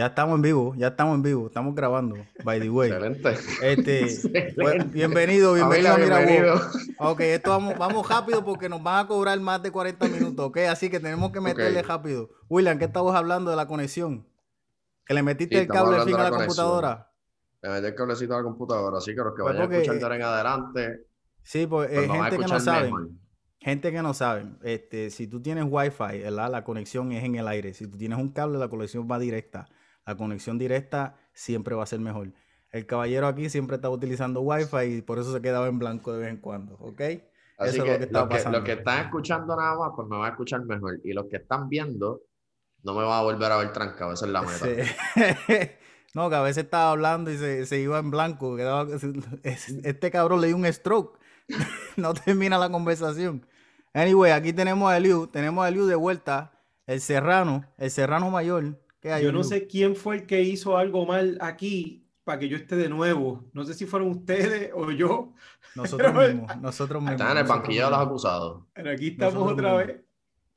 Ya estamos en vivo, ya estamos en vivo, estamos grabando, by the way. Excelente. Este, Excelente. bueno, bienvenido, bienvenido a. Ok, esto vamos, vamos rápido porque nos van a cobrar más de 40 minutos, ok, así que tenemos que meterle rápido. William, ¿qué estamos hablando de la conexión? Que le metiste Sí, el cable fin a la computadora. Me metí el cablecito a la computadora, así que los que Pues vayan a escuchar en adelante, Sí, pues, pues eh, a gente que no sabe. Gente que no sabe, este, si tú tienes Wi-Fi, ¿verdad? la conexión es en el aire. Si tú tienes un cable, la conexión va directa. La conexión directa siempre va a ser mejor. El caballero aquí siempre estaba utilizando Wi-Fi y por eso se quedaba en blanco de vez en cuando, ¿ok? Así Eso es lo que, que está los, que pasando. los que están escuchando nada más, pues me van a escuchar mejor. Y los que están viendo, no me van a volver a ver trancado, esa es la meta. Sí. No, que a veces estaba hablando y se, se iba en blanco. quedaba- es- este cabrón le dio un stroke. No termina la conversación. Anyway, aquí tenemos a Eliu. Tenemos a Eliu de vuelta. El Serrano. El Serrano mayor. ¿Qué hay, Yo no sé quién fue el que hizo algo mal aquí para que yo esté de nuevo. No sé si fueron ustedes o yo, Nosotros Pero- mismos. Nosotros mismos. Están en el banquillo de los acusados. pero aquí estamos Nosotros otra mismos. vez.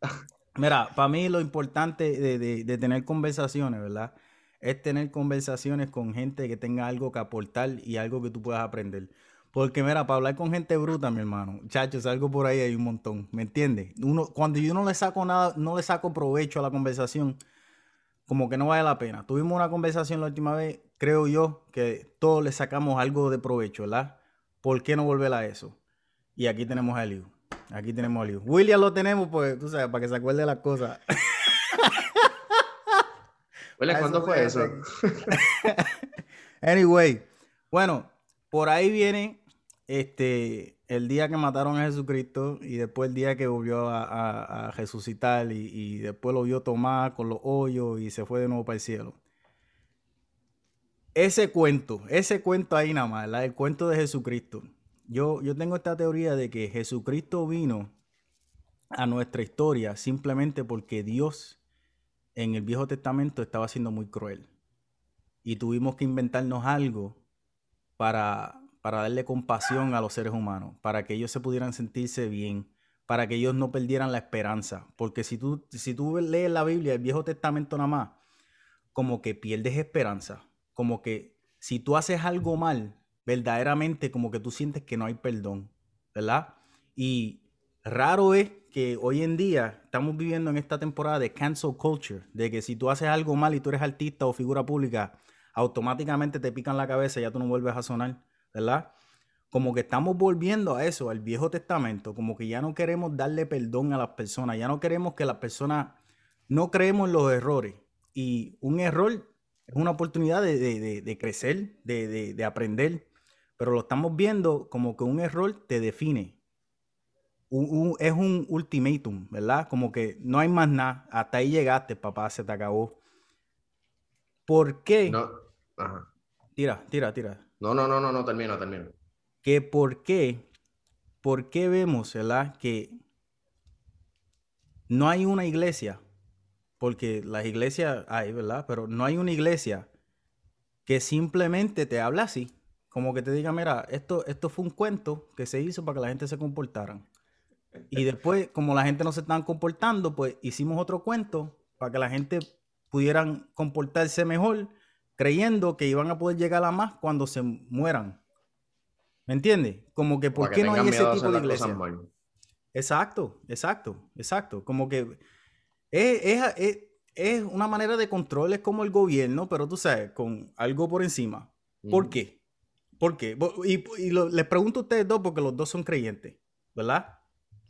Mira, para mí lo importante de, de- de tener conversaciones, ¿verdad? Es tener conversaciones con gente que tenga algo que aportar y algo que tú puedas aprender. Porque mira, para hablar con gente bruta, mi hermano, chachos, algo por ahí hay un montón, ¿me entiendes? Uno, cuando yo no le saco nada, no le saco provecho a la conversación, como que no vale la pena. Tuvimos una conversación la última vez, creo yo, que todos le sacamos algo de provecho, ¿verdad? ¿Por qué no volver a eso? Y aquí tenemos a Eliu. Aquí tenemos a Eliu. William lo tenemos, pues, tú sabes, para que se acuerde de las cosas. ¿cuándo fue eso? Anyway, bueno, por ahí viene este el día que mataron a Jesucristo y después el día que volvió a, resucitar y, y después lo vio tomar con los hoyos y se fue de nuevo para el cielo. Ese cuento, ese cuento ahí nada más, el cuento de Jesucristo. Yo, yo tengo esta teoría de que Jesucristo vino a nuestra historia simplemente porque Dios en el Viejo Testamento estaba siendo muy cruel y tuvimos que inventarnos algo para, para darle compasión a los seres humanos, para que ellos se pudieran sentirse bien, para que ellos no perdieran la esperanza. Porque si tú, si tú lees la Biblia, el Viejo Testamento nada más, como que pierdes esperanza, como que si tú haces algo mal, verdaderamente como que tú sientes que no hay perdón, ¿verdad? Y raro es que hoy en día estamos viviendo en esta temporada de cancel culture, de que si tú haces algo mal y tú eres artista o figura pública, automáticamente te pican la cabeza y ya tú no vuelves a sonar, ¿verdad? Como que estamos volviendo a eso, al Viejo Testamento, como que ya no queremos darle perdón a las personas, ya no queremos que las personas, no creemos en los errores. Y un error es una oportunidad de, de- de- de crecer, de, de- de aprender, pero lo estamos viendo como que un error te define. Un- un- es un ultimátum, ¿verdad? Como que no hay más nada, hasta ahí llegaste, papá, se te acabó. ¿Por qué? No, ajá. Tira, tira, tira. No, no, no, no, no, termino, termino. que por qué, por qué vemos, ¿verdad? Que no hay una iglesia, porque las iglesias hay, ¿verdad? Pero no hay una iglesia que simplemente te habla así, como que te diga, mira, esto, esto fue un cuento que se hizo para que la gente se comportaran. Y después, como la gente no se están comportando, pues hicimos otro cuento para que la gente pudieran comportarse mejor, creyendo que iban a poder llegar a más cuando se mueran. ¿Me entiendes? Como que, ¿por Para qué que no hay ese tipo de iglesia? Exacto, exacto, exacto. Como que es, es- es- es una manera de control, es como el gobierno, pero tú sabes, con algo por encima. ¿Por qué? ¿Por qué? Y, y lo- les pregunto a ustedes dos porque los dos son creyentes, ¿verdad?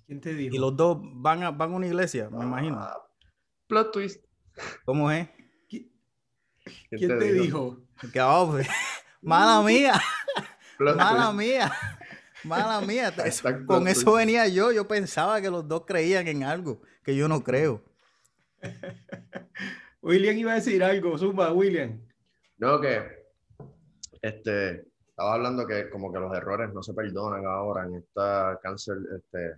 ¿Quién te Y dijo? los dos van a, van a una iglesia, me imagino. Ah, plot twist. ¿Cómo es? ¿Qui- ¿Quién ¿Quién te dijo? Que, oh, pues, mala mía, mala mía, mala mía. Eso- con eso venía yo. Yo pensaba que los dos creían en algo que yo no creo. William iba a decir algo. Zumba, William. No, que este, estaba hablando que como que los errores no se perdonan ahora en esta cancel este,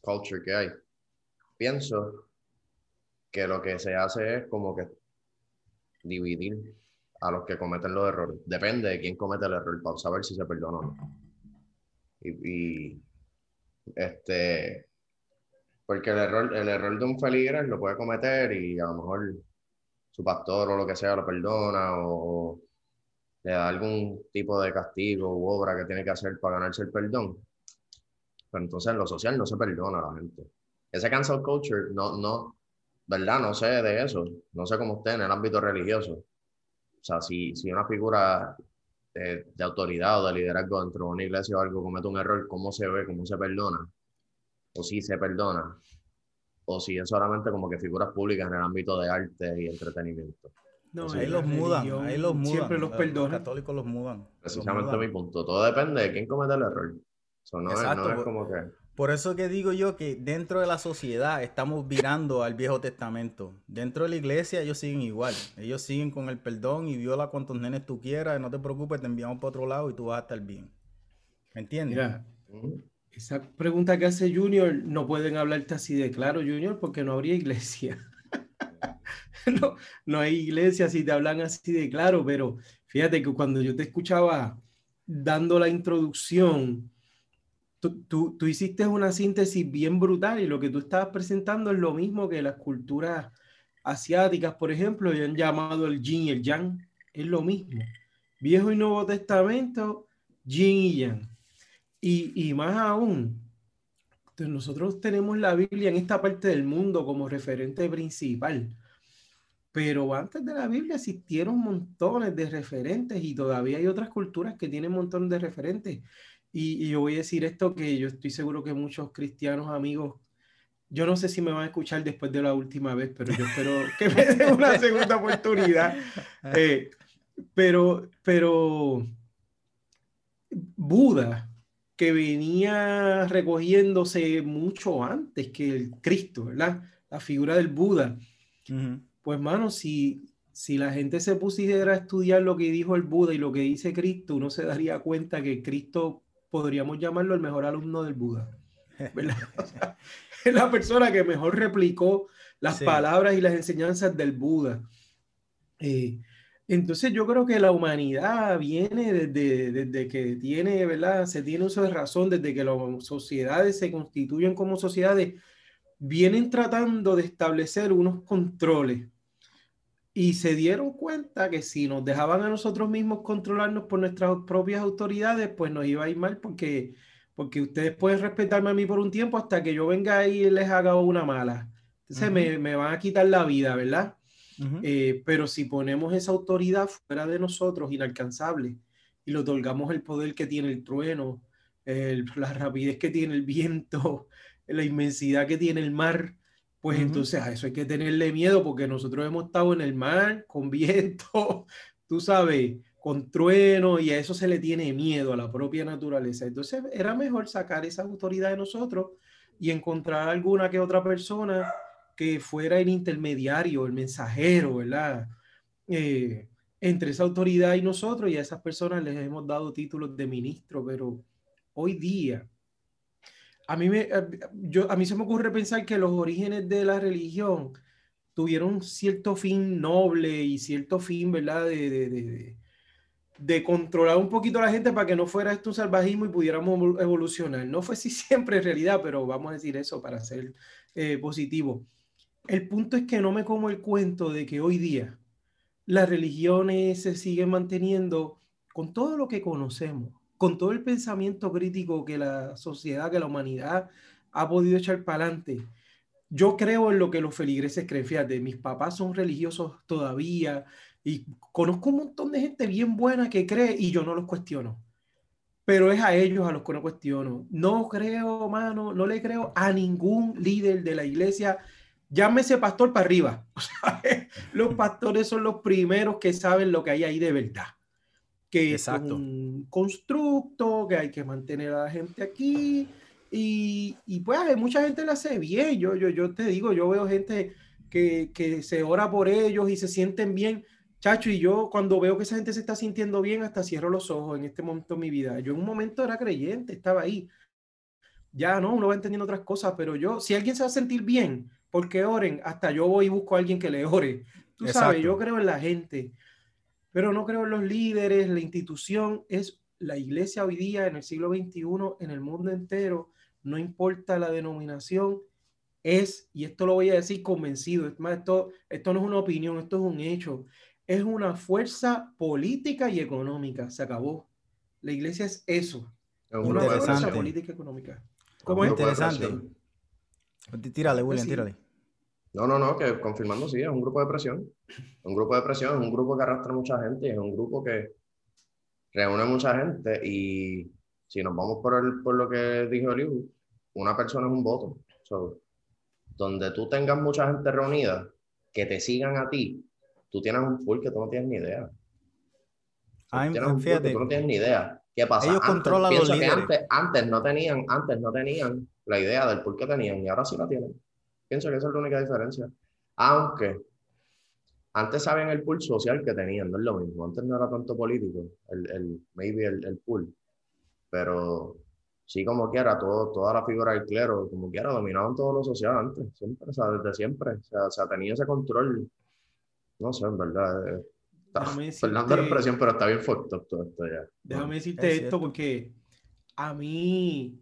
culture que hay. Pienso que lo que se hace es como que dividir a los que cometen los errores. Depende de quién comete el error para saber si se perdona o no. Y, y, este, porque el error, el error de un feligres lo puede cometer y a lo mejor su pastor o lo que sea lo perdona o, le da algún tipo de castigo u obra que tiene que hacer para ganarse el perdón. Pero entonces en lo social no se perdona a la gente. Ese cancel culture, no, no, ¿verdad? No sé de eso. No sé cómo usted en el ámbito religioso. O sea, si, si una figura de, de, autoridad o de liderazgo dentro de una iglesia o algo comete un error, ¿cómo se ve? ¿Cómo se perdona? O si se perdona. O si es solamente como que figuras públicas en el ámbito de arte y entretenimiento. No, ahí los mudan, ahí los mudan. Siempre los perdonan. Los católicos los mudan. Precisamente mi punto. Todo depende de quién comete el error. Eso no, es, no es como que... Por eso que digo yo que dentro de la sociedad estamos virando al Viejo Testamento. Dentro de la iglesia ellos siguen igual. Ellos siguen con el perdón y viola cuantos nenes tú quieras. No te preocupes, te enviamos para otro lado y tú vas a estar bien. ¿Me entiendes? Mira, esa pregunta que hace Junior, no pueden hablarte así de claro, Junior, porque no habría iglesia. no, no hay iglesia si te hablan así de claro, pero fíjate que cuando yo te escuchaba dando la introducción, tú, tú, hiciste una síntesis bien brutal y lo que tú estabas presentando es lo mismo que las culturas asiáticas, por ejemplo, y han llamado el yin y el yang, es lo mismo. Viejo y Nuevo Testamento, yin y yang. Y, y más aún, nosotros tenemos la Biblia en esta parte del mundo como referente principal. Pero antes de la Biblia existieron montones de referentes y todavía hay otras culturas que tienen montones de referentes. Y, yo voy a decir esto que yo estoy seguro que muchos cristianos amigos, yo no sé si me van a escuchar después de la última vez, pero yo espero que me den una segunda oportunidad. Eh, pero, pero Buda, que venía recogiéndose mucho antes que el Cristo, ¿verdad? La figura del Buda. Pues, mano, si, si la gente se pusiera a estudiar lo que dijo el Buda y lo que dice Cristo, uno se daría cuenta que Cristo podríamos llamarlo el mejor alumno del Buda. es la persona que mejor replicó las palabras y las enseñanzas del Buda. Eh, entonces yo creo que la humanidad viene desde, desde, que tiene, ¿verdad? Se tiene uso de razón, desde que las sociedades se constituyen como sociedades, vienen tratando de establecer unos controles y se dieron cuenta que si nos dejaban a nosotros mismos controlarnos por nuestras propias autoridades, pues nos iba a ir mal porque, porque ustedes pueden respetarme a mí por un tiempo hasta que yo venga y les haga una mala. Entonces me, me, van a quitar la vida, ¿verdad? Eh, pero si ponemos esa autoridad fuera de nosotros, inalcanzable, y le otorgamos el poder que tiene el trueno, la rapidez que tiene el viento, la inmensidad que tiene el mar, pues entonces a eso hay que tenerle miedo porque nosotros hemos estado en el mar con viento, tú sabes, con trueno y a eso se le tiene miedo a la propia naturaleza. Entonces era mejor sacar esa autoridad de nosotros y encontrar alguna que otra persona que fuera el intermediario, el mensajero, ¿verdad? Eh, entre esa autoridad y nosotros y a esas personas les hemos dado títulos de ministro, pero hoy día a mí, me, eh, yo, a mí se me ocurre pensar que los orígenes de la religión tuvieron cierto fin noble y cierto fin, ¿verdad? De, de, de, de, controlar un poquito a la gente para que no fuera esto un salvajismo y pudiéramos evolucionar. No fue así siempre en realidad, pero vamos a decir eso para ser eh, positivo. El punto es que no me como el cuento de que hoy día las religiones se siguen manteniendo con todo lo que conocemos con todo el pensamiento crítico que la sociedad, que la humanidad ha podido echar para adelante. Yo creo en lo que los feligreses creen. Fíjate, mis papás son religiosos todavía y conozco un montón de gente bien buena que cree y yo no los cuestiono. Pero es a ellos a los que no cuestiono. No creo, mano, no le creo a ningún líder de la iglesia. Llámese pastor para arriba. los pastores son los primeros que saben lo que hay ahí de verdad que es un constructo, que hay que mantener a la gente aquí. Y, y pues hay mucha gente la hace bien. Yo, yo, yo te digo, yo veo gente que, que se ora por ellos y se sienten bien. Chacho, y yo cuando veo que esa gente se está sintiendo bien, hasta cierro los ojos en este momento de mi vida. Yo en un momento era creyente, estaba ahí. Ya no, uno va entendiendo otras cosas, pero yo, si alguien se va a sentir bien, porque oren, hasta yo voy y busco a alguien que le ore. Tú sabes, yo creo en la gente. Pero no creo en los líderes, la institución es la iglesia hoy día en el siglo XXI, en el mundo entero, no importa la denominación, es, y esto lo voy a decir convencido, es más, esto, esto no es una opinión, esto es un hecho, es una fuerza política y económica, se acabó. La iglesia es eso, una fuerza política y económica. ¿Cómo es? Interesante. Tírale, William, tírale. No, no, no, que confirmando sí, es un grupo de presión. Un grupo de presión, es un grupo que arrastra mucha gente, es un grupo que reúne mucha gente y si nos vamos por, el, por lo que dijo Eliu, una persona es un voto. donde tú tengas mucha gente reunida, que te sigan a ti, tú tienes un pool que tú no tienes ni idea. un que tú no tienes ni idea. ¿Qué pasa? Ellos antes, controlan los Antes, antes, no tenían, antes no tenían la idea del por qué tenían y ahora sí la tienen. Pienso que esa es la única diferencia. Aunque antes sabían el pool social que tenían, no es lo mismo. Antes no era tanto político, el, el maybe el, el pool. Pero sí, como quiera, todo, toda la figura del clero, como quiera, dominaban todo lo social antes, siempre, o sea, desde siempre. O sea, o sea tenía ese control. No sé, en verdad. Eh, Fernando la expresión, pero está bien fuerte todo esto ya. Déjame decirte esto porque a mí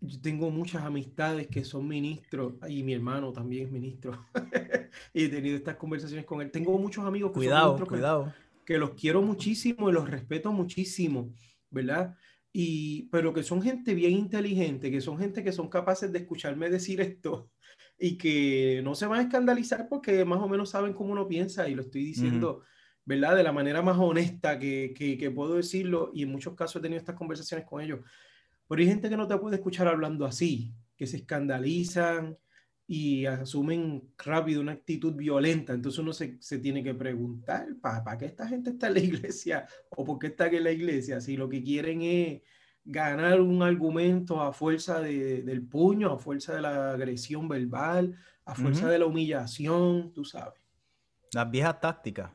yo tengo muchas amistades que son ministros y mi hermano también es ministro y he tenido estas conversaciones con él. Tengo muchos amigos que cuidado, son cuidado. Que, los quiero muchísimo y los respeto muchísimo, ¿verdad? Y, pero que son gente bien inteligente, que son gente que son capaces de escucharme decir esto y que no se van a escandalizar porque más o menos saben cómo uno piensa y lo estoy diciendo. ¿verdad? De la manera más honesta que, que, puedo decirlo, y en muchos casos he tenido estas conversaciones con ellos. Pero hay gente que no te puede escuchar hablando así, que se escandalizan y asumen rápido una actitud violenta. Entonces uno se, se tiene que preguntar, ¿para qué esta gente está en la iglesia? ¿O por qué está aquí en la iglesia? Si lo que quieren es ganar un argumento a fuerza de, del puño, a fuerza de la agresión verbal, a fuerza de la humillación, tú sabes. Las viejas tácticas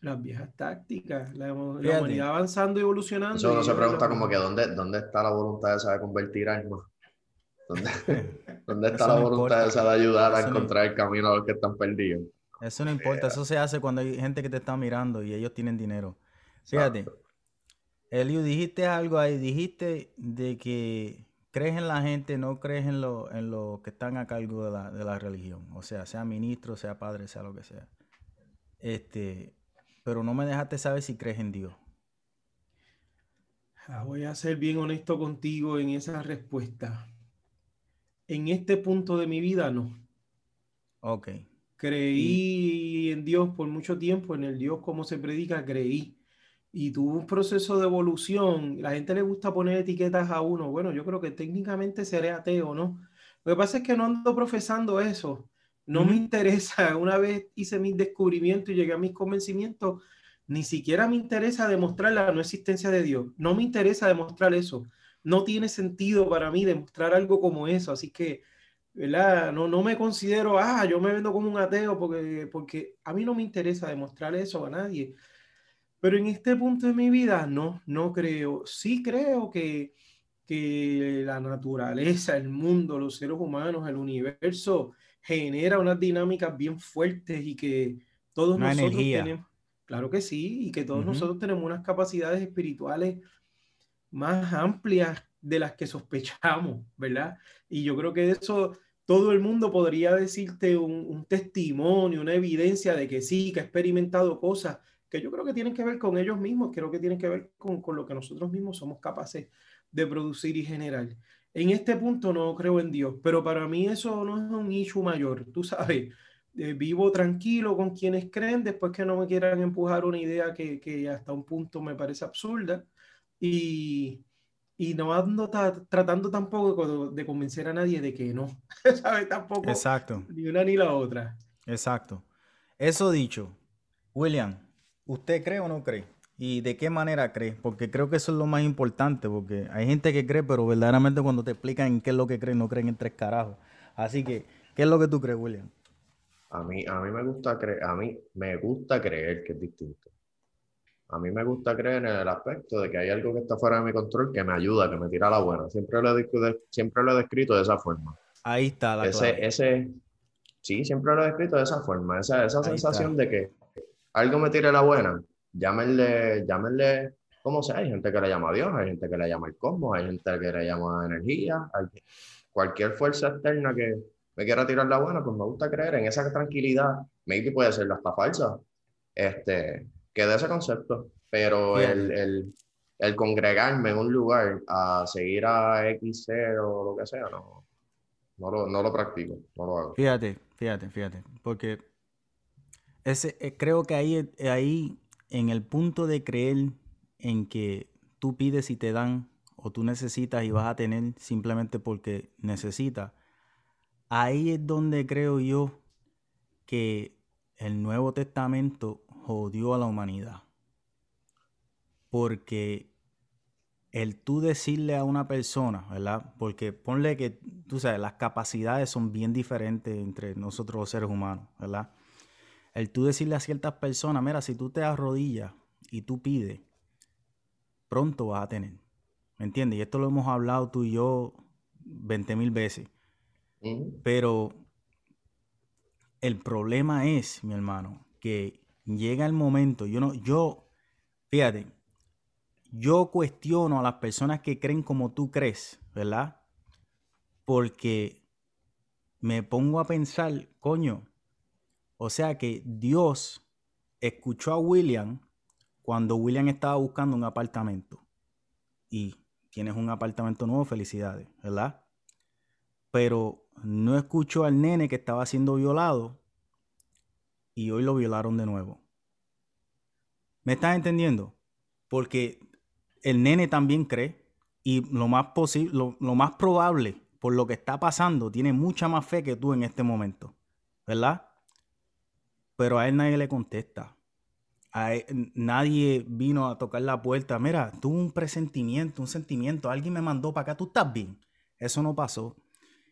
las viejas tácticas, la, humanidad avanzando y evolucionando. Eso uno se pregunta como que ¿dónde, dónde está la voluntad esa de convertir armas. ¿Dónde, ¿dónde está la voluntad esa de ayudar a encontrar el camino a los que están perdidos? Eso no importa, eso se hace cuando hay gente que te está mirando y ellos tienen dinero. Fíjate, Elio, dijiste algo ahí, dijiste de que crees en la gente, no crees en los en lo que están a cargo de la, de la religión. O sea, sea ministro, sea padre, sea lo que sea. Este, pero no me dejaste saber si crees en Dios. Ah, voy a ser bien honesto contigo en esa respuesta. En este punto de mi vida, no. Ok. Creí en Dios por mucho tiempo, en el Dios como se predica, creí. Y tuvo un proceso de evolución. La gente le gusta poner etiquetas a uno. Bueno, yo creo que técnicamente seré ateo, ¿no? Lo que pasa es que no ando profesando eso. No me interesa, una vez hice mis descubrimientos y llegué a mis convencimientos, ni siquiera me interesa demostrar la no existencia de Dios. No me interesa demostrar eso. No tiene sentido para mí demostrar algo como eso. Así que, ¿verdad? No, no me considero, ah, yo me vendo como un ateo porque, porque a mí no me interesa demostrar eso a nadie. Pero en este punto de mi vida, no, no creo. Sí creo que, que la naturaleza, el mundo, los seres humanos, el universo, genera unas dinámicas bien fuertes y que todos nosotros tenemos, claro que sí, y que todos nosotros tenemos unas capacidades espirituales más amplias de las que sospechamos, ¿verdad? Y yo creo que eso todo el mundo podría decirte un, testimonio, una evidencia de que sí, que ha experimentado cosas que yo creo que tienen que ver con ellos mismos, creo que tienen que ver con, con lo que nosotros mismos somos capaces de producir y generar. En este punto no creo en Dios, pero para mí eso no es un issue mayor. Tú sabes, eh, vivo tranquilo con quienes creen, después que no me quieran empujar una idea que, que hasta un punto me parece absurda. Y, y no ando tratando tampoco de convencer a nadie de que no, ¿sabes? Tampoco. Exacto. Ni una ni la otra. Exacto. Eso dicho, William, ¿usted cree o no cree? ¿Y de qué manera crees? Porque creo que eso es lo más importante, porque hay gente que cree, pero verdaderamente cuando te explican qué es lo que creen, no creen en tres carajos. Así que, ¿qué es lo que tú crees, William? A mí, a mí me gusta creer, a mí me gusta creer que es distinto. A mí me gusta creer en el aspecto de que hay algo que está fuera de mi control que me ayuda, que me tira la buena. Siempre lo he, siempre lo he descrito de esa forma. Ahí está la ese, ese Sí, siempre lo he descrito de esa forma. Esa, esa sensación de que algo me tire la buena llámenle, llámenle como sea, hay gente que le llama a Dios, hay gente que le llama el cosmos, hay gente que le llama energía, cualquier fuerza externa que, me quiera tirar la buena, pues me gusta creer en esa tranquilidad. Maybe puede ser hasta falsa. Este, que de ese concepto. Pero el, el, el, congregarme en un lugar a seguir a XC o lo que sea, no, no, lo, no lo practico, no lo hago. Fíjate, fíjate, fíjate. Porque ese, eh, creo que ahí, ahí, en el punto de creer en que tú pides y te dan, o tú necesitas y vas a tener simplemente porque necesitas, ahí es donde creo yo que el Nuevo Testamento jodió a la humanidad. Porque el tú decirle a una persona, ¿verdad? Porque ponle que, tú sabes, las capacidades son bien diferentes entre nosotros los seres humanos, ¿verdad? El tú decirle a ciertas personas, mira, si tú te arrodillas y tú pides, pronto vas a tener. ¿Me entiendes? Y esto lo hemos hablado tú y yo 20 mil veces. Pero el problema es, mi hermano, que llega el momento, yo no, yo, fíjate, yo cuestiono a las personas que creen como tú crees, ¿verdad? Porque me pongo a pensar, coño, o sea que Dios escuchó a William cuando William estaba buscando un apartamento. Y tienes un apartamento nuevo, felicidades, ¿verdad? Pero no escuchó al nene que estaba siendo violado y hoy lo violaron de nuevo. ¿Me estás entendiendo? Porque el nene también cree y lo más lo, más probable por lo que está pasando, tiene mucha más fe que tú en este momento, ¿verdad? Pero a él nadie le contesta. A nadie vino a tocar la puerta. Mira, tuve un presentimiento, un sentimiento. Alguien me mandó para acá. ¿Tú estás bien? Eso no pasó.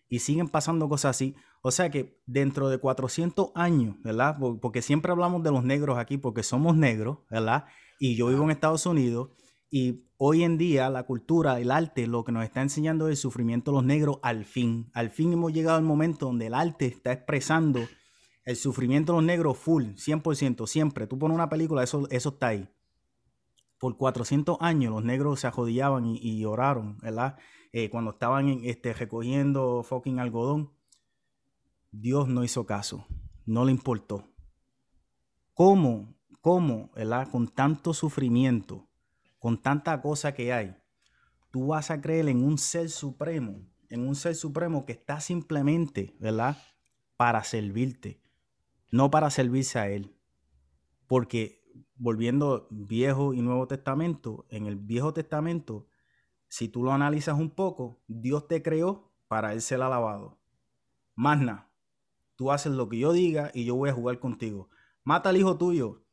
Y siguen pasando cosas así. O sea que dentro de 400 años, ¿verdad? Porque siempre hablamos de los negros aquí porque somos negros, ¿verdad? Y yo vivo en Estados Unidos y hoy en día la cultura, el arte, lo que nos está enseñando es el sufrimiento de los negros al fin. Al fin hemos llegado al momento donde el arte está expresando el sufrimiento de los negros full, 100%, siempre. Tú pones una película, eso, eso está ahí. Por 400 años los negros se ajodillaban y, y oraron, ¿verdad? Eh, cuando estaban este, recogiendo fucking algodón. Dios no hizo caso, no le importó. ¿Cómo, cómo, ¿verdad? Con tanto sufrimiento, con tanta cosa que hay, tú vas a creer en un ser supremo, en un ser supremo que está simplemente, ¿verdad? Para servirte, no para servirse a Él. Porque volviendo Viejo y Nuevo Testamento, en el Viejo Testamento, si tú lo analizas un poco, Dios te creó para Él ser alabado. Más nada, tú haces lo que yo diga y yo voy a jugar contigo. Mata al hijo tuyo,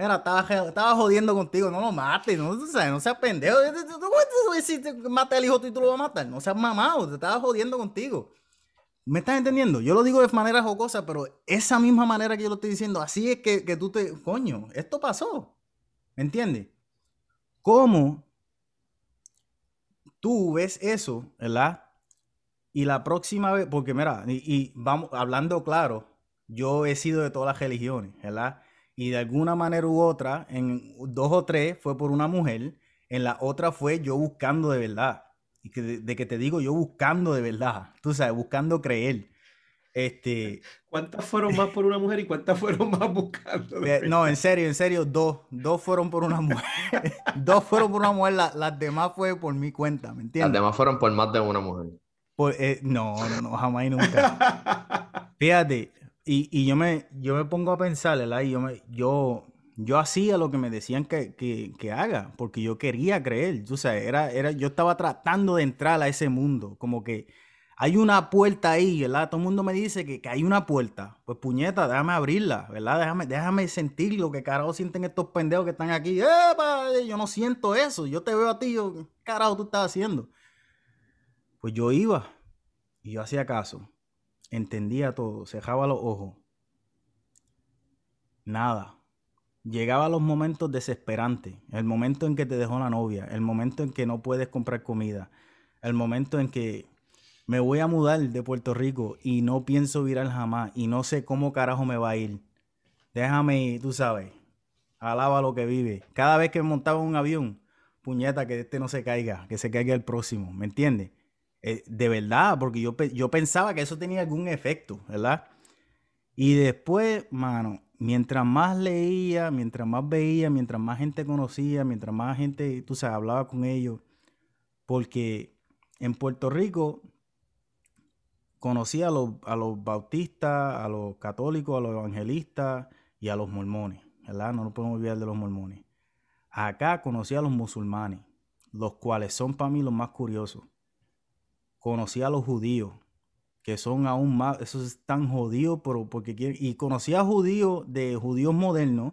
era, estaba, jodiendo contigo, no lo mates, no, no seas pendejo. Si mata al hijo tú y tú lo vas a matar, no seas mamado, te estaba jodiendo contigo. ¿Me estás entendiendo? Yo lo digo de manera jocosa, pero esa misma manera que yo lo estoy diciendo, así es que, que tú te. Coño, esto pasó. ¿Me entiendes? ¿Cómo tú ves eso, verdad? Y la próxima vez, porque mira, y, vamos hablando claro, yo he sido de todas las religiones, ¿verdad? y de alguna manera u otra, en dos o tres fue por una mujer, en la otra fue yo buscando de verdad. Y que de, que te digo yo buscando de verdad, tú sabes, buscando creer. Este, ¿Cuántas fueron más por una mujer y cuántas fueron más buscando? no, en serio, en serio, dos. Dos fueron por una mujer. dos fueron por una mujer, las demás fue por mi cuenta, ¿me entiendes? Las demás fueron por más de una mujer. Eh, no, no, no, jamás y nunca. Fíjate, y, yo, me, yo me pongo a pensar, ¿verdad? Y yo, me, yo, yo hacía lo que me decían que, que, haga, porque yo quería creer. O sea, era, era, yo estaba tratando de entrar a ese mundo, como que hay una puerta ahí, ¿verdad? Todo el mundo me dice que, hay una puerta. Pues puñeta, déjame abrirla, ¿verdad? Déjame, déjame sentir lo que carajo sienten estos pendejos que están aquí. Yo no siento eso. Yo te veo a ti, yo, ¿qué carajo tú estás haciendo? Pues yo iba y yo hacía caso entendía todo, cerraba los ojos. Nada. Llegaba los momentos desesperantes, el momento en que te dejó la novia, el momento en que no puedes comprar comida, el momento en que me voy a mudar de Puerto Rico y no pienso virar jamás y no sé cómo carajo me va a ir. Déjame, tú sabes, alaba lo que vive. Cada vez que montaba un avión, puñeta, que este no se caiga, que se caiga el próximo, ¿me entiendes? Eh, de verdad, porque yo, yo pensaba que eso tenía algún efecto, ¿verdad? Y después, mano, mientras más leía, mientras más veía, mientras más gente conocía, mientras más gente, tú sabes, hablaba con ellos, porque en Puerto Rico conocí a los, a los bautistas, a los católicos, a los evangelistas y a los mormones, ¿verdad? No nos podemos olvidar de los mormones. Acá conocí a los musulmanes, los cuales son para mí los más curiosos. Conocí a los judíos, que son aún más, esos están jodidos pero porque quieren, y conocí a judíos de judíos modernos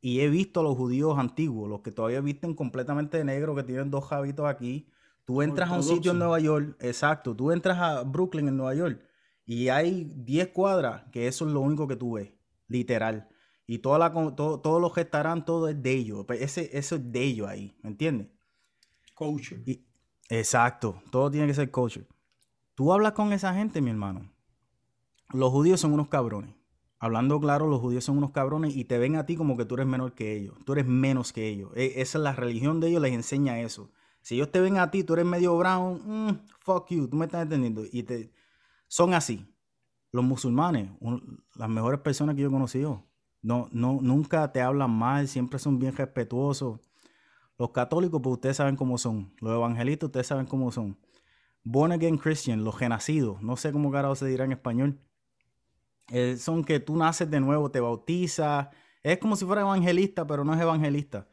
y he visto a los judíos antiguos, los que todavía visten completamente de negro, que tienen dos jabitos aquí. Tú entras a un sitio en Nueva York, exacto, tú entras a Brooklyn en Nueva York y hay 10 cuadras que eso es lo único que tú ves, literal. Y toda la, todo, todos los restaurantes, todo es de ellos. Pues ese, eso es de ellos ahí, ¿me entiendes? Culture. exacto, todo tiene que ser culture. Tú hablas con esa gente, mi hermano. Los judíos son unos cabrones. Hablando claro, los judíos son unos cabrones y te ven a ti como que tú eres menor que ellos. Tú eres menos que ellos. E, esa es la religión de ellos, les enseña eso. Si ellos te ven a ti, tú eres medio brown, mm, fuck you, tú me estás entendiendo. Y te, son así. Los musulmanes, las mejores personas que yo he conocido, no, no, nunca te hablan mal, siempre son bien respetuosos. Los católicos, pues ustedes saben cómo son. Los evangelistas, ustedes saben cómo son born again Christian, los renacidos, no sé cómo carajo se dirá en español, eh, son que tú naces de nuevo, te bautizas, es como si fuera evangelista, pero no es evangelista.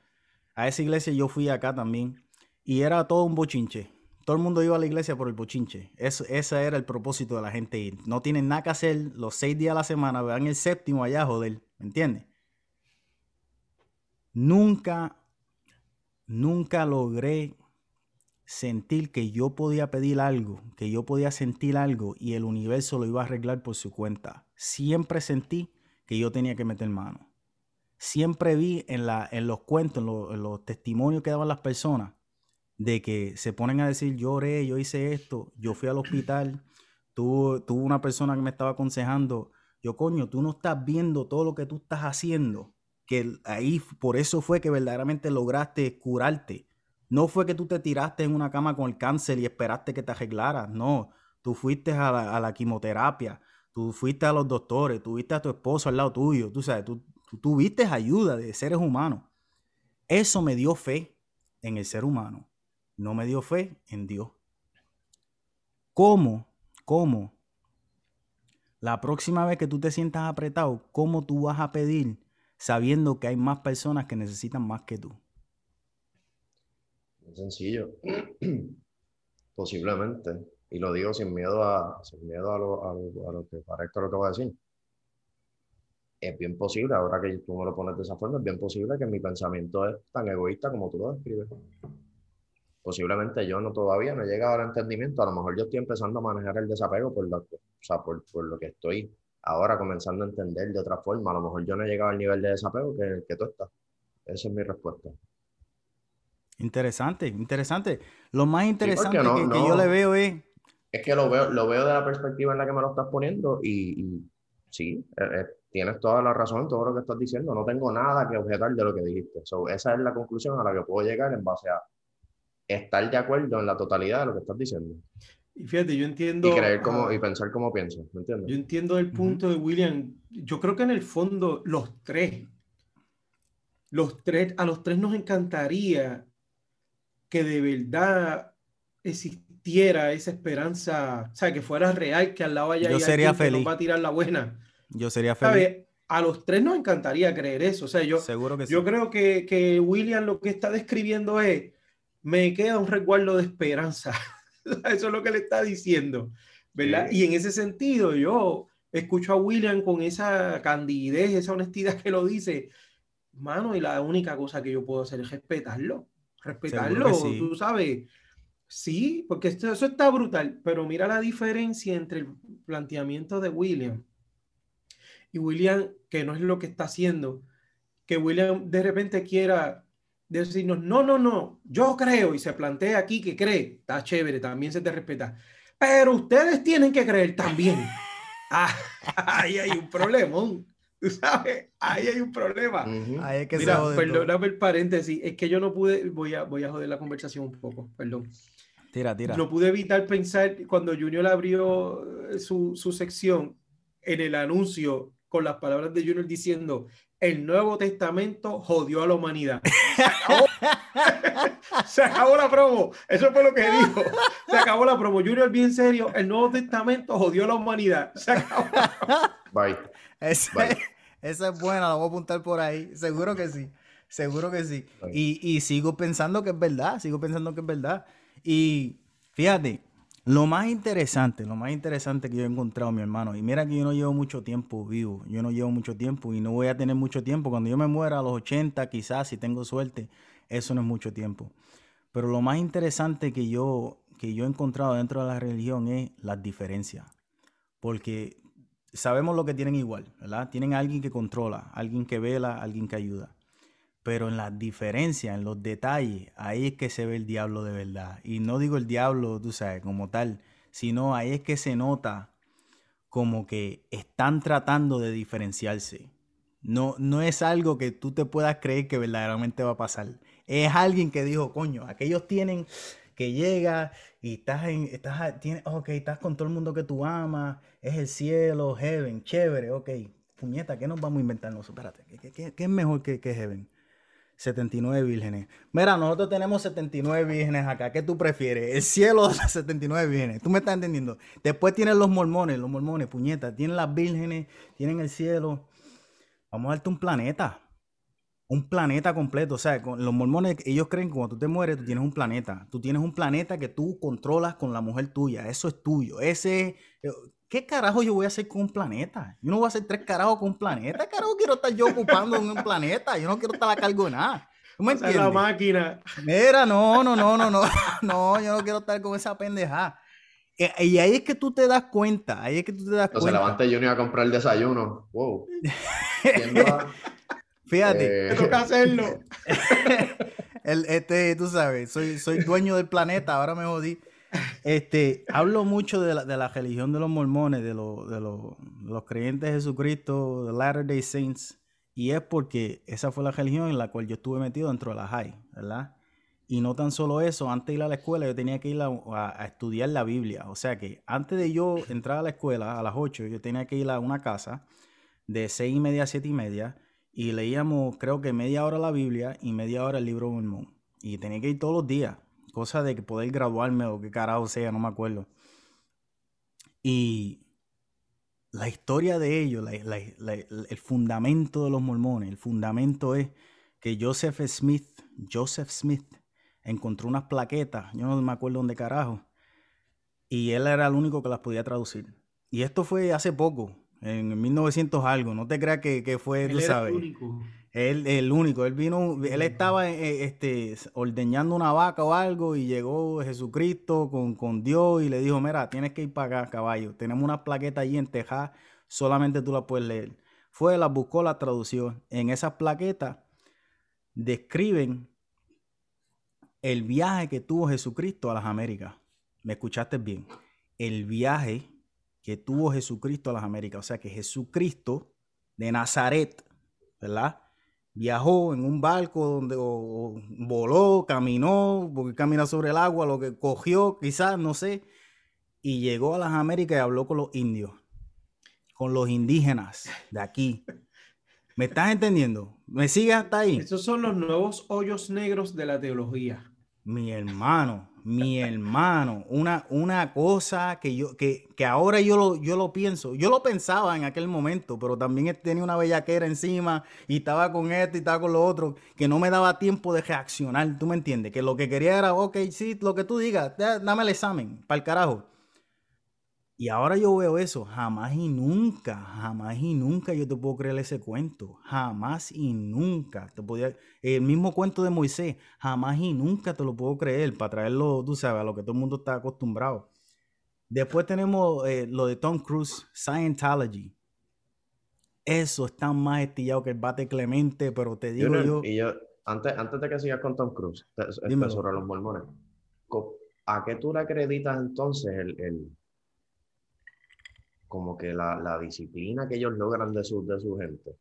A esa iglesia yo fui acá también y era todo un bochinche. Todo el mundo iba a la iglesia por el bochinche. Eso, ese era el propósito de la gente ir. No tienen nada que hacer los seis días a la semana, vean el séptimo allá, joder, ¿me entiendes? Nunca, nunca logré sentir que yo podía pedir algo, que yo podía sentir algo y el universo lo iba a arreglar por su cuenta. Siempre sentí que yo tenía que meter mano. Siempre vi en, la, en los cuentos, en, los testimonios que daban las personas, de que se ponen a decir, yo oré, yo hice esto, yo fui al hospital, tuvo, tuvo una persona que me estaba aconsejando, yo coño, tú no estás viendo todo lo que tú estás haciendo, que ahí por eso fue que verdaderamente lograste curarte no fue que tú te tiraste en una cama con el cáncer y esperaste que te arreglaras. No, tú fuiste a la, quimioterapia, tú fuiste a los doctores, tuviste a tu esposo al lado tuyo, tú sabes, tú, tuviste ayuda de seres humanos. Eso me dio fe en el ser humano, no me dio fe en Dios. ¿Cómo? ¿Cómo? La próxima vez que tú te sientas apretado, ¿cómo tú vas a pedir sabiendo que hay más personas que necesitan más que tú? Sencillo. Posiblemente. Y lo digo sin miedo a, sin miedo a lo, a, lo, que parezca lo que voy a decir. Es bien posible, ahora que tú me lo pones de esa forma, es bien posible que mi pensamiento es tan egoísta como tú lo describes. Posiblemente yo no todavía no he llegado al entendimiento, a lo mejor yo estoy empezando a manejar el desapego por lo, o sea, por, por lo que estoy ahora comenzando a entender de otra forma. A lo mejor yo no he llegado al nivel de desapego que, que tú estás. Esa es mi respuesta. Interesante, interesante. Lo más interesante que, yo le veo es... Es que lo veo, lo veo de la perspectiva en la que me lo estás poniendo y, sí, eh, eh, tienes toda la razón en todo lo que estás diciendo. No tengo nada que objetar de lo que dijiste. esa es la conclusión a la que puedo llegar en base a estar de acuerdo en la totalidad de lo que estás diciendo. Y fíjate, yo entiendo... Y creer como, y pensar como pienso, ¿me entiendes? Yo entiendo el punto de William. Yo creo que en el fondo los tres, los tres, a los tres nos encantaría que de verdad existiera esa esperanza, o sea, que fuera real, que al lado haya Yo sería feliz. nos va a tirar la buena. Yo sería feliz. A los tres nos encantaría creer eso. O sea, yo, Seguro que yo creo que, que William lo que está describiendo es, me queda un resguardo de esperanza. eso es lo que le está diciendo, ¿verdad? Y en ese sentido, yo escucho a William con esa candidez, esa honestidad que lo dice, mano, y la única cosa que yo puedo hacer es respetarlo respetarlo, tú sabes. Sí, porque esto, eso está brutal, pero mira la diferencia entre el planteamiento de William y William, que no es lo que está haciendo, que William de repente quiera decirnos, no, no, no, yo creo y se plantea aquí que cree, está chévere, también se te respeta, pero ustedes tienen que creer también. Ah, ahí hay un problema. Tú sabes, ahí hay un problema. Ahí es que Mira, perdóname el paréntesis, es que yo no pude, voy a, voy a joder la conversación un poco, perdón. Tira, tira. No pude evitar pensar cuando Junior abrió eh, su, su sección en el anuncio con las palabras de Junior diciendo el Nuevo Testamento jodió a la humanidad. Se acabó, Se acabó la promo. Eso fue lo que dijo. Se acabó la promo. Junior, bien serio, el Nuevo Testamento jodió a la humanidad. Se acabó. Bye. Ese- esa es buena, la voy a apuntar por ahí. Seguro que sí. Seguro que sí. Y, y sigo pensando que es verdad. Sigo pensando que es verdad. Y fíjate, lo más interesante, lo más interesante que yo he encontrado, mi hermano, y mira que yo no llevo mucho tiempo vivo, yo no llevo mucho tiempo y no voy a tener mucho tiempo. Cuando yo me muera a los 80, quizás, si tengo suerte, eso no es mucho tiempo. Pero lo más interesante que yo, que yo he encontrado dentro de la religión es las diferencias. Porque sabemos lo que tienen igual, ¿verdad? Tienen alguien que controla, alguien que vela, alguien que ayuda. Pero en las diferencias, en los detalles, ahí es que se ve el diablo de verdad. Y no digo el diablo, tú sabes, como tal, sino ahí es que se nota como que están tratando de diferenciarse. No, no es algo que tú te puedas creer que verdaderamente va a pasar. Es alguien que dijo, coño, aquellos tienen que llega y estás en, estás, tienes, ok, estás con todo el mundo que tú amas, es el cielo, heaven, chévere, ok. Puñeta, ¿qué nos vamos a inventar nosotros? Espérate, ¿qué, qué- qué- es mejor que, que heaven? 79 vírgenes. Mira, nosotros tenemos 79 vírgenes acá. ¿Qué tú prefieres? El cielo de las 79 vírgenes. ¿Tú me estás entendiendo? Después tienen los mormones, los mormones, puñeta. Tienen las vírgenes, tienen el cielo. Vamos a darte un planeta. Un planeta completo. O sea, con los mormones, ellos creen que cuando tú te mueres, tú tienes un planeta. Tú tienes un planeta que tú controlas con la mujer tuya. Eso es tuyo. Ese. eh, ¿Qué carajo yo voy a hacer con un planeta? Yo no voy a hacer tres carajos con un planeta. ¿Qué carajo quiero estar yo ocupando en un planeta? Yo no quiero estar a cargo de nada. ¿Tú me Esa es la máquina. Mira, no, no, no, no, no. No, yo no quiero estar con esa pendejada. Eh, Y ahí es que tú te das cuenta. Ahí es que tú te das Entonces cuenta. levanta Junior a comprar el desayuno. Wow. Fíjate. eh, Te toca hacerlo. El, este, tú sabes, soy, soy dueño del planeta, ahora me jodí. Este, hablo mucho de la, de la religión de los mormones, de, los- de los, de los creyentes de Jesucristo, de Latter Day Saints, y es porque esa fue la religión en la cual yo estuve metido dentro de la high, ¿verdad? Y no tan solo eso, antes de ir a la escuela yo tenía que ir a, a- a estudiar la Biblia, o sea que antes de yo entrar a la escuela a las 8, yo tenía que ir a una casa de 6 y media a 7 y media, y leíamos creo que media hora la Biblia y media hora el libro de Mormón. Y tenía que ir todos los días, cosa de que poder graduarme o qué carajo sea, no me acuerdo. Y la historia de ellos, el fundamento de los mormones, el fundamento es que Joseph Smith, Joseph Smith, encontró unas plaquetas, yo no me acuerdo dónde carajo, y él era el único que las podía traducir. Y esto fue hace poco, en 1900 algo, no te creas que, que fue, tú Él era sabes. el único. Él, el único, él vino, él estaba eh, este, ordeñando una vaca o algo y llegó Jesucristo con, con Dios y le dijo, mira, tienes que ir para acá, caballo. Tenemos una plaqueta allí en Texas, solamente tú la puedes leer. Fue, la buscó, la tradució. En esas plaquetas describen el viaje que tuvo Jesucristo a las Américas. ¿Me escuchaste bien? El viaje que tuvo Jesucristo a las Américas. O sea que Jesucristo de Nazaret, ¿verdad? Viajó en un barco donde o- o voló, caminó, porque camina sobre el agua, lo que cogió, quizás, no sé, y llegó a las Américas y habló con los indios, con los indígenas de aquí. ¿Me estás entendiendo? ¿Me sigues hasta ahí? Estos son los nuevos hoyos negros de la teología. Mi hermano, mi hermano, una, una cosa que yo, que, que ahora yo lo, yo lo pienso, yo lo pensaba en aquel momento, pero también tenía una bellaquera encima y estaba con esto y estaba con lo otro, que no me daba tiempo de reaccionar, ¿tú me entiendes? Que lo que quería era, ok, sí, lo que tú digas, da- dame el examen, para el carajo. Y ahora yo veo eso, jamás y nunca, jamás y nunca yo te puedo creer ese cuento, jamás y nunca. Te podía, el mismo cuento de Moisés, jamás y nunca te lo puedo creer para traerlo, tú sabes, a lo que todo el mundo está acostumbrado. Después tenemos eh, lo de Tom Cruise, Scientology. Eso está más estillado que el bate Clemente, pero te digo yo, y yo, antes, antes de que sigas con Tom Cruise, te- Dímelo. sobre los mormones, ¿a qué tú le acreditas entonces el, el- como que la, la disciplina que ellos logran de su, de su gente?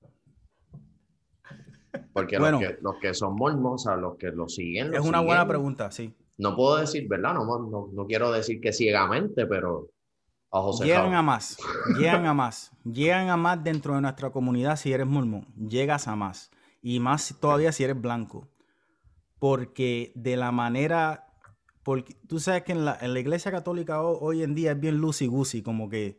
Porque Bueno. los, que, los que son mormos, o sea, los que lo siguen, es una buena pregunta, sí. no puedo decir, ¿verdad? No, no, no quiero decir que ciegamente, pero a José Llegan a más, llegan a más, llegan a más dentro de nuestra comunidad si eres mormón, llegas a más. Y más todavía si eres blanco. Porque de la manera, porque tú sabes que en la, en la iglesia católica hoy, en día es bien lucy goosey, como que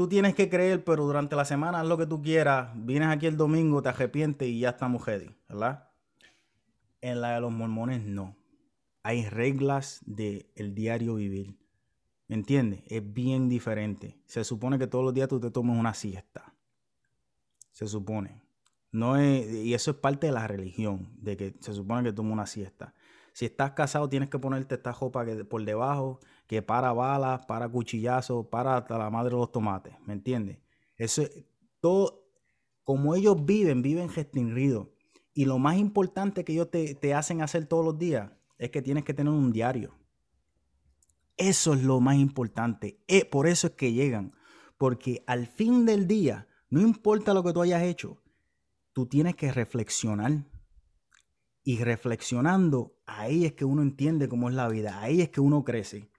tú tienes que creer, pero durante la semana haz lo que tú quieras, vienes aquí el domingo, te arrepientes y ya estamos ready, ¿verdad? En la de los mormones no. Hay reglas del el diario vivir. ¿Me entiendes? Es bien diferente. Se supone que todos los días tú te tomes una siesta. Se supone. No es, y eso es parte de la religión, de que se supone que tomes una siesta. Si estás casado, tienes que ponerte esta ropa por debajo, que para balas, para cuchillazos, para hasta la madre de los tomates. ¿Me entiendes? Eso es todo. Como ellos viven, viven restringidos. Y lo más importante que ellos te, te hacen hacer todos los días es que tienes que tener un diario. Eso es lo más importante. Eh, por eso es que llegan. Porque al fin del día, no importa lo que tú hayas hecho, tú tienes que reflexionar. Y reflexionando, ahí es que uno entiende cómo es la vida. Ahí es que uno crece.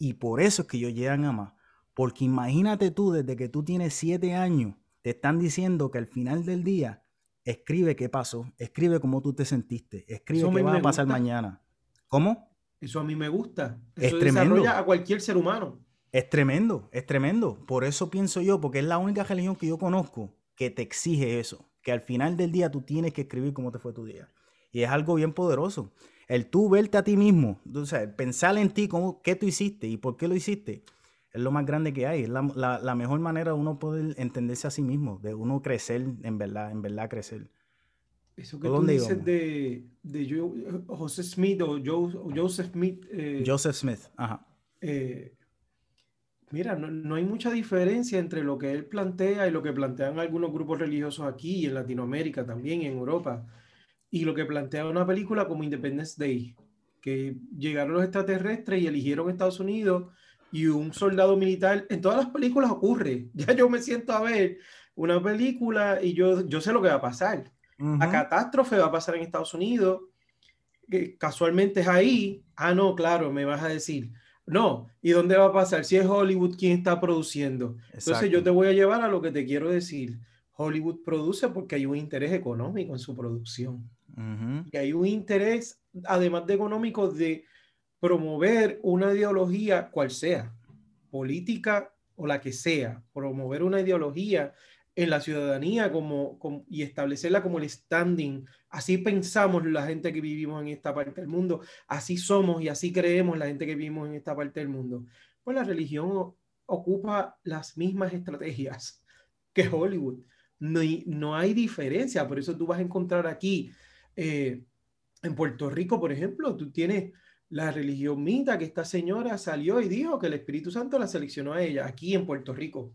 Y por eso es que ellos llegan a más. Porque imagínate tú, desde que tú tienes siete años, te están diciendo que al final del día, escribe qué pasó, escribe cómo tú te sentiste, escribe qué va a pasar mañana. ¿Cómo? Eso a mí me gusta. Eso es tremendo. a cualquier ser humano. Es tremendo, es tremendo. Por eso pienso yo, porque es la única religión que yo conozco que te exige eso. Que al final del día tú tienes que escribir cómo te fue tu día. Y es algo bien poderoso. El tú verte a ti mismo, o sea, pensar en ti, cómo, qué tú hiciste y por qué lo hiciste, es lo más grande que hay. Es la, mejor manera de uno poder entenderse a sí mismo, de uno crecer, en verdad, en verdad crecer. Eso que tú dices de, de José Smith o Joseph Smith. Eh, Joseph Smith, ajá. Eh, mira, no, hay mucha diferencia entre lo que él plantea y lo que plantean algunos grupos religiosos aquí en Latinoamérica también, en Europa, y lo que plantea una película como Independence Day, que llegaron los extraterrestres y eligieron Estados Unidos y un soldado militar. En todas las películas ocurre. Ya yo me siento a ver una película y yo, yo sé lo que va a pasar la catástrofe va a pasar en Estados Unidos, que casualmente es ahí. Ah, no, claro, me vas a decir. No, ¿y dónde va a pasar? Si es Hollywood quien está produciendo. Entonces yo te voy a llevar a lo que te quiero decir. Hollywood produce porque hay un interés económico en su producción. Y hay un interés, además de económico, de promover una ideología, cual sea, política o la que sea, promover una ideología en la ciudadanía como, y establecerla como el standing. Así pensamos la gente que vivimos en esta parte del mundo, así somos y así creemos la gente que vivimos en esta parte del mundo. Pues la religión ocupa las mismas estrategias que Hollywood. No no hay diferencia, por eso tú vas a encontrar aquí, eh, en Puerto Rico, por ejemplo, tú tienes la religión mita, que esta señora salió y dijo que el Espíritu Santo la seleccionó a ella, aquí en Puerto Rico.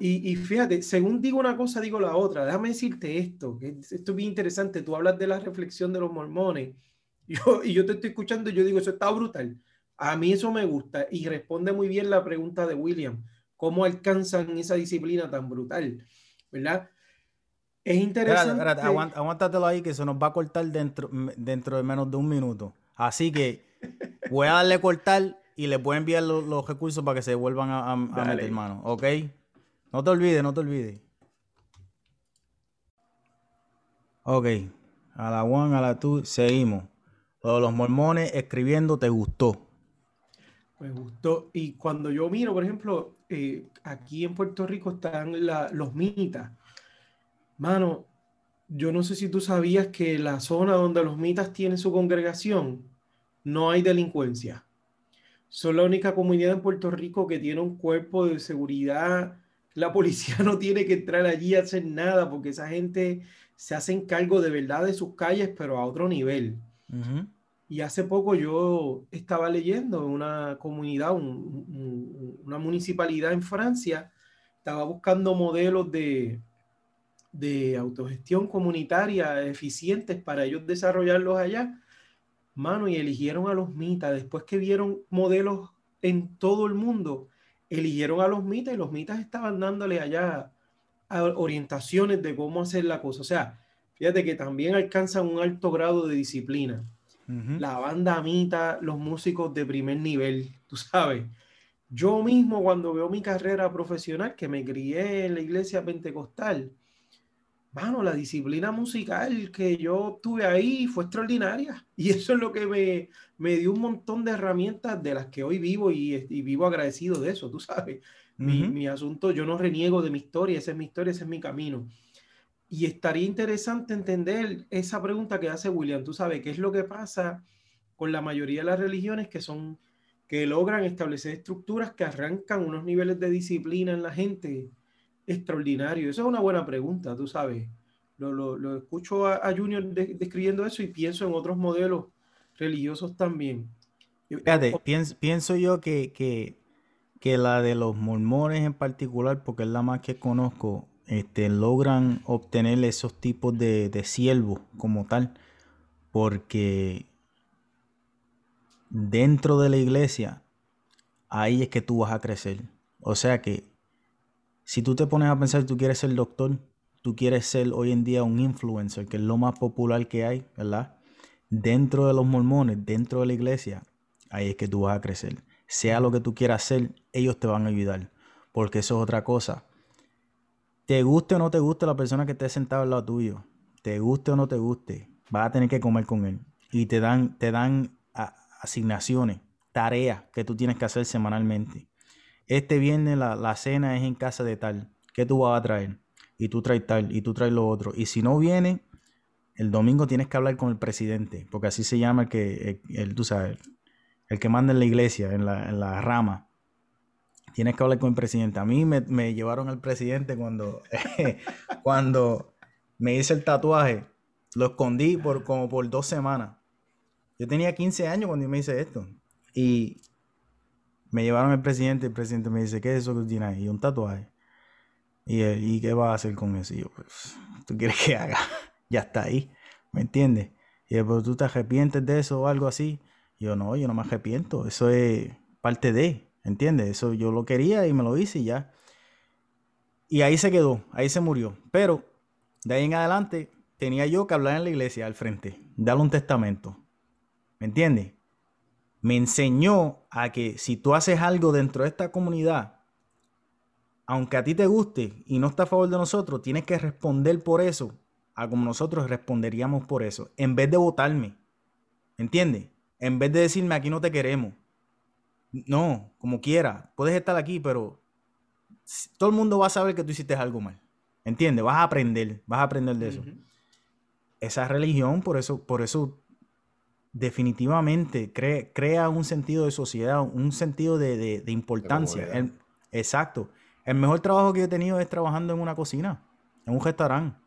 Y, fíjate, según digo una cosa, digo la otra. Déjame decirte esto, que esto es bien interesante. Tú hablas de la reflexión de los mormones yo, y yo te estoy escuchando y yo digo, eso está brutal. A mí eso me gusta y responde muy bien la pregunta de William. ¿Cómo alcanzan esa disciplina tan brutal? ¿Verdad? Es interesante. Espérate, aguántatelo ahí que se nos va a cortar dentro, dentro de menos de un minuto. Así que voy a darle cortar y les voy a enviar los, recursos para que se vuelvan a, a meter mano. ¿Ok? No te olvides, no te olvides. Ok. A la one, a la two, seguimos. los mormones escribiendo, ¿te gustó? Me gustó. Y cuando yo miro, por ejemplo, eh, aquí en Puerto Rico están los mitas. Mano, yo no sé si tú sabías que la zona donde los mitas tienen su congregación no hay delincuencia. Son la única comunidad en Puerto Rico que tiene un cuerpo de seguridad la policía no tiene que entrar allí a hacer nada porque esa gente se hace cargo de verdad de sus calles, pero a otro nivel. Y hace poco yo estaba leyendo en una comunidad, una municipalidad en Francia, estaba buscando modelos de, de autogestión comunitaria eficientes para ellos desarrollarlos allá. Mano, y eligieron a los mitas después que vieron modelos en todo el mundo eligieron a los mitas y los mitas estaban dándole allá orientaciones de cómo hacer la cosa. O sea, fíjate que también alcanzan un alto grado de disciplina. la banda Mita, los músicos de primer nivel, tú sabes. Yo mismo cuando veo mi carrera profesional, que me crié en la iglesia pentecostal, bueno, la disciplina musical que yo tuve ahí fue extraordinaria. Y eso es lo que me, me dio un montón de herramientas de las que hoy vivo y, vivo agradecido de eso, tú sabes. mi, mi, asunto, yo no reniego de mi historia, esa es mi historia, ese es mi camino. Y estaría interesante entender esa pregunta que hace William, tú sabes, ¿qué es lo que pasa con la mayoría de las religiones que son, que logran establecer estructuras que arrancan unos niveles de disciplina en la gente? Extraordinario? Esa es una buena pregunta, tú sabes. Lo, lo, lo escucho a, Junior describiendo eso y pienso en otros modelos religiosos también. Fíjate, pienso, yo que, que, que, la de los mormones en particular, porque es la más que conozco, este, logran obtener esos tipos de, de siervos como tal, porque dentro de la iglesia, ahí es que tú vas a crecer. O sea que si tú te pones a pensar tú quieres ser doctor, tú quieres ser hoy en día un influencer, que es lo más popular que hay, ¿verdad? Dentro de los mormones, dentro de la iglesia, ahí es que tú vas a crecer. Sea lo que tú quieras hacer, ellos te van a ayudar, porque eso es otra cosa. Te guste o no te guste la persona que esté sentada al lado tuyo, te guste o no te guste, vas a tener que comer con él. Y te dan, te dan asignaciones, tareas que tú tienes que hacer semanalmente este viernes la, cena es en casa de tal, ¿qué tú vas a traer? Y tú traes tal, y tú traes lo otro. Y si no viene, el domingo tienes que hablar con el presidente, porque así se llama el que, el, tú sabes, el que manda en la iglesia, en la, rama. Tienes que hablar con el presidente. A mí me, llevaron al presidente cuando, cuando me hice el tatuaje. Lo escondí por, como por dos semanas. Yo tenía 15 años cuando me hice esto. Y me llevaron al presidente, el presidente me dice, ¿qué es eso que tienes ahí? Un tatuaje. Y él, ¿y qué vas a hacer con eso? Y yo, pues, ¿tú quieres que haga? ya está ahí, ¿me entiendes? Y él, pero tú te arrepientes de eso o algo así. Y yo, no, yo no me arrepiento, eso es parte de, ¿entiendes? Eso yo lo quería y me lo hice y ya. Y ahí se quedó, ahí se murió. Pero de ahí en adelante tenía yo que hablar en la iglesia al frente, darle un testamento. ¿Me entiendes? Me enseñó a que si tú haces algo dentro de esta comunidad, aunque a ti te guste y no está a favor de nosotros, tienes que responder por eso, a como nosotros responderíamos por eso, en vez de votarme. ¿Entiendes? En vez de decirme aquí no te queremos. No, como quiera, puedes estar aquí, pero todo el mundo va a saber que tú hiciste algo mal. ¿Entiendes? Vas a aprender, vas a aprender de eso. Esa religión, por eso, por eso definitivamente crea un sentido de sociedad, un sentido de, importancia. exacto. El mejor trabajo que he tenido es trabajando en una cocina, en un restaurante,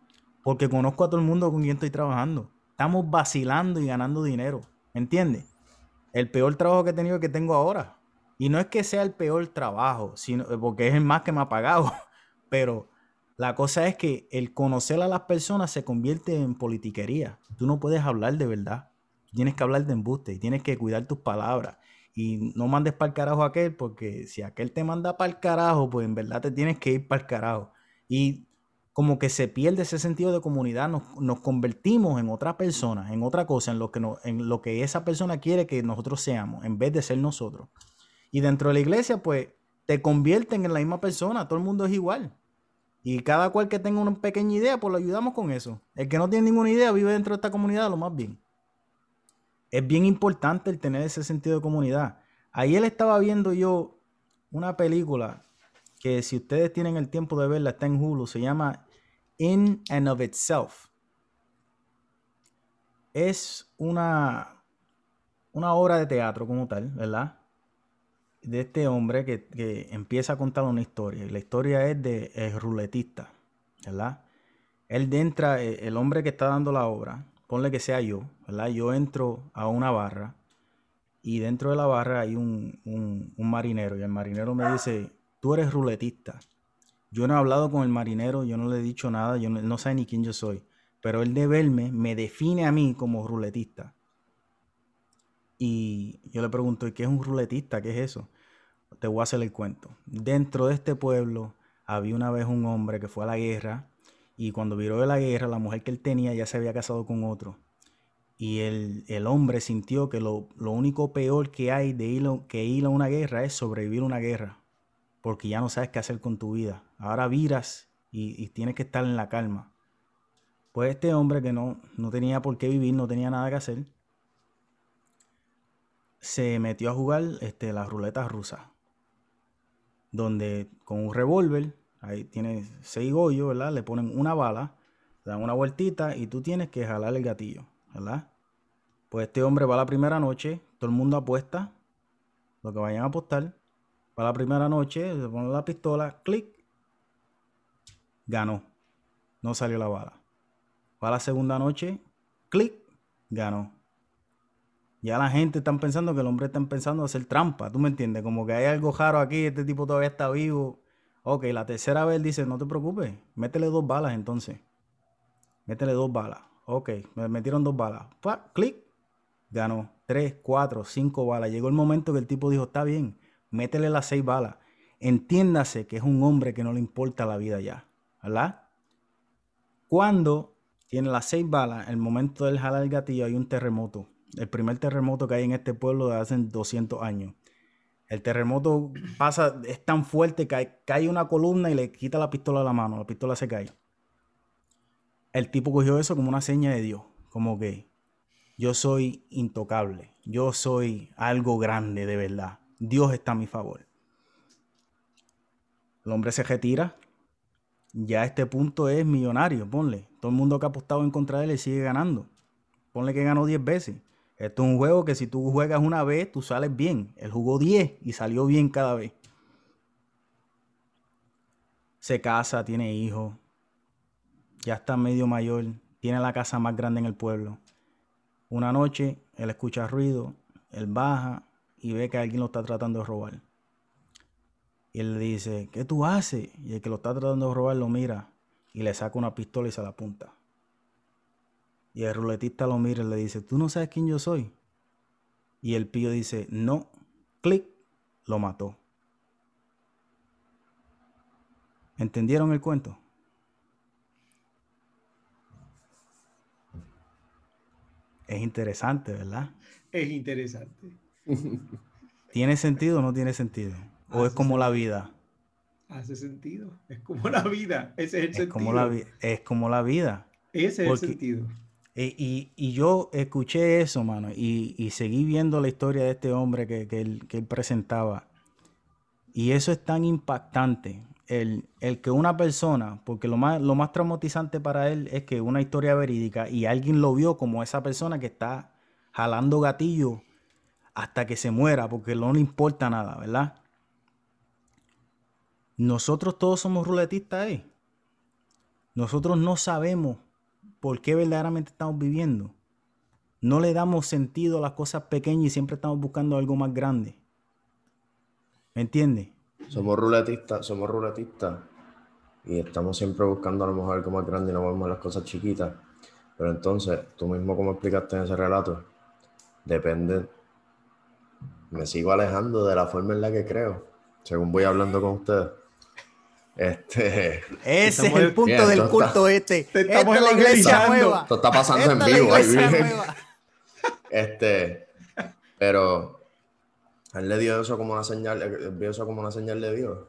porque conozco a todo el mundo con quien estoy trabajando. Estamos vacilando y ganando dinero, ¿me entiendes? El peor trabajo que he tenido es que tengo ahora. Y no es que sea el peor trabajo, sino porque es el más que me ha pagado, pero la cosa es que el conocer a las personas se convierte en politiquería. Tú no puedes hablar de verdad tienes que hablar de embuste y tienes que cuidar tus palabras. Y no mandes para el carajo a aquel, porque si aquel te manda para el carajo, pues en verdad te tienes que ir para el carajo. Y como que se pierde ese sentido de comunidad, nos, convertimos en otra persona, en otra cosa, en lo, que en lo que esa persona quiere que nosotros seamos, en vez de ser nosotros. Y dentro de la iglesia, pues te convierten en la misma persona, todo el mundo es igual. Y cada cual que tenga una pequeña idea, pues lo ayudamos con eso. El que no tiene ninguna idea vive dentro de esta comunidad lo más bien es bien importante el tener ese sentido de comunidad. Ayer estaba viendo yo una película que si ustedes tienen el tiempo de verla, está en Hulu, se llama In and of Itself. Es una, una obra de teatro como tal, ¿verdad? De este hombre que, empieza a contar una historia. La historia es de el ruletista, ¿verdad? Él entra, eh, el hombre que está dando la obra, ponle que sea yo, ¿verdad? Yo entro a una barra y dentro de la barra hay un, marinero y el marinero me dice, tú eres ruletista. Yo no he hablado con el marinero, yo no le he dicho nada, yo no, sé ni quién yo soy, pero él de verme me define a mí como ruletista. Y yo le pregunto, ¿y qué es un ruletista? ¿Qué es eso? Te voy a hacer el cuento. Dentro de este pueblo había una vez un hombre que fue a la guerra y cuando viró de la guerra, la mujer que él tenía ya se había casado con otro. Y el, hombre sintió que lo, único peor que hay de ir, que ir a una guerra es sobrevivir a una guerra. Porque ya no sabes qué hacer con tu vida. Ahora viras y, tienes que estar en la calma. Pues este hombre que no, no tenía por qué vivir, no tenía nada que hacer, se metió a jugar este, las ruletas rusas. Donde con un revólver, ahí tiene seis goyos, ¿verdad? Le ponen una bala, dan una vueltita y tú tienes que jalar el gatillo. ¿verdad? Pues este hombre va la primera noche, todo el mundo apuesta, lo que vayan a apostar, va la primera noche, se pone la pistola, clic, ganó, no salió la bala. Va la segunda noche, clic, ganó. Ya la gente está pensando que el hombre está pensando hacer trampa, ¿tú me entiendes? Como que hay algo raro aquí, este tipo todavía está vivo. Ok, la tercera vez dice, no te preocupes, métele dos balas entonces. Métele dos balas. Ok, me metieron dos balas. clic, ganó. Tres, cuatro, cinco balas. Llegó el momento que el tipo dijo, está bien, métele las seis balas. Entiéndase que es un hombre que no le importa la vida ya. ¿Verdad? Cuando tiene las seis balas, el momento del jalar el gatillo hay un terremoto. El primer terremoto que hay en este pueblo de hace 200 años. El terremoto pasa, es tan fuerte que cae, una columna y le quita la pistola a la mano. La pistola se cae el tipo cogió eso como una seña de Dios, como que yo soy intocable, yo soy algo grande de verdad, Dios está a mi favor. El hombre se retira, ya a este punto es millonario, ponle. Todo el mundo que ha apostado en contra de él sigue ganando. Ponle que ganó 10 veces. Esto es un juego que si tú juegas una vez, tú sales bien. Él jugó 10 y salió bien cada vez. Se casa, tiene hijos, ya está medio mayor, tiene la casa más grande en el pueblo. Una noche él escucha ruido, él baja y ve que alguien lo está tratando de robar. Y él le dice, ¿qué tú haces? Y el que lo está tratando de robar lo mira y le saca una pistola y se la apunta. Y el ruletista lo mira y le dice, ¿tú no sabes quién yo soy? Y el pío dice, no, clic, lo mató. ¿Entendieron el cuento? Es interesante, ¿verdad? Es interesante. ¿Tiene sentido o no tiene sentido? ¿O es como la vida? Hace sentido. Es como la vida. Ese es el sentido. Como la, es como la vida. Ese es el sentido. Y, yo escuché eso, mano, y, seguí viendo la historia de este hombre que, que, él, que él presentaba. Y eso es tan impactante el, que una persona, porque lo más, lo más traumatizante para él es que una historia verídica y alguien lo vio como esa persona que está jalando gatillo hasta que se muera, porque no le importa nada, ¿verdad? Nosotros todos somos ruletistas ahí. Nosotros no sabemos por qué verdaderamente estamos viviendo. No le damos sentido a las cosas pequeñas y siempre estamos buscando algo más grande. ¿Me entiendes? somos ruletistas, somos ruletistas y estamos siempre buscando a lo mejor algo más grande y no vemos las cosas chiquitas. Pero entonces, tú mismo como explicaste en ese relato, depende, me sigo alejando de la forma en la que creo, según voy hablando con ustedes. Este, Ese es el punto del culto este. Esta es la iglesia nueva. Esto está pasando en vivo. Este, pero él le dio eso como una señal, vio eso como una señal de Dios.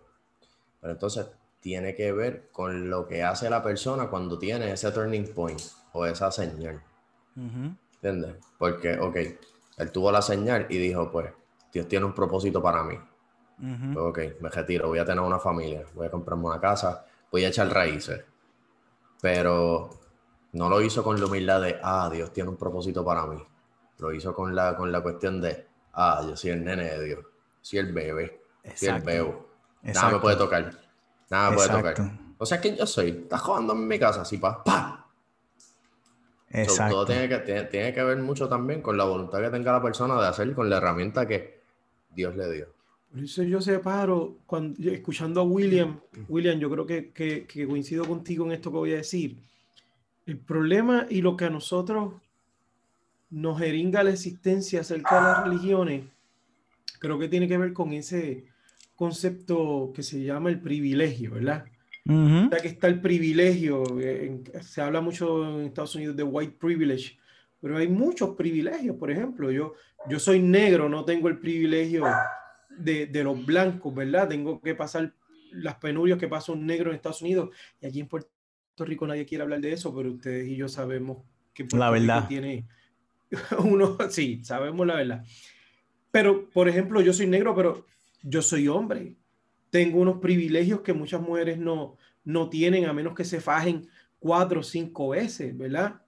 Pero entonces tiene que ver con lo que hace la persona cuando tiene ese turning point o esa señal. ¿Entiendes? Porque, ok, él tuvo la señal y dijo, pues, Dios tiene un propósito para mí. Ok, me retiro, voy a tener una familia, voy a comprarme una casa, voy a echar raíces. Pero no lo hizo con la humildad de, ah, Dios tiene un propósito para mí. Lo hizo con la, con la cuestión de, ah, yo soy el nene de Dios, soy el bebé, soy el bebo. Nada me puede tocar, nada me puede tocar. O sea, que yo soy, estás jugando en mi casa, así, pa, pa. Exacto. todo tiene que, tiene, que ver mucho también con la voluntad que tenga la persona de hacer con la herramienta que Dios le dio. Por eso yo separo, cuando, escuchando a William, William, yo creo que, que, que, coincido contigo en esto que voy a decir. El problema y lo que a nosotros nos eringa la existencia acerca de las religiones, creo que tiene que ver con ese concepto que se llama el privilegio, ¿verdad? Ya que está el privilegio, se habla mucho en Estados Unidos de white privilege, pero hay muchos privilegios. Por ejemplo, yo, yo soy negro, no tengo el privilegio de, de los blancos, ¿verdad? Tengo que pasar las penurias que pasa un negro en Estados Unidos y allí en Puerto Rico nadie quiere hablar de eso, pero ustedes y yo sabemos que Puerto la verdad. tiene uno, sí, sabemos la verdad. Pero, por ejemplo, yo soy negro, pero yo soy hombre. Tengo unos privilegios que muchas mujeres no, no tienen, a menos que se fajen cuatro o cinco veces, ¿verdad?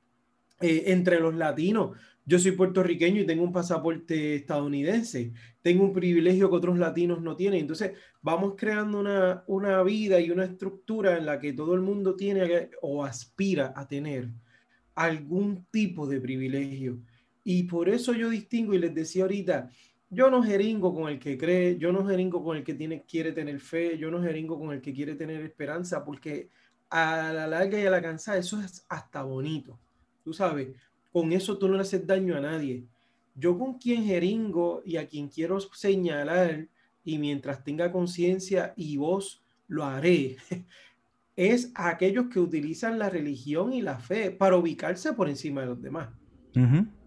Eh, entre los latinos, yo soy puertorriqueño y tengo un pasaporte estadounidense. Tengo un privilegio que otros latinos no tienen. Entonces, vamos creando una, una vida y una estructura en la que todo el mundo tiene o aspira a tener algún tipo de privilegio. Y por eso yo distingo y les decía ahorita, yo no jeringo con el que cree, yo no jeringo con el que tiene, quiere tener fe, yo no jeringo con el que quiere tener esperanza, porque a la larga y a la cansada eso es hasta bonito. Tú sabes, con eso tú no le haces daño a nadie. Yo con quien jeringo y a quien quiero señalar, y mientras tenga conciencia y voz, lo haré, es a aquellos que utilizan la religión y la fe para ubicarse por encima de los demás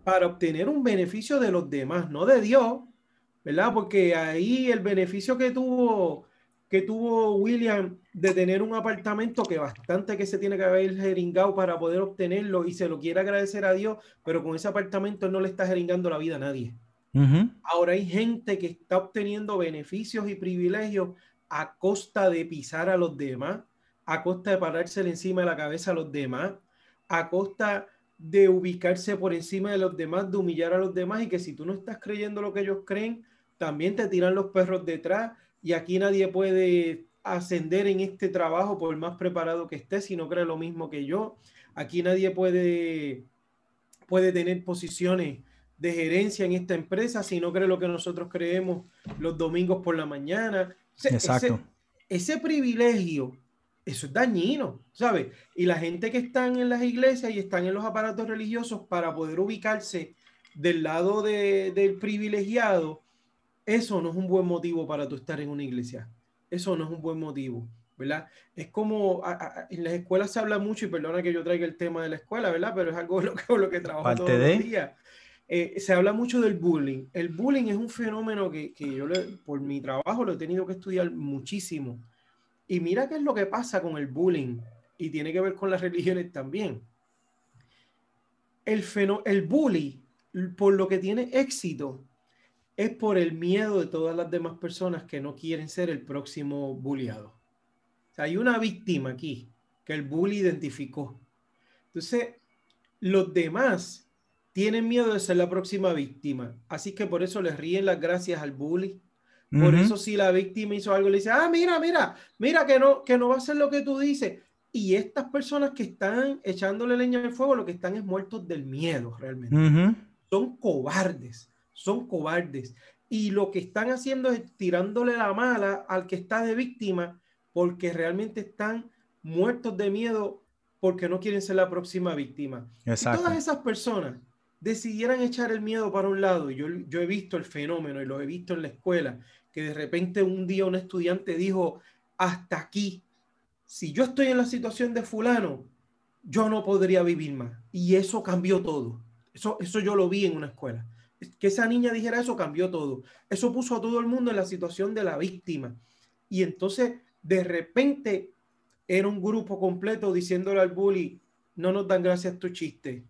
para obtener un beneficio de los demás, no de Dios, ¿verdad? Porque ahí el beneficio que tuvo, que tuvo William de tener un apartamento que bastante que se tiene que haber jeringado para poder obtenerlo y se lo quiere agradecer a Dios, pero con ese apartamento no le está jeringando la vida a nadie. Ahora hay gente que está obteniendo beneficios y privilegios a costa de pisar a los demás, a costa de pararse encima de la cabeza a los demás, a costa de ubicarse por encima de los demás, de humillar a los demás y que si tú no estás creyendo lo que ellos creen, también te tiran los perros detrás y aquí nadie puede ascender en este trabajo por más preparado que esté si no cree lo mismo que yo. Aquí nadie puede, puede tener posiciones de gerencia en esta empresa si no cree lo que nosotros creemos los domingos por la mañana. Exacto. ese privilegio eso es dañino, ¿sabes? Y la gente que están en las iglesias y están en los aparatos religiosos para poder ubicarse del lado del privilegiado, eso no es un buen motivo para tú estar en una iglesia. Eso no es un buen motivo, ¿verdad? Es como en las escuelas se habla mucho, y perdona que yo traiga el tema de la escuela, ¿verdad? Pero es algo lo que, lo que trabajo Parte todos de... los días. Eh, se habla mucho del bullying. El bullying es un fenómeno que, que yo por mi trabajo lo he tenido que estudiar muchísimo y mira qué es lo que pasa con el bullying y tiene que ver con las religiones también. El, el bully, por lo que tiene éxito, es por el miedo de todas las demás personas que no quieren ser el próximo bulliado. O sea, hay una víctima aquí que el bully identificó. Entonces, los demás tienen miedo de ser la próxima víctima. Así que por eso les ríen las gracias al bully por eso si la víctima hizo algo, le dice, ah, mira, mira, mira que no, que no va a ser lo que tú dices. Y estas personas que están echándole leña al fuego, lo que están es muertos del miedo realmente. Son cobardes, son cobardes. Y lo que están haciendo es tirándole la mala al que está de víctima porque realmente están muertos de miedo porque no quieren ser la próxima víctima. Exacto. todas esas personas decidieran echar el miedo para un lado, y yo, yo he visto el fenómeno y lo he visto en la escuela, que de repente un día un estudiante dijo, hasta aquí, si yo estoy en la situación de fulano, yo no podría vivir más. Y eso cambió todo. Eso, eso yo lo vi en una escuela. Que esa niña dijera eso cambió todo. Eso puso a todo el mundo en la situación de la víctima. Y entonces, de repente, era un grupo completo diciéndole al bully, no nos dan gracias tu chiste,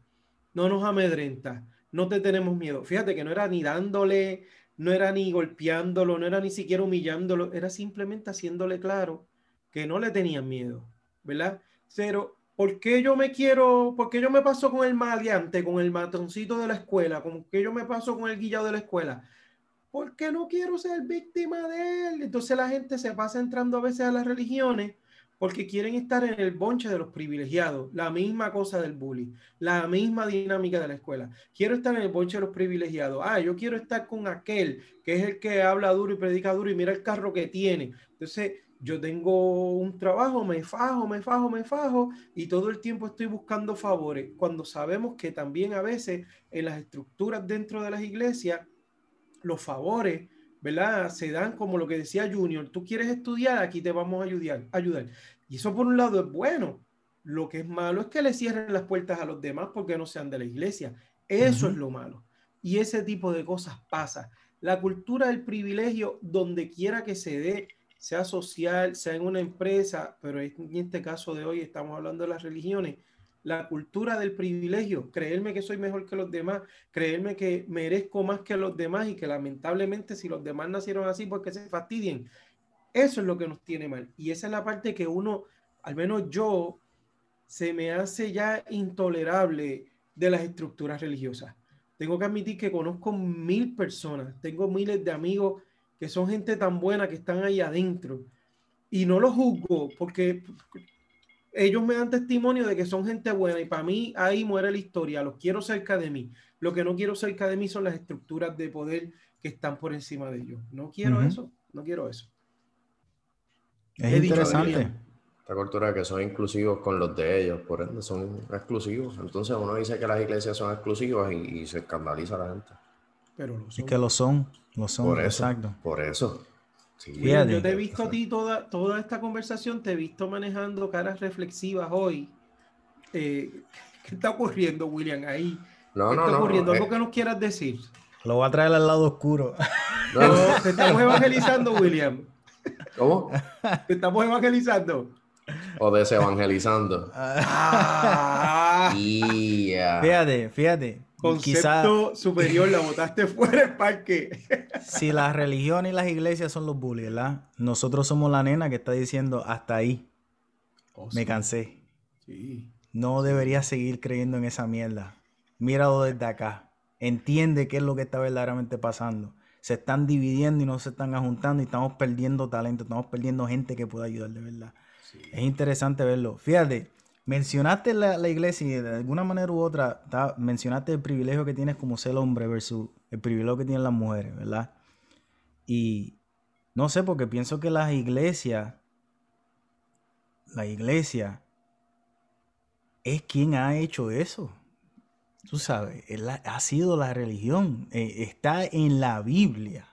no nos amedrenta, no te tenemos miedo. Fíjate que no era ni dándole no era ni golpeándolo, no era ni siquiera humillándolo, era simplemente haciéndole claro que no le tenían miedo, ¿verdad? Pero, ¿por qué yo me quiero, por qué yo me paso con el maleante, con el matoncito de la escuela, con qué yo me paso con el guillado de la escuela? Porque no quiero ser víctima de él. Entonces la gente se pasa entrando a veces a las religiones porque quieren estar en el bonche de los privilegiados, la misma cosa del bullying, la misma dinámica de la escuela. Quiero estar en el bonche de los privilegiados. Ah, yo quiero estar con aquel que es el que habla duro y predica duro y mira el carro que tiene. Entonces, yo tengo un trabajo, me fajo, me fajo, me fajo y todo el tiempo estoy buscando favores, cuando sabemos que también a veces en las estructuras dentro de las iglesias, los favores ¿verdad? Se dan como lo que decía Junior, tú quieres estudiar, aquí te vamos a ayudar, ayudar. Y eso por un lado es bueno. Lo que es malo es que le cierren las puertas a los demás porque no sean de la iglesia. Eso es lo malo. Y ese tipo de cosas pasa. La cultura del privilegio, donde quiera que se dé, sea social, sea en una empresa, pero en este caso de hoy estamos hablando de las religiones, la cultura del privilegio, creerme que soy mejor que los demás, creerme que merezco más que los demás y que lamentablemente si los demás nacieron así, pues que se fastidien. Eso es lo que nos tiene mal. Y esa es la parte que uno, al menos yo, se me hace ya intolerable de las estructuras religiosas. Tengo que admitir que conozco mil personas, tengo miles de amigos que son gente tan buena que están ahí adentro. Y no los juzgo porque ellos me dan testimonio de que son gente buena y para mí ahí muere la historia. Los quiero cerca de mí. Lo que no quiero cerca de mí son las estructuras de poder que están por encima de ellos. No quiero eso, no quiero eso. Es interesante. Esta cultura que son inclusivos con los de ellos, por ende son exclusivos. Entonces uno dice que las iglesias son exclusivas y, se escandaliza a la gente. Pero lo son. que lo son, lo son, por eso, exacto. Por eso. yo te he visto a ti toda, toda esta conversación, te he visto manejando caras reflexivas hoy. Eh, ¿Qué está ocurriendo, William? Ahí. No, ¿Qué no, está ocurriendo? No, ¿Algo que nos quieras decir? Lo voy a traer al lado oscuro. No, te estamos evangelizando, William. ¿Cómo? Te estamos evangelizando. O desevangelizando. Ah. Fíjate, fíjate. Concepto superior, la botaste fuera del parque. si la religión y las iglesias son los bullies, ¿verdad? Nosotros somos la nena que está diciendo hasta ahí. Oh, Me cansé. No deberías seguir creyendo en esa mierda. Míralo desde acá. Entiende qué es lo que está verdaderamente pasando. Se están dividiendo y no se están ajuntando y estamos perdiendo talento, estamos perdiendo gente que pueda ayudar de verdad. Es interesante verlo. Fíjate, mencionaste la, iglesia y de alguna manera u otra mencionaste el privilegio que tienes como ser hombre versus el privilegio que tienen las mujeres, ¿verdad? Y no sé, porque pienso que las iglesias, la iglesia es quien ha hecho eso. Tú sabes, ha sido la religión, eh, está en la Biblia.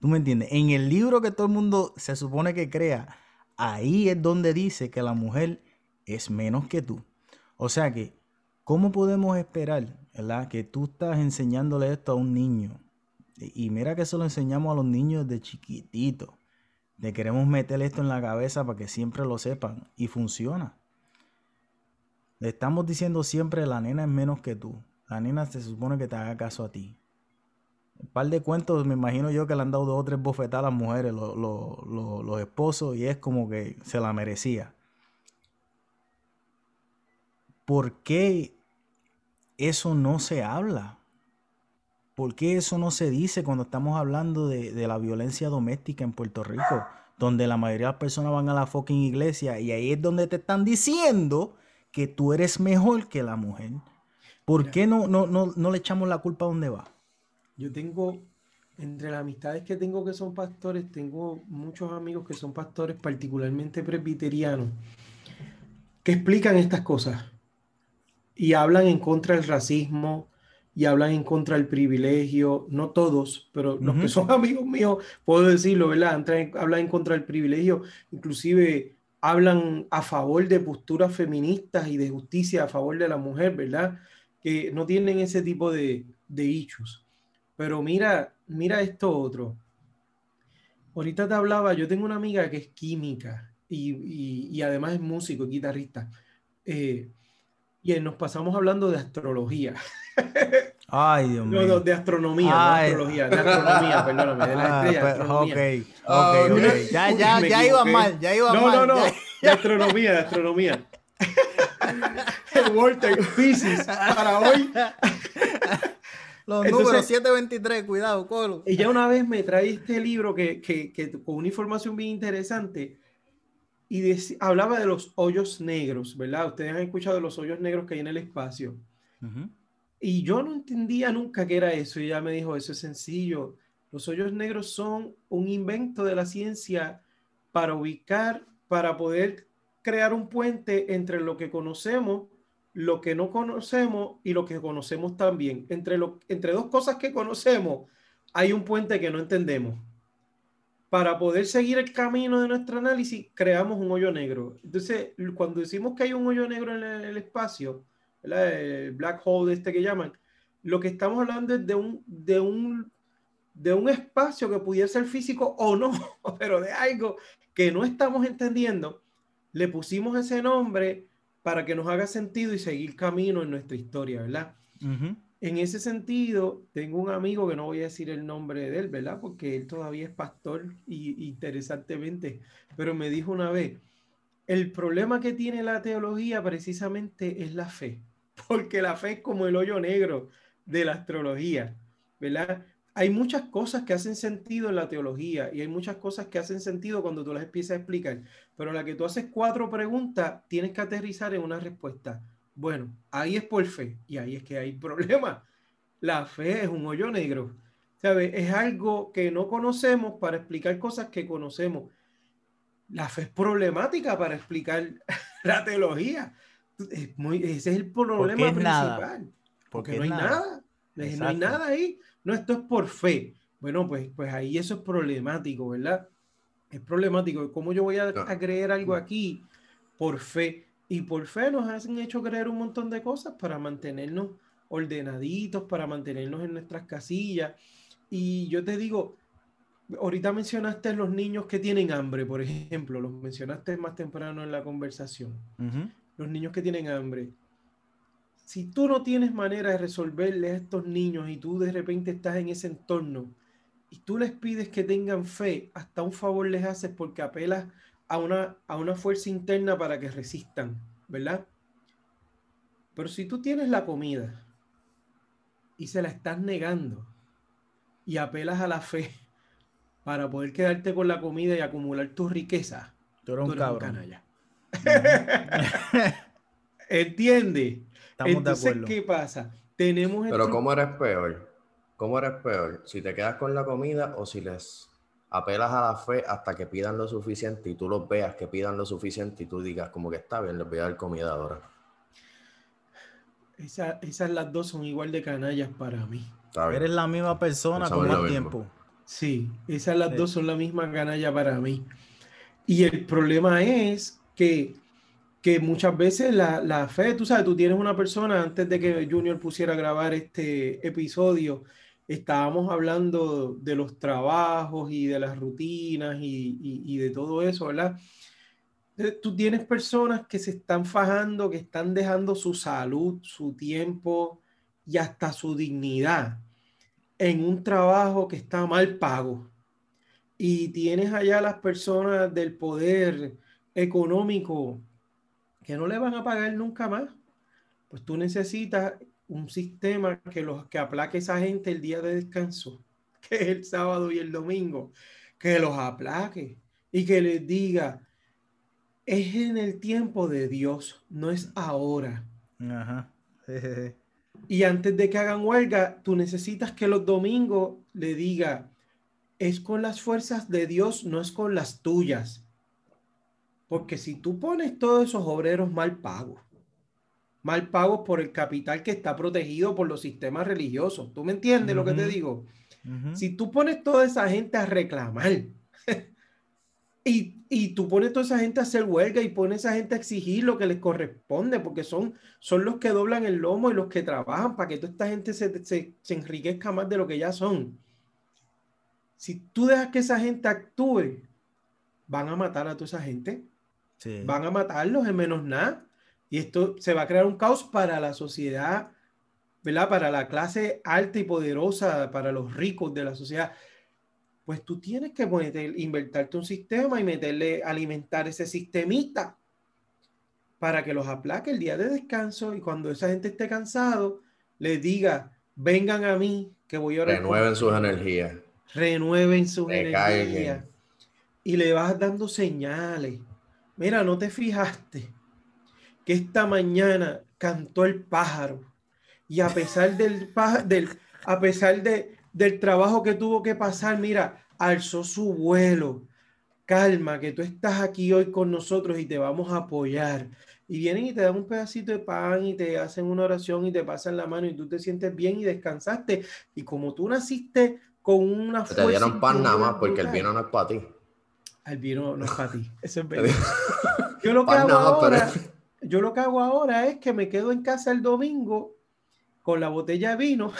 ¿Tú me entiendes? En el libro que todo el mundo se supone que crea, ahí es donde dice que la mujer es menos que tú. O sea que, ¿cómo podemos esperar, ¿verdad? Que tú estás enseñándole esto a un niño. Y mira que eso lo enseñamos a los niños de chiquitito. Le queremos meter esto en la cabeza para que siempre lo sepan. Y funciona. Le estamos diciendo siempre la nena es menos que tú. La nena se supone que te haga caso a ti. Un par de cuentos, me imagino yo que le han dado dos o tres bofetadas a las mujeres, los, esposos, y es como que se la merecía. ¿Por qué eso no se habla? ¿Por qué eso no se dice cuando estamos hablando de, de, la violencia doméstica en Puerto Rico? Donde la mayoría de las personas van a la fucking iglesia y ahí es donde te están diciendo que tú eres mejor que la mujer. ¿Por qué no, no, no, no le echamos la culpa a donde va? Yo tengo, entre las amistades que tengo que son pastores, tengo muchos amigos que son pastores, particularmente presbiterianos, que explican estas cosas y hablan en contra del racismo y hablan en contra del privilegio, no todos, pero los que son amigos míos, puedo decirlo, ¿verdad? hablan en contra del privilegio, inclusive hablan a favor de posturas feministas y de justicia a favor de la mujer, ¿verdad? Que no tienen ese tipo de, de hechos. Pero mira, mira esto otro. Ahorita te hablaba, yo tengo una amiga que es química y, además es músico y guitarrista. Eh, y nos pasamos hablando de astrología. Ay, Dios mío. No, de astronomía, no astrología, de astronomía, perdóname, de la estrella. astronomía. Ok, ok, ok. Ya, ya, ya iba mal, ya iba mal. No, no, no, de astronomía, de astronomía. El Walter Pisces, para hoy. Los números 723, cuidado, Colo. Ella una vez me trae este libro que, que, que con una información bien interesante y hablaba de los hoyos negros, ¿verdad? Ustedes han escuchado de los hoyos negros que hay en el espacio. Y yo no entendía nunca qué era eso. Y ella me dijo, eso es sencillo. Los hoyos negros son un invento de la ciencia para ubicar, para poder crear un puente entre lo que conocemos lo que no conocemos y lo que conocemos también. Entre, lo, entre dos cosas que conocemos hay un puente que no entendemos. Para poder seguir el camino de nuestro análisis, creamos un hoyo negro. Entonces, cuando decimos que hay un hoyo negro en el, espacio, el black hole este que llaman, lo que estamos hablando es de un, de un, de un espacio que pudiera ser físico o no, pero de algo que no estamos entendiendo, le pusimos ese nombre para que nos haga sentido y seguir camino en nuestra historia, ¿verdad? En ese sentido, tengo un amigo que no voy a decir el nombre de él, ¿verdad? Porque él todavía es pastor y interesantemente, pero me dijo una vez, el problema que tiene la teología precisamente es la fe, porque la fe es como el hoyo negro de la astrología, ¿verdad? Hay muchas cosas que hacen sentido en la teología y hay muchas cosas que hacen sentido cuando tú las empiezas a explicar, pero la que tú haces cuatro preguntas, tienes que aterrizar en una respuesta. Bueno, ahí es por fe y ahí es que hay problema. La fe es un hoyo negro, ¿sabes? Es algo que no conocemos para explicar cosas que conocemos la fe es problemática para explicar la teología. Es muy, ese es el problema principal. Nada. Porque, no hay nada. No hay nada ahí. No, esto es por fe. Bueno, pues, pues ahí eso es problemático, ¿verdad? Es problemático. ¿Cómo yo voy a, a creer algo aquí por fe? Y por fe nos han hecho creer un montón de cosas para mantenernos ordenaditos, para mantenernos en nuestras casillas. Y yo te digo, ahorita mencionaste los niños que tienen hambre, por ejemplo, los mencionaste más temprano en la conversación. Los niños que tienen hambre. Si tú no tienes manera de resolverle a estos niños y tú de repente estás en ese entorno y tú les pides que tengan fe, hasta un favor les haces porque apelas a una, a una fuerza interna para que resistan, ¿verdad? Pero si tú tienes la comida y se la estás negando y apelas a la fe, para poder quedarte con la comida y acumular tu riqueza. Tú eres un cabrón. ¿Entiendes? Estamos Entonces, de acuerdo. ¿qué pasa? Tenemos Pero ¿cómo eres peor? ¿Cómo eres peor? ¿Si te quedas con la comida o si les apelas a la fe hasta que pidan lo suficiente y tú los veas que pidan lo suficiente y tú digas como que está bien, les voy a dar comida ahora? esas las dos son igual de canallas para mí. Eres la misma persona con más tiempo. Sí, esas las dos son la misma canalla para mí. Y el problema es que, que muchas veces la, la, fe, tú sabes, tú tienes una persona, antes de que Junior pusiera a grabar este episodio, estábamos hablando de los trabajos y de las rutinas y, de todo eso, ¿verdad? Tú tienes personas que se están fajando, que están dejando su salud, su tiempo y hasta su dignidad en un trabajo que está mal pago y tienes allá las personas del poder económico que no le van a pagar nunca más, pues tú necesitas un sistema que los que aplaque a esa gente el día de descanso, que es el sábado y el domingo, que los aplaque y que les diga, es en el tiempo de Dios, no es ahora. Ajá. Y antes de que hagan huelga, tú necesitas que los domingos le diga, es con las fuerzas de Dios, no es con las tuyas. Porque si tú pones todos esos obreros mal pagos, mal pagos por el capital que está protegido por los sistemas religiosos, ¿tú me entiendes lo que te digo? Si tú pones toda esa gente a reclamar, y, tú pones toda esa gente a hacer huelga y pones a esa gente a exigir lo que les corresponde, porque son, son los que doblan el lomo y los que trabajan para que toda esta gente se, se, enriquezca más de lo que ya son. Si tú dejas que esa gente actúe, van a matar a toda esa gente. Van a matarlos en menos nada. Y esto se va a crear un caos para la sociedad, ¿verdad? Para la clase alta y poderosa, para los ricos de la sociedad pues tú tienes que invertirte un sistema y meterle, alimentar ese sistemita para que los aplaque el día de descanso y cuando esa gente esté cansado, les diga, vengan a mí, que voy a... Renueven sus energías. Renueven sus energías. Y le vas dando señales. Mira, no te fijaste que esta mañana cantó el pájaro y a pesar del, del a pesar de, del trabajo que tuvo que pasar, mira, alzó su vuelo. Calma, que tú estás aquí hoy con nosotros y te vamos a apoyar. Y vienen y te dan un pedacito de pan y te hacen una oración y te pasan la mano y tú te sientes bien y descansaste. Y como tú naciste con una fuerza. Te dieron pan nada más porque el vino no es para ti. El vino no es para ti. Eso es verdad. yo lo que hago ahora, yo lo que hago ahora es que me quedo en casa el domingo con la botella de vino.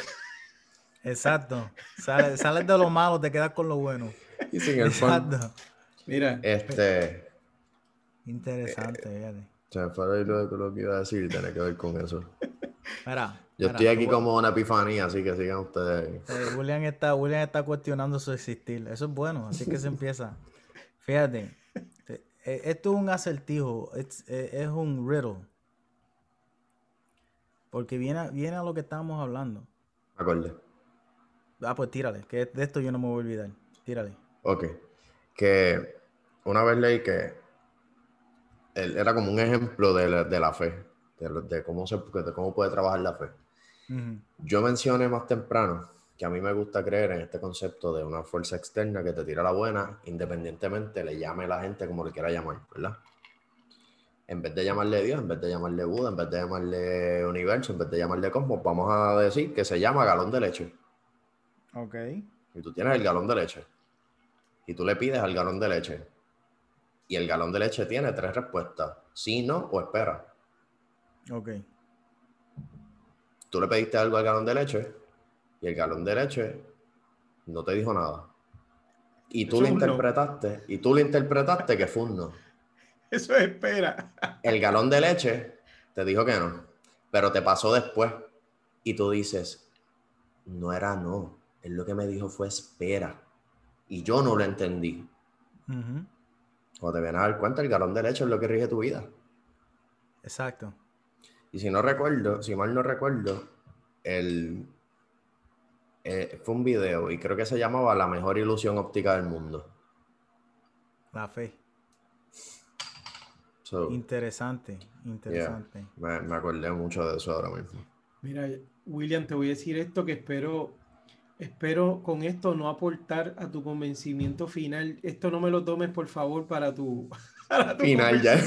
Exacto. Sales sale de lo malo, te quedas con lo bueno. Y sin el Exacto. Mira. Este. Interesante, fíjate. Se me fue lo, lo que iba a decir y tiene que ver con eso. Mira, Yo estoy aquí como una epifanía, así que sigan ustedes. Eh, William, está, William está cuestionando su existir. Eso es bueno, así que se empieza. Fíjate, eh, esto es un acertijo, es, eh, es un riddle. Porque viene, viene a lo que estábamos hablando. Acorde. Ah, pues tírale, que de esto yo no me voy a olvidar. Tírale. Ok. Que una vez leí que él era como un ejemplo de la, de la fe, de, cómo se, de cómo puede trabajar la fe. Yo mencioné más temprano que a mí me gusta creer en este concepto de una fuerza externa que te tira la buena, independientemente le llame a la gente como le quiera llamar, ¿verdad? En vez de llamarle Dios, en vez de llamarle Buda, en vez de llamarle universo, en vez de llamarle cosmos, vamos a decir que se llama galón de leche. Ok. Y tú tienes el galón de leche. Y tú le pides al galón de leche. Y el galón de leche tiene tres respuestas. Sí, no o espera. Ok. Tú le pediste algo al galón de leche y el galón de leche no te dijo nada. Y tú lo interpretaste, y tú le interpretaste que fue un no. Eso es espera. El galón de leche te dijo que no, pero te pasó después y tú dices, no era no, él lo que me dijo fue espera. Y yo no lo entendí. Cuando te vienes a dar cuenta, el galón de leche es lo que rige tu vida. Exacto. Y si no recuerdo, si mal no recuerdo, el, eh, fue un video y creo que se llamaba La mejor ilusión óptica del mundo. La fe. interesante, interesante. Me, me, acordé mucho de eso ahora mismo. Mira, William, te voy a decir esto que espero, espero con esto no aportar a tu convencimiento final. Esto no me lo tomes, por favor, para tu, Final ya.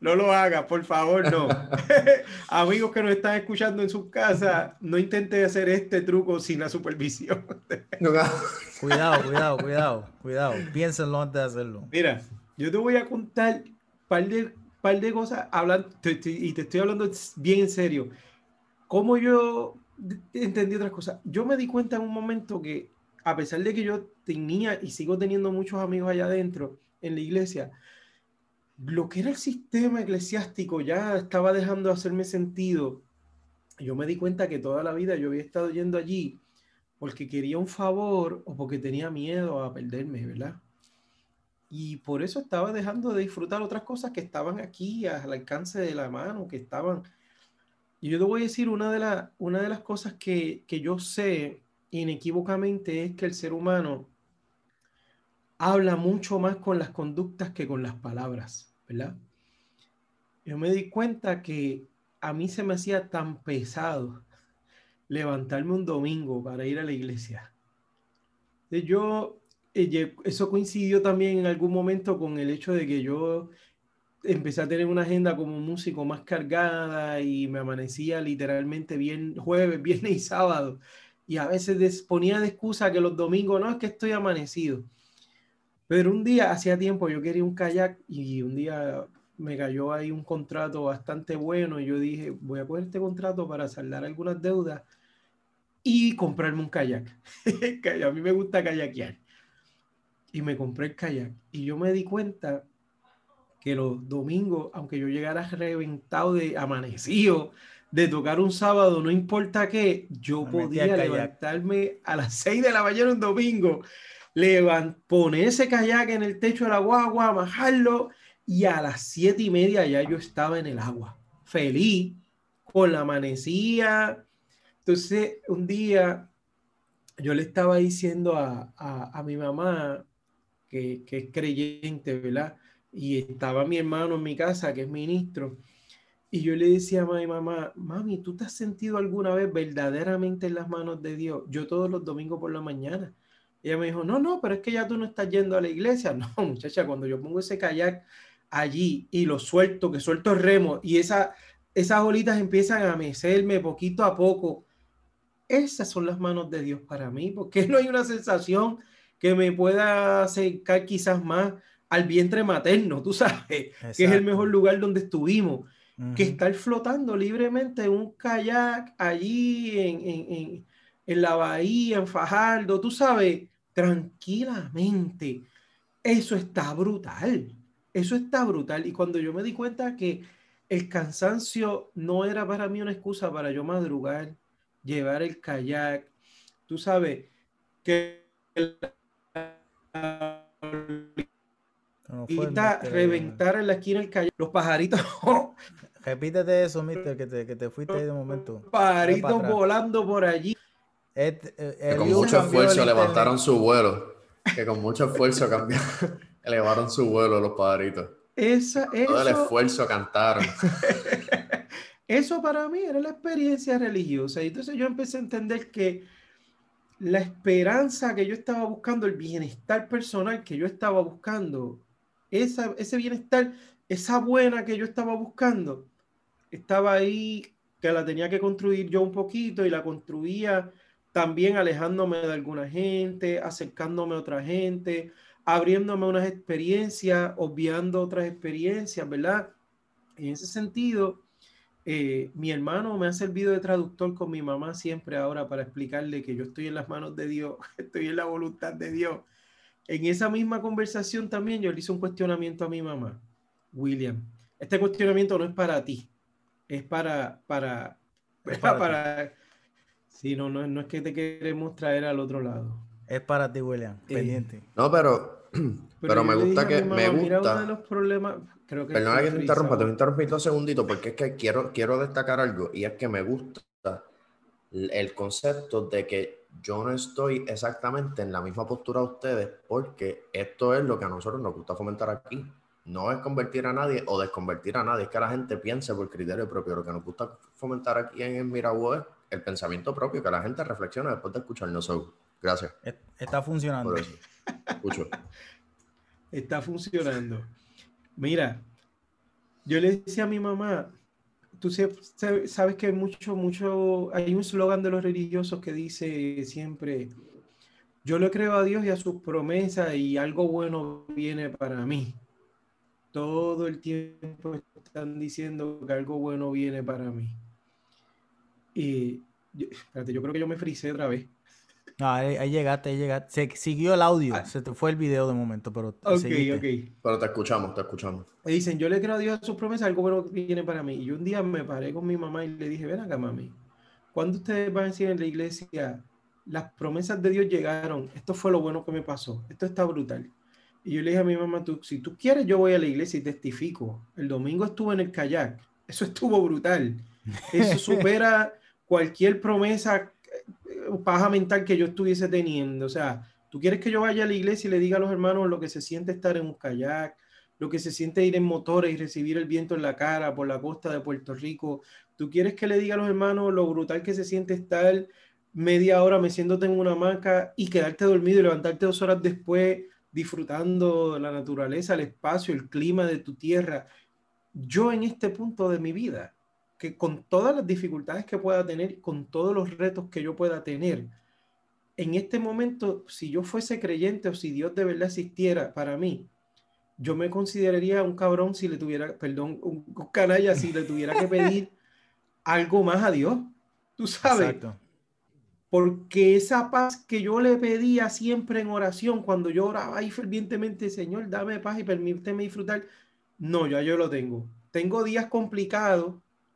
No lo hagas, por favor, no. Amigos que nos están escuchando en sus casas, no intenten hacer este truco sin la supervisión. cuidado, cuidado, cuidado, cuidado. Piénsenlo antes de hacerlo. Mira, yo te voy a contar un par de, par de cosas hablando, y te estoy hablando bien en serio. Cómo yo entendí otras cosas. Yo me di cuenta en un momento que, a pesar de que yo tenía y sigo teniendo muchos amigos allá adentro en la iglesia, lo que era el sistema eclesiástico ya estaba dejando de hacerme sentido. Yo me di cuenta que toda la vida yo había estado yendo allí porque quería un favor o porque tenía miedo a perderme, ¿verdad? Y por eso estaba dejando de disfrutar otras cosas que estaban aquí al alcance de la mano, que estaban... Y yo te voy a decir, una de, la, una de las cosas que, que yo sé inequívocamente es que el ser humano habla mucho más con las conductas que con las palabras, ¿verdad? Yo me di cuenta que a mí se me hacía tan pesado levantarme un domingo para ir a la iglesia. Yo, eh, eso coincidió también en algún momento con el hecho de que yo empecé a tener una agenda como músico más cargada y me amanecía literalmente bien jueves, viernes y sábado. Y a veces ponía de excusa que los domingos no es que estoy amanecido. Pero un día, hacía tiempo, yo quería un kayak y un día me cayó ahí un contrato bastante bueno y yo dije, voy a coger este contrato para saldar algunas deudas y comprarme un kayak. a mí me gusta kayakear. Y me compré el kayak. Y yo me di cuenta que los domingos, aunque yo llegara reventado de amanecido, de tocar un sábado, no importa qué, yo podía levantarme a las 6 de la mañana un domingo levant, poner ese kayak en el techo de la guagua, bajarlo y a las siete y media ya yo estaba en el agua, feliz, con la amanecía. Entonces, un día yo le estaba diciendo a, a, mi mamá, que, que, es creyente, ¿verdad? Y estaba mi hermano en mi casa, que es ministro. Y yo le decía a mi mamá, mami, ¿tú te has sentido alguna vez verdaderamente en las manos de Dios? Yo todos los domingos por la mañana ella me dijo, no, no, pero es que ya tú no estás yendo a la iglesia. No, muchacha, cuando yo pongo ese kayak allí y lo suelto, que suelto el remo y esa, esas olitas empiezan a mecerme poquito a poco, esas son las manos de Dios para mí, porque no hay una sensación que me pueda acercar quizás más al vientre materno, tú sabes, que es el mejor lugar donde estuvimos. que estar flotando libremente en un kayak allí en, en la bahía, en Fajardo, tú sabes, tranquilamente. Eso está brutal. Eso está brutal. Y cuando yo me di cuenta que el cansancio no era para mí una excusa para yo madrugar, llevar el kayak, tú sabes que y reventar en la esquina el kayak, los pajaritos. Repítete eso, mister, que te, que te fuiste ahí de momento. Pajaritos volando por allí. Este, eh, con mucho esfuerzo levantaron su vuelo. Que con mucho esfuerzo cambiaron, elevaron su vuelo los pajaritos. Esa, Todo el esfuerzo cantaron. eso para mí era la experiencia religiosa. Y entonces yo empecé a entender que la esperanza que yo estaba buscando, el bienestar personal que yo estaba buscando, esa, ese bienestar, esa buena que yo estaba buscando, estaba ahí, que la tenía que construir yo un poquito y la construía también alejándome de alguna gente, acercándome a otra gente, abriéndome unas experiencias, obviando otras experiencias, ¿verdad? En ese sentido, eh, mi hermano me ha servido de traductor con mi mamá siempre ahora para explicarle que yo estoy en las manos de Dios, estoy en la voluntad de Dios. En esa misma conversación también yo le hice un cuestionamiento a mi mamá, William. Este cuestionamiento no es para ti, es para, para, para, Sí, no, no, es que te queremos traer al otro lado. Es para ti, William, eh, pendiente. No, pero, pero, me gusta que. me gusta. de los problemas. Creo que Perdona que te interrumpa, te voy a interrumpir un segundito porque es que quiero, quiero destacar algo y es que me gusta el concepto de que yo no estoy exactamente en la misma postura de ustedes porque esto es lo que a nosotros nos gusta fomentar aquí. No es convertir a nadie o desconvertir a nadie, es que la gente piense por criterio propio. Lo que nos gusta fomentar aquí en el es el pensamiento propio, que la gente reflexiona después de escucharnos. Gracias. Está funcionando. Escucho. Está funcionando. Mira, yo le decía a mi mamá, tú sabes que hay mucho, mucho, hay un slogan de los religiosos que dice siempre, yo le creo a Dios y a sus promesas y algo bueno viene para mí. Todo el tiempo están diciendo que algo bueno viene para mí. Y espérate, yo creo que yo me frisé otra vez. No, ahí, llegaste, ahí llegaste. Se siguió el audio, ah. se te fue el video de momento, pero. Ok, ok. Pero te escuchamos, te escuchamos. Me dicen, yo le creo a Dios a sus promesas, algo bueno viene para mí. Y un día me paré con mi mamá y le dije, ven acá, mami. ¿Cuándo ustedes van a decir en la iglesia, las promesas de Dios llegaron? Esto fue lo bueno que me pasó. Esto está brutal. Y yo le dije a mi mamá, tú, si tú quieres, yo voy a la iglesia y testifico. El domingo estuve en el kayak. Eso estuvo brutal. Eso supera cualquier promesa eh, paja mental que yo estuviese teniendo. O sea, tú quieres que yo vaya a la iglesia y le diga a los hermanos lo que se siente estar en un kayak, lo que se siente ir en motores y recibir el viento en la cara por la costa de Puerto Rico. Tú quieres que le diga a los hermanos lo brutal que se siente estar media hora meciéndote en una hamaca y quedarte dormido y levantarte dos horas después disfrutando la naturaleza, el espacio, el clima de tu tierra. Yo en este punto de mi vida que con todas las dificultades que pueda tener, con todos los retos que yo pueda tener, en este momento, si yo fuese creyente o si Dios de verdad existiera para mí, yo me consideraría un cabrón si le tuviera, perdón, un, canalla si le tuviera que pedir algo más a Dios. Tú sabes. Porque esa paz que yo le pedía siempre en oración, cuando yo oraba ahí fervientemente, Señor, dame paz y permíteme disfrutar, no, ya yo lo tengo. Tengo días complicados,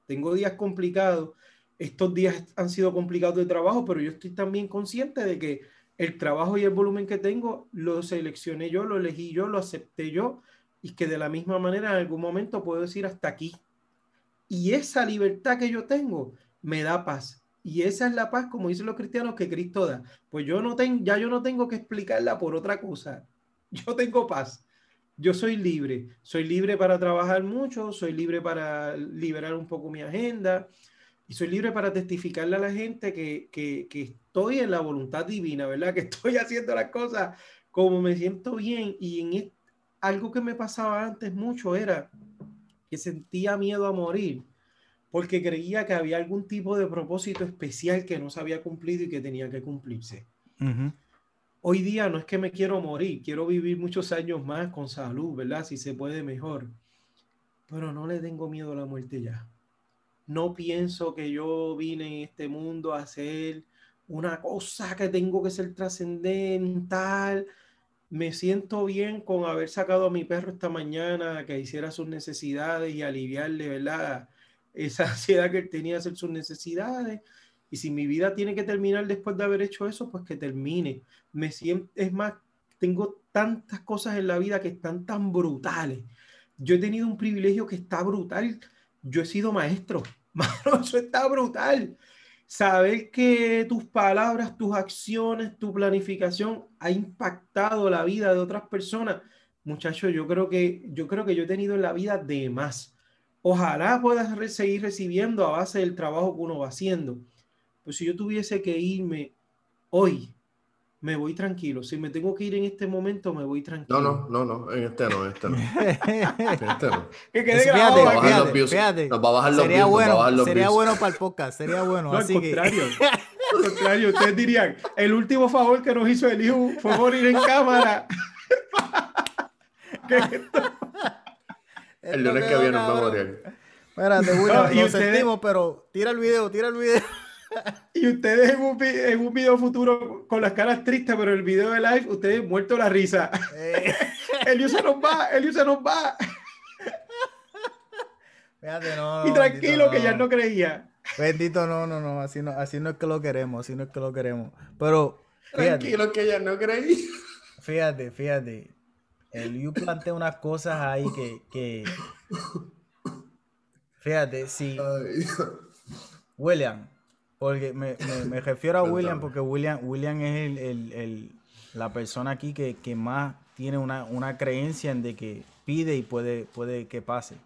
tengo días complicados, estos días han sido complicados de trabajo, pero yo estoy también consciente de que el trabajo y el volumen que tengo lo seleccioné yo, lo elegí yo, lo acepté yo y que de la misma manera en algún momento puedo decir hasta aquí. Y esa libertad que yo tengo me da paz. Y esa es la paz, como dicen los cristianos, que Cristo da. Pues yo no tengo, ya yo no tengo que explicarla por otra cosa. Yo tengo paz yo soy libre, soy libre para trabajar mucho, soy libre para liberar un poco mi agenda y soy libre para testificarle a la gente que, que, estoy en la voluntad divina, ¿verdad? Que estoy haciendo las cosas como me siento bien. Y en algo que me pasaba antes mucho era que sentía miedo a morir porque creía que había algún tipo de propósito especial que no se había cumplido y que tenía que cumplirse hoy día no es que me quiero morir, quiero vivir muchos años más con salud, ¿verdad? Si se puede mejor. pero no le tengo miedo a la muerte ya. No pienso que yo vine en este mundo a hacer una cosa que tengo que ser trascendental. Me siento bien con haber sacado a mi perro esta mañana que hiciera sus necesidades y aliviarle, ¿verdad? Esa ansiedad que él tenía de hacer sus necesidades. Y si mi vida tiene que terminar después de haber hecho eso, pues que termine. Me siento, es más, tengo tantas cosas en la vida que están tan brutales. Yo he tenido un privilegio que está brutal. Yo he sido maestro. Mano, eso está brutal saber que tus palabras, tus acciones, tu planificación ha impactado la vida de otras personas. Muchachos, yo creo que yo creo que yo he tenido en la vida de más. Ojalá puedas seguir recibiendo a base del trabajo que uno va haciendo. Pues si yo tuviese que irme hoy me voy tranquilo. Si me tengo que ir en este momento, me voy tranquilo. No, no, no, no, en este no, en este no. en este no. que quede fíjate, grabado. Fíjate, Nos va a bajar los sería views, bueno, Sería bueno para el podcast, sería bueno. No, así al contrario. al contrario, ustedes dirían, el último favor que nos hizo el hijo fue morir en cámara. ¿Qué es esto? El lunes que viene nos va a morir. Espérate, William, no, lo sentimos, pero tira el video, tira el video y ustedes en un, en un, video futuro con las caras tristes, pero el video de live, ustedes muerto la risa. Eh. Elio se nos va, Elio se nos va. y tranquilo, que ya no creía. Bendito, no, no, no, así no, así no es que lo queremos, así no es que lo queremos. Pero. tranquilo, que ya no creía. Fíjate, fíjate. El Liu plantea unas cosas ahí que. Fíjate, si. William, porque me, refiero a William porque William, William es el, la persona aquí que, más tiene una, creencia en de que pide y puede, puede que pase.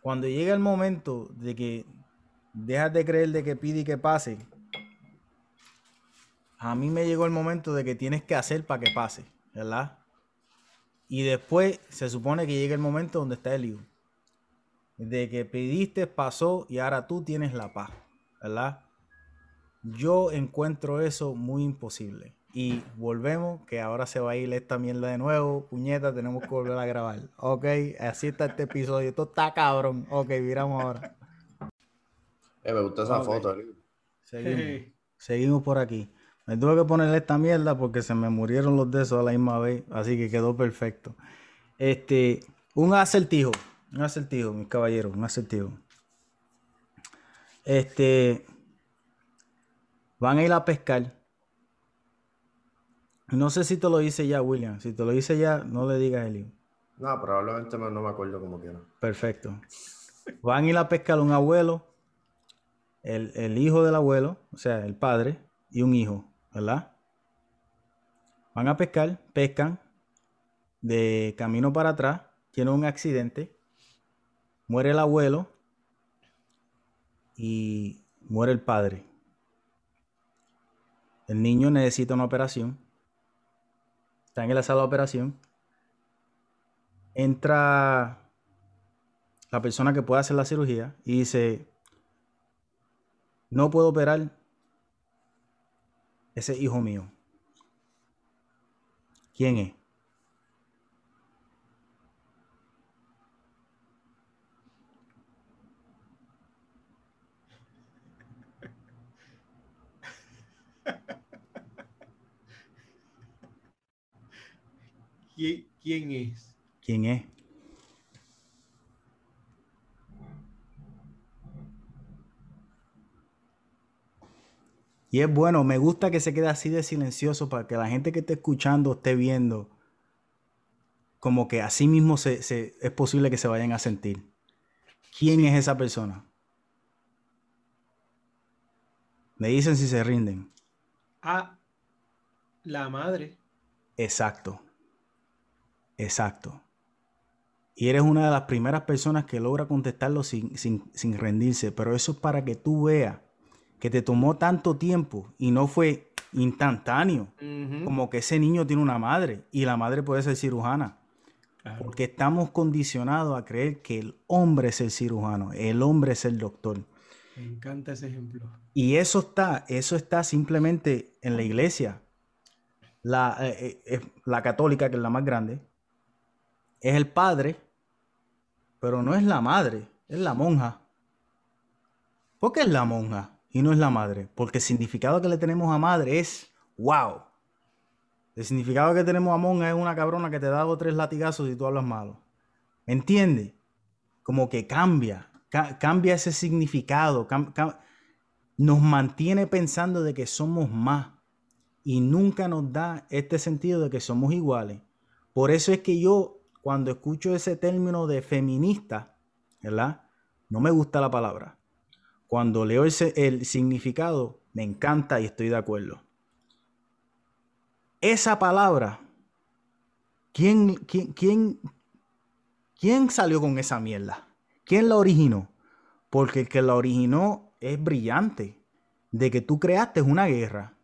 Cuando llega el momento de que dejas de creer de que pide y que pase, a mí me llegó el momento de que tienes que hacer para que pase, ¿verdad? Y después se supone que llega el momento donde está el hijo. De que pediste, pasó y ahora tú tienes la paz. ¿Verdad? Yo encuentro eso muy imposible. Y volvemos, que ahora se va a ir esta mierda de nuevo. Puñeta, tenemos que volver a grabar. Ok, así está este episodio. Esto está cabrón. Ok, miramos ahora. Eh, me gusta esa foto. Seguimos. Seguimos por aquí. Me tuve que ponerle esta mierda porque se me murieron los de esos a la misma vez. Así que quedó perfecto. Este, un acertijo. Un acertijo, mis caballeros. Un acertijo. Este. Van a ir a pescar. No sé si te lo hice ya, William. Si te lo hice ya, no le digas a Elio. No, probablemente no me acuerdo como quiera. Perfecto. Van a ir a pescar un abuelo, el, el hijo del abuelo, o sea, el padre, y un hijo, ¿verdad? Van a pescar, pescan, de camino para atrás, tiene un accidente, muere el abuelo, y muere el padre. El niño necesita una operación. Está en la sala de operación. Entra la persona que puede hacer la cirugía y dice, no puedo operar ese hijo mío. ¿Quién es? ¿Quién, es? ¿Quién es? Y es bueno, me gusta que se quede así de silencioso para que la gente que esté escuchando esté viendo como que así mismo se, es posible que se vayan a sentir. ¿Quién es esa persona? Me dicen si se rinden. A la madre. Exacto. Exacto. Y eres una de las primeras personas que logra contestarlo sin, sin, rendirse. Pero eso es para que tú veas que te tomó tanto tiempo y no fue instantáneo. Como que ese niño tiene una madre y la madre puede ser cirujana. Porque estamos condicionados a creer que el hombre es el cirujano, el hombre es el doctor. Me encanta ese ejemplo. Y eso está, eso está simplemente en la iglesia. La, eh, eh, la católica, que es la más grande, es el padre pero no es la madre, es la monja. ¿Por qué es la monja y no es la madre? Porque el significado que le tenemos a madre es wow. El significado que tenemos a monja es una cabrona que te da dos o tres latigazos y tú hablas malo. ¿Me entiendes? Como que cambia, cambia ese significado, nos mantiene pensando de que somos más y nunca nos da este sentido de que somos iguales. Por eso es que yo cuando escucho ese término de feminista, ¿verdad? No me gusta la palabra. Cuando leo ese, el significado, me encanta y estoy de acuerdo. Esa palabra, ¿quién, quién, quién, quién salió con esa mierda? ¿Quién la originó? Porque el que la originó es brillante. De que tú creaste una guerra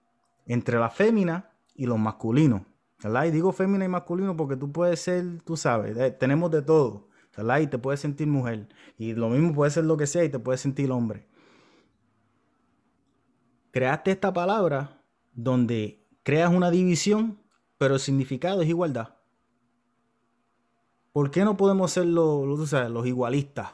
entre la fémina y los masculinos. ¿verdad? Y digo fémina y masculino porque tú puedes ser, tú sabes, tenemos de todo. ¿verdad? Y te puedes sentir mujer. Y lo mismo puede ser lo que sea y te puedes sentir hombre. Creaste esta palabra donde creas una división, pero el significado es igualdad. ¿Por qué no podemos ser los, los igualistas?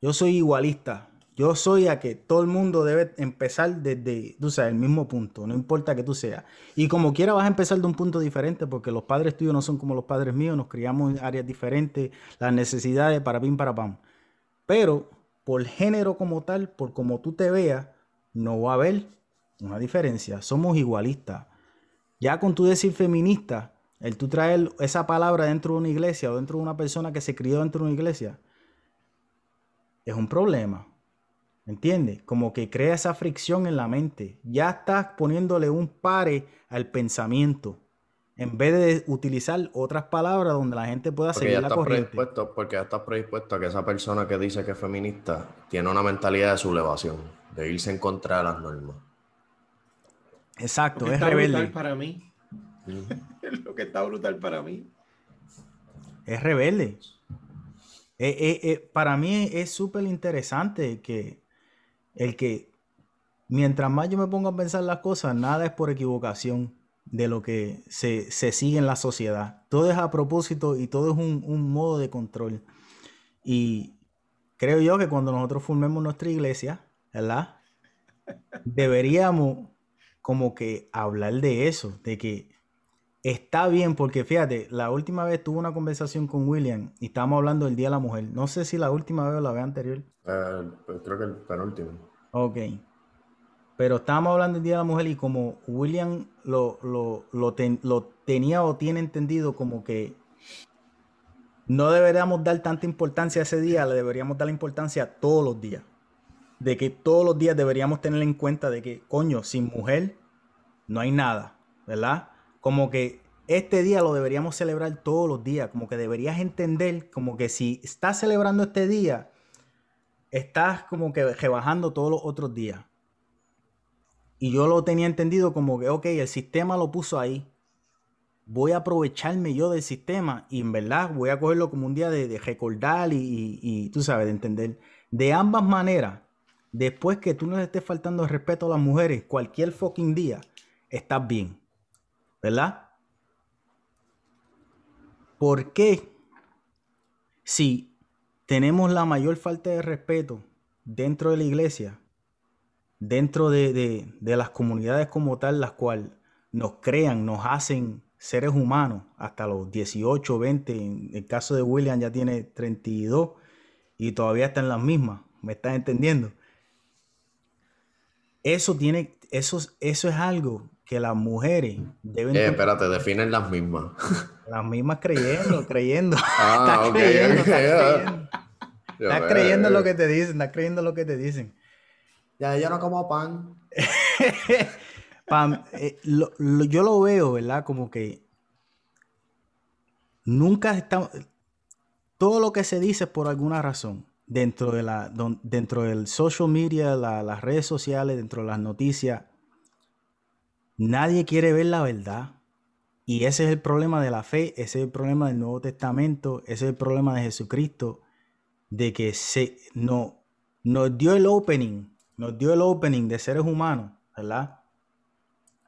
Yo soy igualista. Yo soy a que todo el mundo debe empezar desde, tú sabes, el mismo punto, no importa que tú seas. Y como quiera vas a empezar de un punto diferente porque los padres tuyos no son como los padres míos, nos criamos en áreas diferentes, las necesidades para pim para pam. Pero por género como tal, por como tú te veas, no va a haber una diferencia. Somos igualistas. Ya con tú decir feminista, el tú traer esa palabra dentro de una iglesia o dentro de una persona que se crió dentro de una iglesia, es un problema. ¿Entiendes? Como que crea esa fricción en la mente. Ya estás poniéndole un pare al pensamiento. En vez de utilizar otras palabras donde la gente pueda seguir la corriente. Porque ya estás predispuesto a que esa persona que dice que es feminista tiene una mentalidad de sublevación, de irse en contra de las normas. Exacto, es rebelde. para mí. es lo que está brutal para mí. Es rebelde. Eh, eh, eh, para mí es súper interesante que el que mientras más yo me pongo a pensar las cosas, nada es por equivocación de lo que se, sigue en la sociedad. Todo es a propósito y todo es un, un, modo de control. Y creo yo que cuando nosotros formemos nuestra iglesia, ¿verdad? Deberíamos como que hablar de eso, de que está bien, porque fíjate, la última vez tuve una conversación con William y estábamos hablando del Día de la Mujer. No sé si la última vez o la vez anterior. Eh, pues creo que el penúltimo. Ok. Pero estábamos hablando del Día de la Mujer y como William lo, lo, tenía o tiene entendido como que no deberíamos dar tanta importancia a ese día, le deberíamos dar importancia todos los días. De que todos los días deberíamos tener en cuenta de que, coño, sin mujer no hay nada, ¿verdad? Como que este día lo deberíamos celebrar todos los días, como que deberías entender como que si estás celebrando este día, estás como que rebajando todos los otros días. Y yo lo tenía entendido como que, ok, el sistema lo puso ahí. Voy a aprovecharme yo del sistema y en verdad voy a cogerlo como un día de, recordar y, y, tú sabes, de entender. De ambas maneras, después que tú no estés faltando el respeto a las mujeres, cualquier fucking día, estás bien. ¿Verdad? ¿Por qué si tenemos la mayor falta de respeto dentro de la iglesia, dentro de, las comunidades como tal, las cuales nos crean, nos hacen seres humanos hasta los 18, 20, en el caso de William ya tiene 32 y todavía está en las mismas, ¿me estás entendiendo? Eso tiene, eso, eso es algo que las mujeres deben... Eh, espérate, definen las mismas. Las mismas creyendo, creyendo. Ah, estás creyendo, creyendo. Estás creyendo lo que te dicen, estás creyendo lo que te dicen. Ya, yo no como pan. Eh, yo lo veo, ¿verdad? Como que nunca está... Todo lo que se dice por alguna razón. Dentro, de la, dentro del social media, las redes sociales, dentro de las noticias, Nadie quiere ver la verdad. Y ese es el problema de la fe, ese es el problema del Nuevo Testamento, ese es el problema de Jesucristo, de que se, no, nos dio el opening, nos dio el opening de seres humanos, ¿verdad?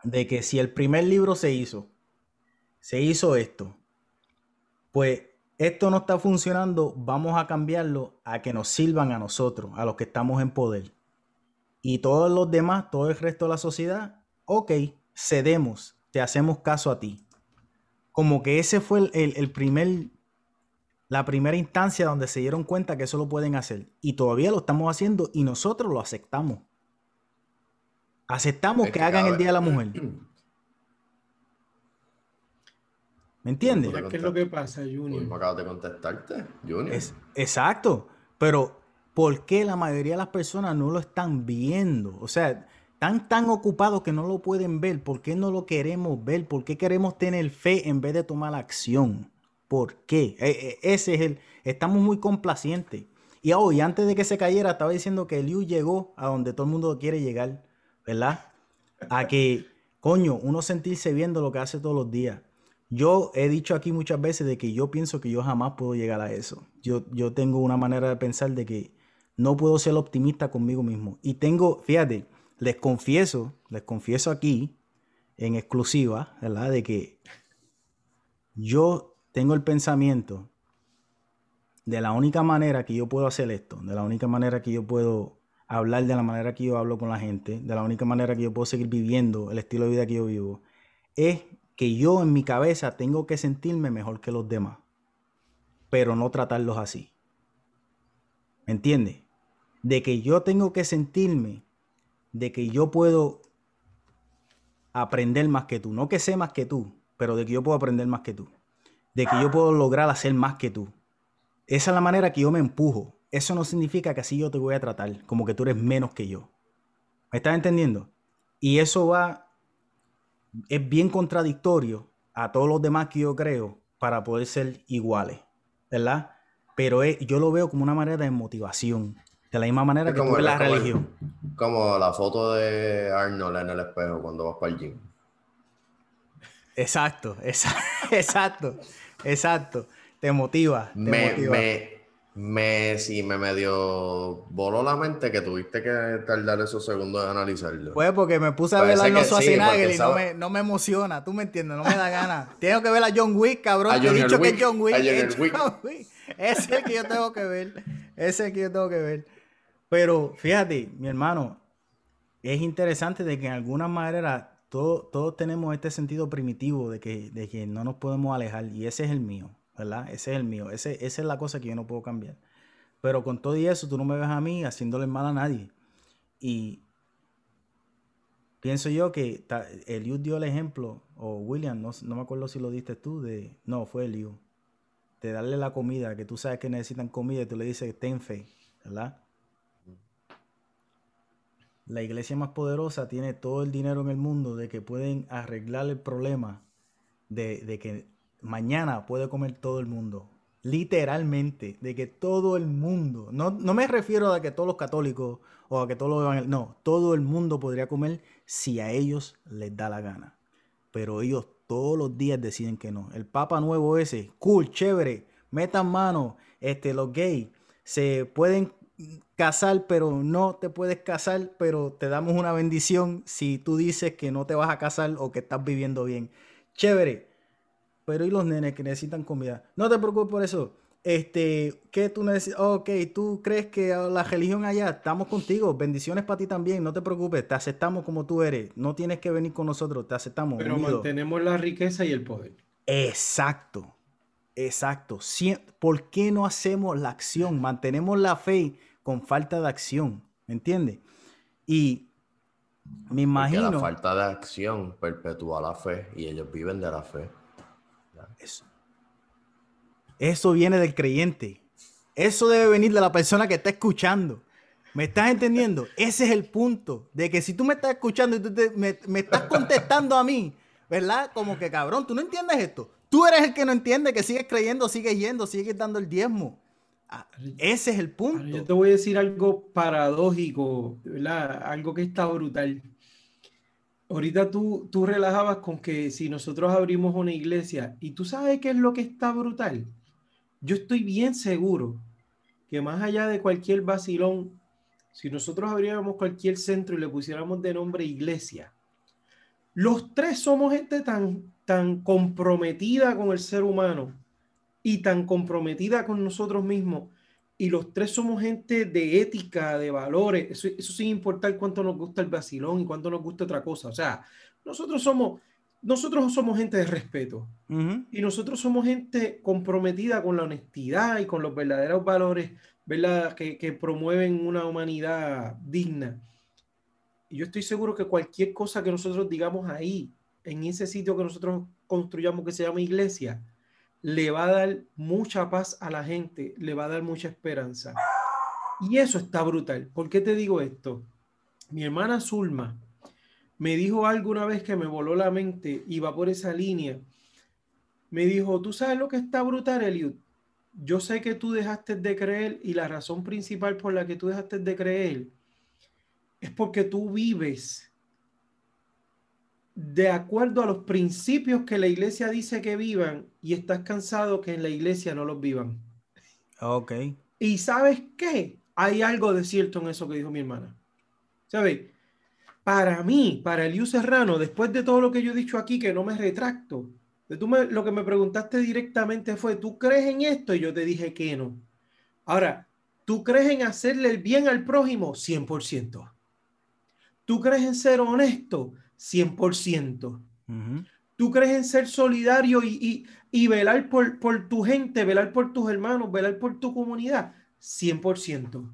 De que si el primer libro se hizo, se hizo esto, pues esto no está funcionando, vamos a cambiarlo a que nos sirvan a nosotros, a los que estamos en poder. Y todos los demás, todo el resto de la sociedad, ok, cedemos, te hacemos caso a ti. Como que ese fue el, primer, la primera instancia donde se dieron cuenta que eso lo pueden hacer. Y todavía lo estamos haciendo y nosotros lo aceptamos. Aceptamos que, hagan el Día de la Mujer. ¿Me entiendes? ¿Qué es lo que pasa, Junior? Me acabo de contestarte, Junior. Es, exacto. Pero, ¿por qué la mayoría de las personas no lo están viendo? O sea, están tan ocupados que no lo pueden ver. ¿Por qué no lo queremos ver? ¿Por qué queremos tener fe en vez de tomar acción? ¿Por qué? E, e, ese es el. Estamos muy complacientes. Y hoy, antes de que se cayera, estaba diciendo que Liu llegó a donde todo el mundo quiere llegar, ¿verdad? A que, coño, uno sentirse viendo lo que hace todos los días. Yo he dicho aquí muchas veces de que yo pienso que yo jamás puedo llegar a eso. Yo, yo tengo una manera de pensar de que no puedo ser optimista conmigo mismo. Y tengo, fíjate, les confieso, les confieso aquí, en exclusiva. De que yo tengo el pensamiento de la única manera que yo puedo hacer esto, de la única manera que yo puedo hablar de la manera que yo hablo con la gente, de la única manera que yo puedo seguir viviendo el estilo de vida que yo vivo, es que yo en mi cabeza tengo que sentirme mejor que los demás, pero no tratarlos así. ¿Me entiendes? De que yo tengo que sentirme de que yo puedo aprender más que tú, no que sé más que tú, pero de que yo puedo aprender más que tú, de que yo puedo lograr hacer más que tú. Esa es la manera que yo me empujo. Eso no significa que así yo te voy a tratar, como que tú eres menos que yo. ¿Me estás entendiendo? Y eso va es bien contradictorio a todos los demás que yo creo para poder ser iguales, ¿verdad? Pero yo lo veo como una manera de motivación, de la misma manera que tú ves la religión. como la foto de Arnold en el espejo cuando vas para el gym. Exacto, exacto, exacto, Te motiva. Te motiva. me, me, sí, me medio voló la mente que tuviste que tardar esos segundos de analizarlo. Pues porque me puse a ver a Arnold Schwarzenegger y no me, no me, emociona, tú me entiendes, no me da ganas. tengo que ver a John Wick, cabrón. Te he dicho que es John Wick. Es John Wick. Ese es el que yo tengo que ver. Ese es el que yo tengo que ver. Pero fíjate, mi hermano, es interesante de que en alguna manera todos, todos tenemos este sentido primitivo de que, de que no nos podemos alejar y ese es el mío. ¿verdad? Ese es el mío, ese, esa es la cosa que yo no puedo cambiar. Pero con todo y eso, tú no me ves a mí haciéndole mal a nadie. Y pienso yo que Eliud dio el ejemplo, o William, no, me acuerdo si lo diste tú, de, no, fue Eliud, de darle la comida, que tú sabes que necesitan comida y tú le dices, ten fe, ¿verdad? La iglesia más poderosa tiene todo el dinero en el mundo de que pueden arreglar el problema de, que mañana puede comer todo el mundo. Literalmente, de que todo el mundo, no, no me refiero a que todos los católicos o a que todos los evangélicos, no, todo el mundo podría comer si a ellos les da la gana. Pero ellos todos los días deciden que no. El Papa Nuevo ese, cool, chévere, metan mano, este, los gays se pueden casar, pero no te puedes casar, pero te damos una bendición si tú dices que no te vas a casar o que estás viviendo bien. Chévere, pero ¿y los nenes que necesitan comida? No te preocupes por eso. Este, ¿qué tú necesitas? Ok, tú crees que la religión allá, estamos contigo. Bendiciones para ti también, no te preocupes, te aceptamos como tú eres. No tienes que venir con nosotros, te aceptamos. Pero mantenemos la riqueza y el poder. Exacto, exacto. ¿Por qué no hacemos la acción? Mantenemos la fe con falta de acción, ¿me entiendes? Y me imagino... Porque la falta de acción perpetúa la fe y ellos viven de la fe. Eso. Eso viene del creyente. Eso debe venir de la persona que está escuchando. ¿Me estás entendiendo? Ese es el punto. De que si tú me estás escuchando y tú me, estás contestando a mí, ¿verdad? Como que cabrón, tú no entiendes esto. Tú eres el que no entiende, que sigues creyendo, sigues yendo, sigues dando el diezmo. Ah, ese es el punto. yo te voy a decir algo paradójico, ¿verdad? Algo que está brutal. Ahorita tú, tú relajabas con que si nosotros abrimos una iglesia y tú sabes qué es lo que está brutal, yo estoy bien seguro que más allá de cualquier vacilón, si nosotros abriéramos cualquier centro y le pusiéramos de nombre iglesia, los tres somos gente tan, tan comprometida con el ser humano y tan comprometida con nosotros mismos y los tres somos gente de ética, de valores, eso, eso sin importar cuánto nos gusta el vacilón y cuánto nos gusta otra cosa. O sea, nosotros somos, nosotros somos gente de respeto y nosotros somos gente comprometida con la honestidad y con los verdaderos valores ¿verdad? Que, que promueven una humanidad digna. Y yo estoy seguro que cualquier cosa que nosotros digamos ahí, en ese sitio que nosotros construyamos que se llama iglesia, le va a dar mucha paz a la gente, le va a dar mucha esperanza. Y eso está brutal. ¿Por qué te digo esto? Mi hermana Zulma me dijo algo una vez que me voló la mente y va por esa línea. Me dijo, ¿tú sabes lo que está brutal, Eliud? Yo sé que tú dejaste de creer y la razón principal por la que tú dejaste de creer es porque tú vives de acuerdo a los principios que la iglesia dice que vivan y estás cansado que en la iglesia no los vivan. Ok. Y sabes qué? Hay algo de cierto en eso que dijo mi hermana. ¿Sabes? Para mí, para Eliu Serrano, después de todo lo que yo he dicho aquí, que no me retracto, tú lo que me preguntaste directamente fue, ¿tú crees en esto? Y yo te dije que no. Ahora, ¿tú crees en hacerle el bien al prójimo? 100%. ¿Tú crees en ser honesto? 100%. Tú crees en ser solidario y, velar por, por, tu gente, velar por tus hermanos, velar por tu comunidad, 100%.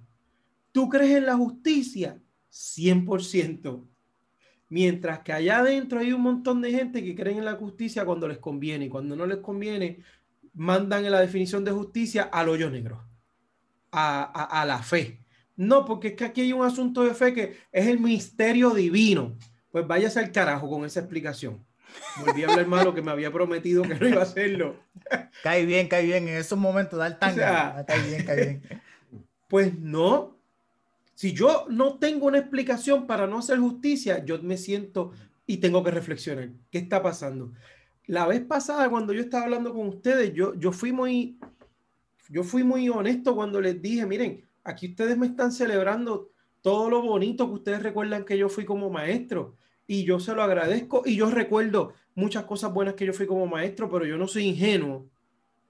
Tú crees en la justicia, 100%. Mientras que allá adentro hay un montón de gente que creen en la justicia cuando les conviene y cuando no les conviene, mandan en la definición de justicia al hoyo negro, a la fe. No, porque es que aquí hay un asunto de fe que es el misterio divino. Pues váyase al carajo con esa explicación. Volví a hablar malo que me había prometido que no iba a hacerlo. cae bien, cae bien. En esos momentos da el tango. Ah, cae bien, cae bien. Pues no. Si yo no tengo una explicación para no hacer justicia, yo me siento y tengo que reflexionar. ¿Qué está pasando? La vez pasada, cuando yo estaba hablando con ustedes, yo, yo fui muy, yo fui muy honesto cuando les dije, miren, aquí ustedes me están celebrando todo lo bonito que ustedes recuerdan que yo fui como maestro y yo se lo agradezco y yo recuerdo muchas cosas buenas que yo fui como maestro, pero yo no soy ingenuo.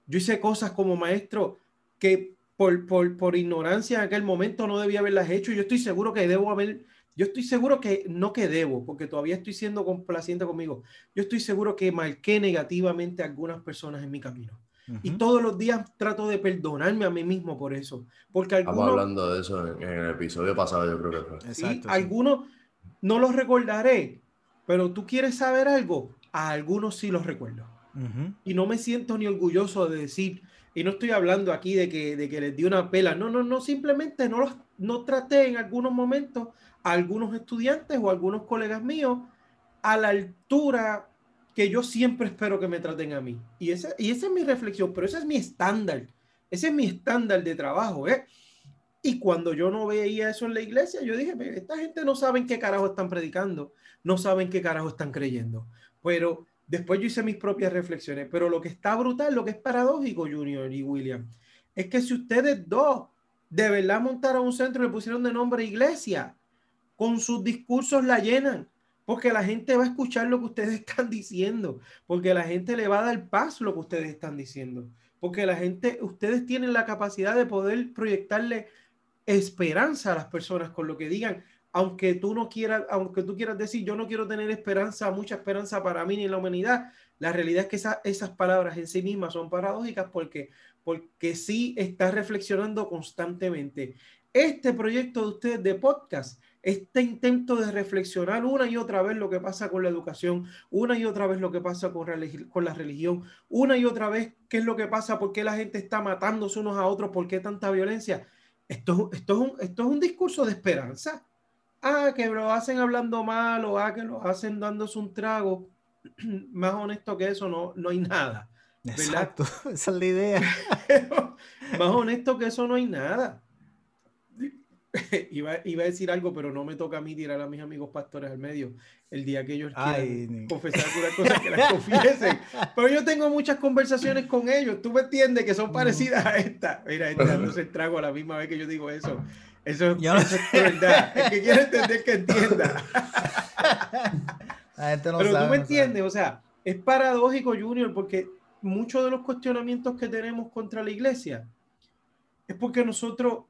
Yo hice cosas como maestro que por, por, por ignorancia en aquel momento no debía haberlas hecho. Yo estoy seguro que debo haber, yo estoy seguro que no que debo, porque todavía estoy siendo complaciente conmigo. Yo estoy seguro que marqué negativamente a algunas personas en mi camino. Y todos los días trato de perdonarme a mí mismo por eso. Porque algunos, Estamos hablando de eso en, el episodio pasado, yo creo que fue. Exacto, Algunos no los recordaré, pero tú quieres saber algo, a algunos sí los recuerdo. Y no me siento ni orgulloso de decir, y no estoy hablando aquí de que, de que les di una pela, no, no, no, simplemente no los no traté en algunos momentos a algunos estudiantes o a algunos colegas míos a la altura que yo siempre espero que me traten a mí. Y esa, y esa es mi reflexión, pero ese es mi estándar. Ese es mi estándar de trabajo, ¿eh? Y cuando yo no veía eso en la iglesia, yo dije, esta gente no saben qué carajo están predicando, no saben qué carajo están creyendo. Pero después yo hice mis propias reflexiones. Pero lo que está brutal, lo que es paradójico, Junior y William, es que si ustedes dos de verdad montaron un centro y le pusieron de nombre iglesia, con sus discursos la llenan, porque la gente va a escuchar lo que ustedes están diciendo, porque la gente le va a dar paso lo que ustedes están diciendo, porque la gente, ustedes tienen la capacidad de poder proyectarle esperanza a las personas con lo que digan, aunque tú no quieras, aunque tú quieras decir, yo no quiero tener esperanza, mucha esperanza para mí ni en la humanidad, la realidad es que esas palabras en sí mismas son paradójicas porque, porque sí está reflexionando constantemente. Este proyecto de ustedes de podcast, este intento de reflexionar una y otra vez lo que pasa con la educación, una y otra vez lo que pasa con, con la religión, una y otra vez qué es lo que pasa, por qué la gente está matándose unos a otros, por qué tanta violencia esto, esto, es un, esto es un discurso de esperanza. Ah, que lo hacen hablando mal o ah, que lo hacen dándose un trago. Más honesto que eso no, no hay nada. Exacto, esa es la idea. más honesto que eso no hay nada. iba, iba, a decir algo, pero no me toca a mí tirar a mis amigos pastores al medio el día que ellos quieran confesar alguna cosa que las confiesen. Pero yo tengo muchas conversaciones con ellos. Tú me entiendes que son parecidas a esta. Mira, no se trago a la misma vez que yo digo eso. Eso, eso es verdad. El que quiere entender que entienda. pero tú me entiendes, o sea, es paradójico, Junior, porque muchos de los cuestionamientos que tenemos contra la iglesia es porque nosotros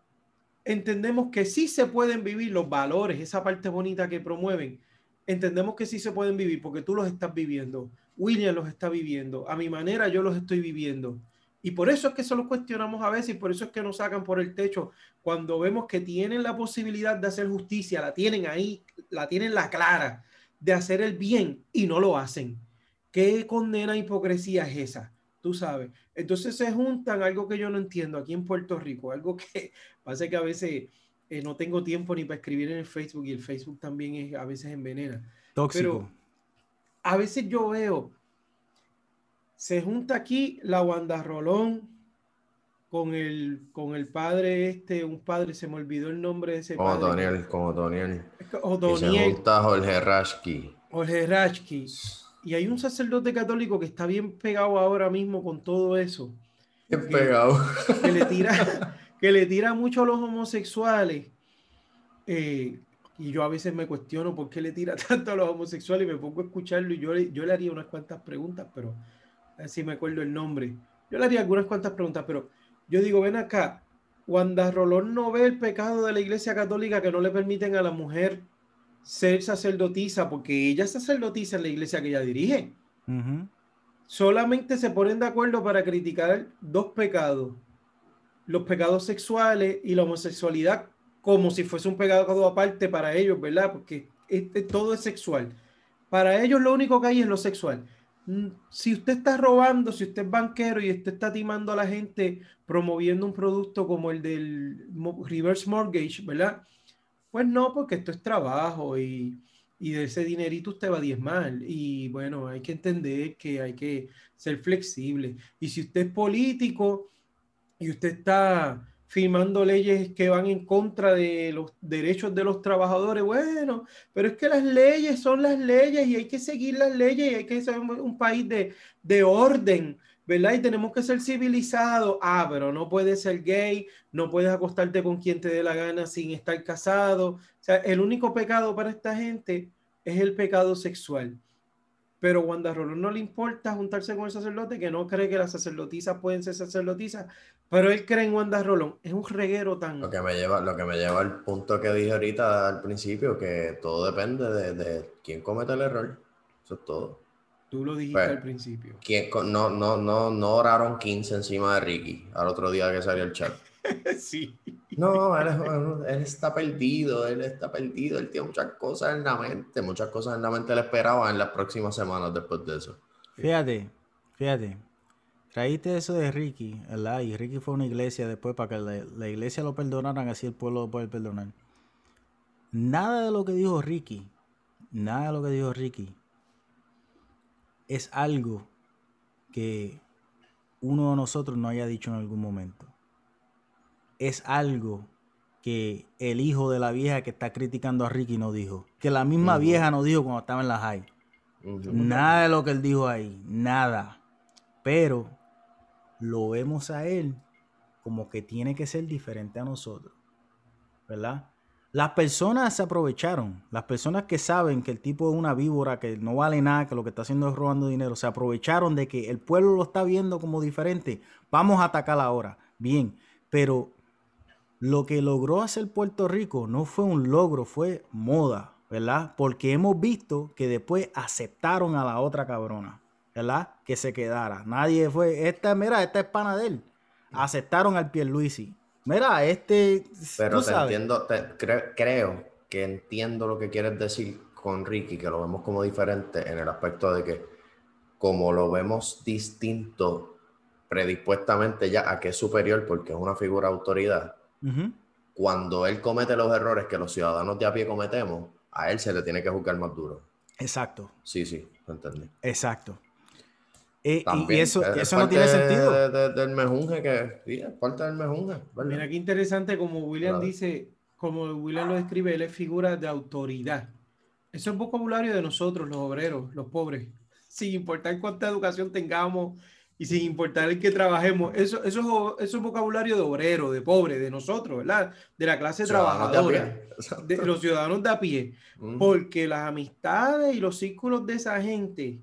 entendemos que sí se pueden vivir los valores, esa parte bonita que promueven, entendemos que sí se pueden vivir porque tú los estás viviendo, William los está viviendo, a mi manera yo los estoy viviendo. Y por eso es que se los cuestionamos a veces y por eso es que nos sacan por el techo cuando vemos que tienen la posibilidad de hacer justicia, la tienen ahí, la tienen la clara de hacer el bien y no lo hacen. ¿Qué condena hipocresía es esa? Tú sabes. Entonces se juntan algo que yo no entiendo aquí en Puerto Rico, algo que pasa que a veces eh, no tengo tiempo ni para escribir en el Facebook y el Facebook también es, a veces envenena. Tóxico. Pero a veces yo veo se junta aquí la Wanda Rolón con el, con el padre este, un padre, se me olvidó el nombre de ese como padre. Doniel, como Doniel. Y se junta Jorge Rashki. Jorge Rashki. Y hay un sacerdote católico que está bien pegado ahora mismo con todo eso. Bien pegado. Que le tira, que le tira mucho a los homosexuales. Eh, y yo a veces me cuestiono por qué le tira tanto a los homosexuales y me pongo a escucharlo y yo, yo le haría unas cuantas preguntas, pero si me acuerdo el nombre. Yo le haría algunas cuantas preguntas, pero yo digo, ven acá, Wanda Rolón no ve el pecado de la Iglesia Católica que no le permiten a la mujer ser sacerdotisa, porque ella es sacerdotisa en la iglesia que ella dirige. Solamente se ponen de acuerdo para criticar dos pecados, los pecados sexuales y la homosexualidad, como si fuese un pecado aparte para ellos, ¿verdad? Porque este, todo es sexual. Para ellos lo único que hay es lo sexual. Mm, si usted está robando, si usted es banquero y usted está timando a la gente promoviendo un producto como el del reverse mortgage, ¿verdad? Pues no, porque esto es trabajo y, y de ese dinerito usted va a diezmar. Y bueno, hay que entender que hay que ser flexible. Y si usted es político y usted está firmando leyes que van en contra de los derechos de los trabajadores. Bueno, pero es que las leyes son las leyes y hay que seguir las leyes y hay que ser un país de, de orden, ¿verdad? Y tenemos que ser civilizados. Ah, pero no puedes ser gay, no puedes acostarte con quien te dé la gana sin estar casado. O sea, el único pecado para esta gente es el pecado sexual. Pero Wanda Rolón no le importa juntarse con el sacerdote, que no cree que las sacerdotisas pueden ser sacerdotisas, pero él cree en Wanda Rolón. Es un reguero tan. Lo que me lleva, lo que me lleva al punto que dije ahorita al principio, que todo depende de, de quién comete el error. Eso es todo. Tú lo dijiste pues, al principio. ¿quién, no, no, no, no oraron 15 encima de Ricky al otro día que salió el chat. sí. No, él, está perdido, él está perdido, él tiene muchas cosas en la mente, muchas cosas en la mente le esperaba en las próximas semanas después de eso. Fíjate, fíjate, traíste eso de Ricky, ¿verdad? Y Ricky fue a una iglesia después para que la, iglesia lo perdonaran, así el pueblo lo puede perdonar. Nada de lo que dijo Ricky, nada de lo que dijo Ricky es algo que uno de nosotros no haya dicho en algún momento es algo que el hijo de la vieja que está criticando a Ricky no dijo. Que la misma vieja no dijo cuando estaba en la high. Nada de lo que él dijo ahí, nada. Pero lo vemos a él como que tiene que ser diferente a nosotros. ¿Verdad? Las personas se aprovecharon. Las personas que saben que el tipo es una víbora, que no vale nada, que lo que está haciendo es robando dinero, se aprovecharon de que el pueblo lo está viendo como diferente. Vamos a atacar ahora. Bien, pero lo que logró hacer Puerto Rico no fue un logro, fue moda, ¿verdad? Porque hemos visto que después aceptaron a la otra cabrona, ¿verdad? Que se quedara. Nadie fue, esta, mira, esta es pana de él. Aceptaron al Pierluisi. Mira, este. Pero te entiendo, creo que entiendo lo que quieres decir con Ricky, que lo vemos como diferente en el aspecto de que, como lo vemos distinto predispuestamente ya a que es superior porque es una figura de autoridad, cuando él comete los errores que los ciudadanos de a pie cometemos, a él se le tiene que juzgar más duro. Exacto. Sí, sí, entendí. Exacto. Eh, y eso, eso no tiene sentido. del mejunje que, sí, es parte del mejunje. Mira qué interesante, como William dice, como William lo describe, él es figura de autoridad. Eso es vocabulario de nosotros, los obreros, los pobres. Sin importar cuánta educación tengamos, y sin importar el que trabajemos, eso, eso, eso es vocabulario de obrero, de pobre, de nosotros, ¿verdad? De la clase trabajadora, de, los ciudadanos de a pie, porque las amistades y los círculos de esa gente,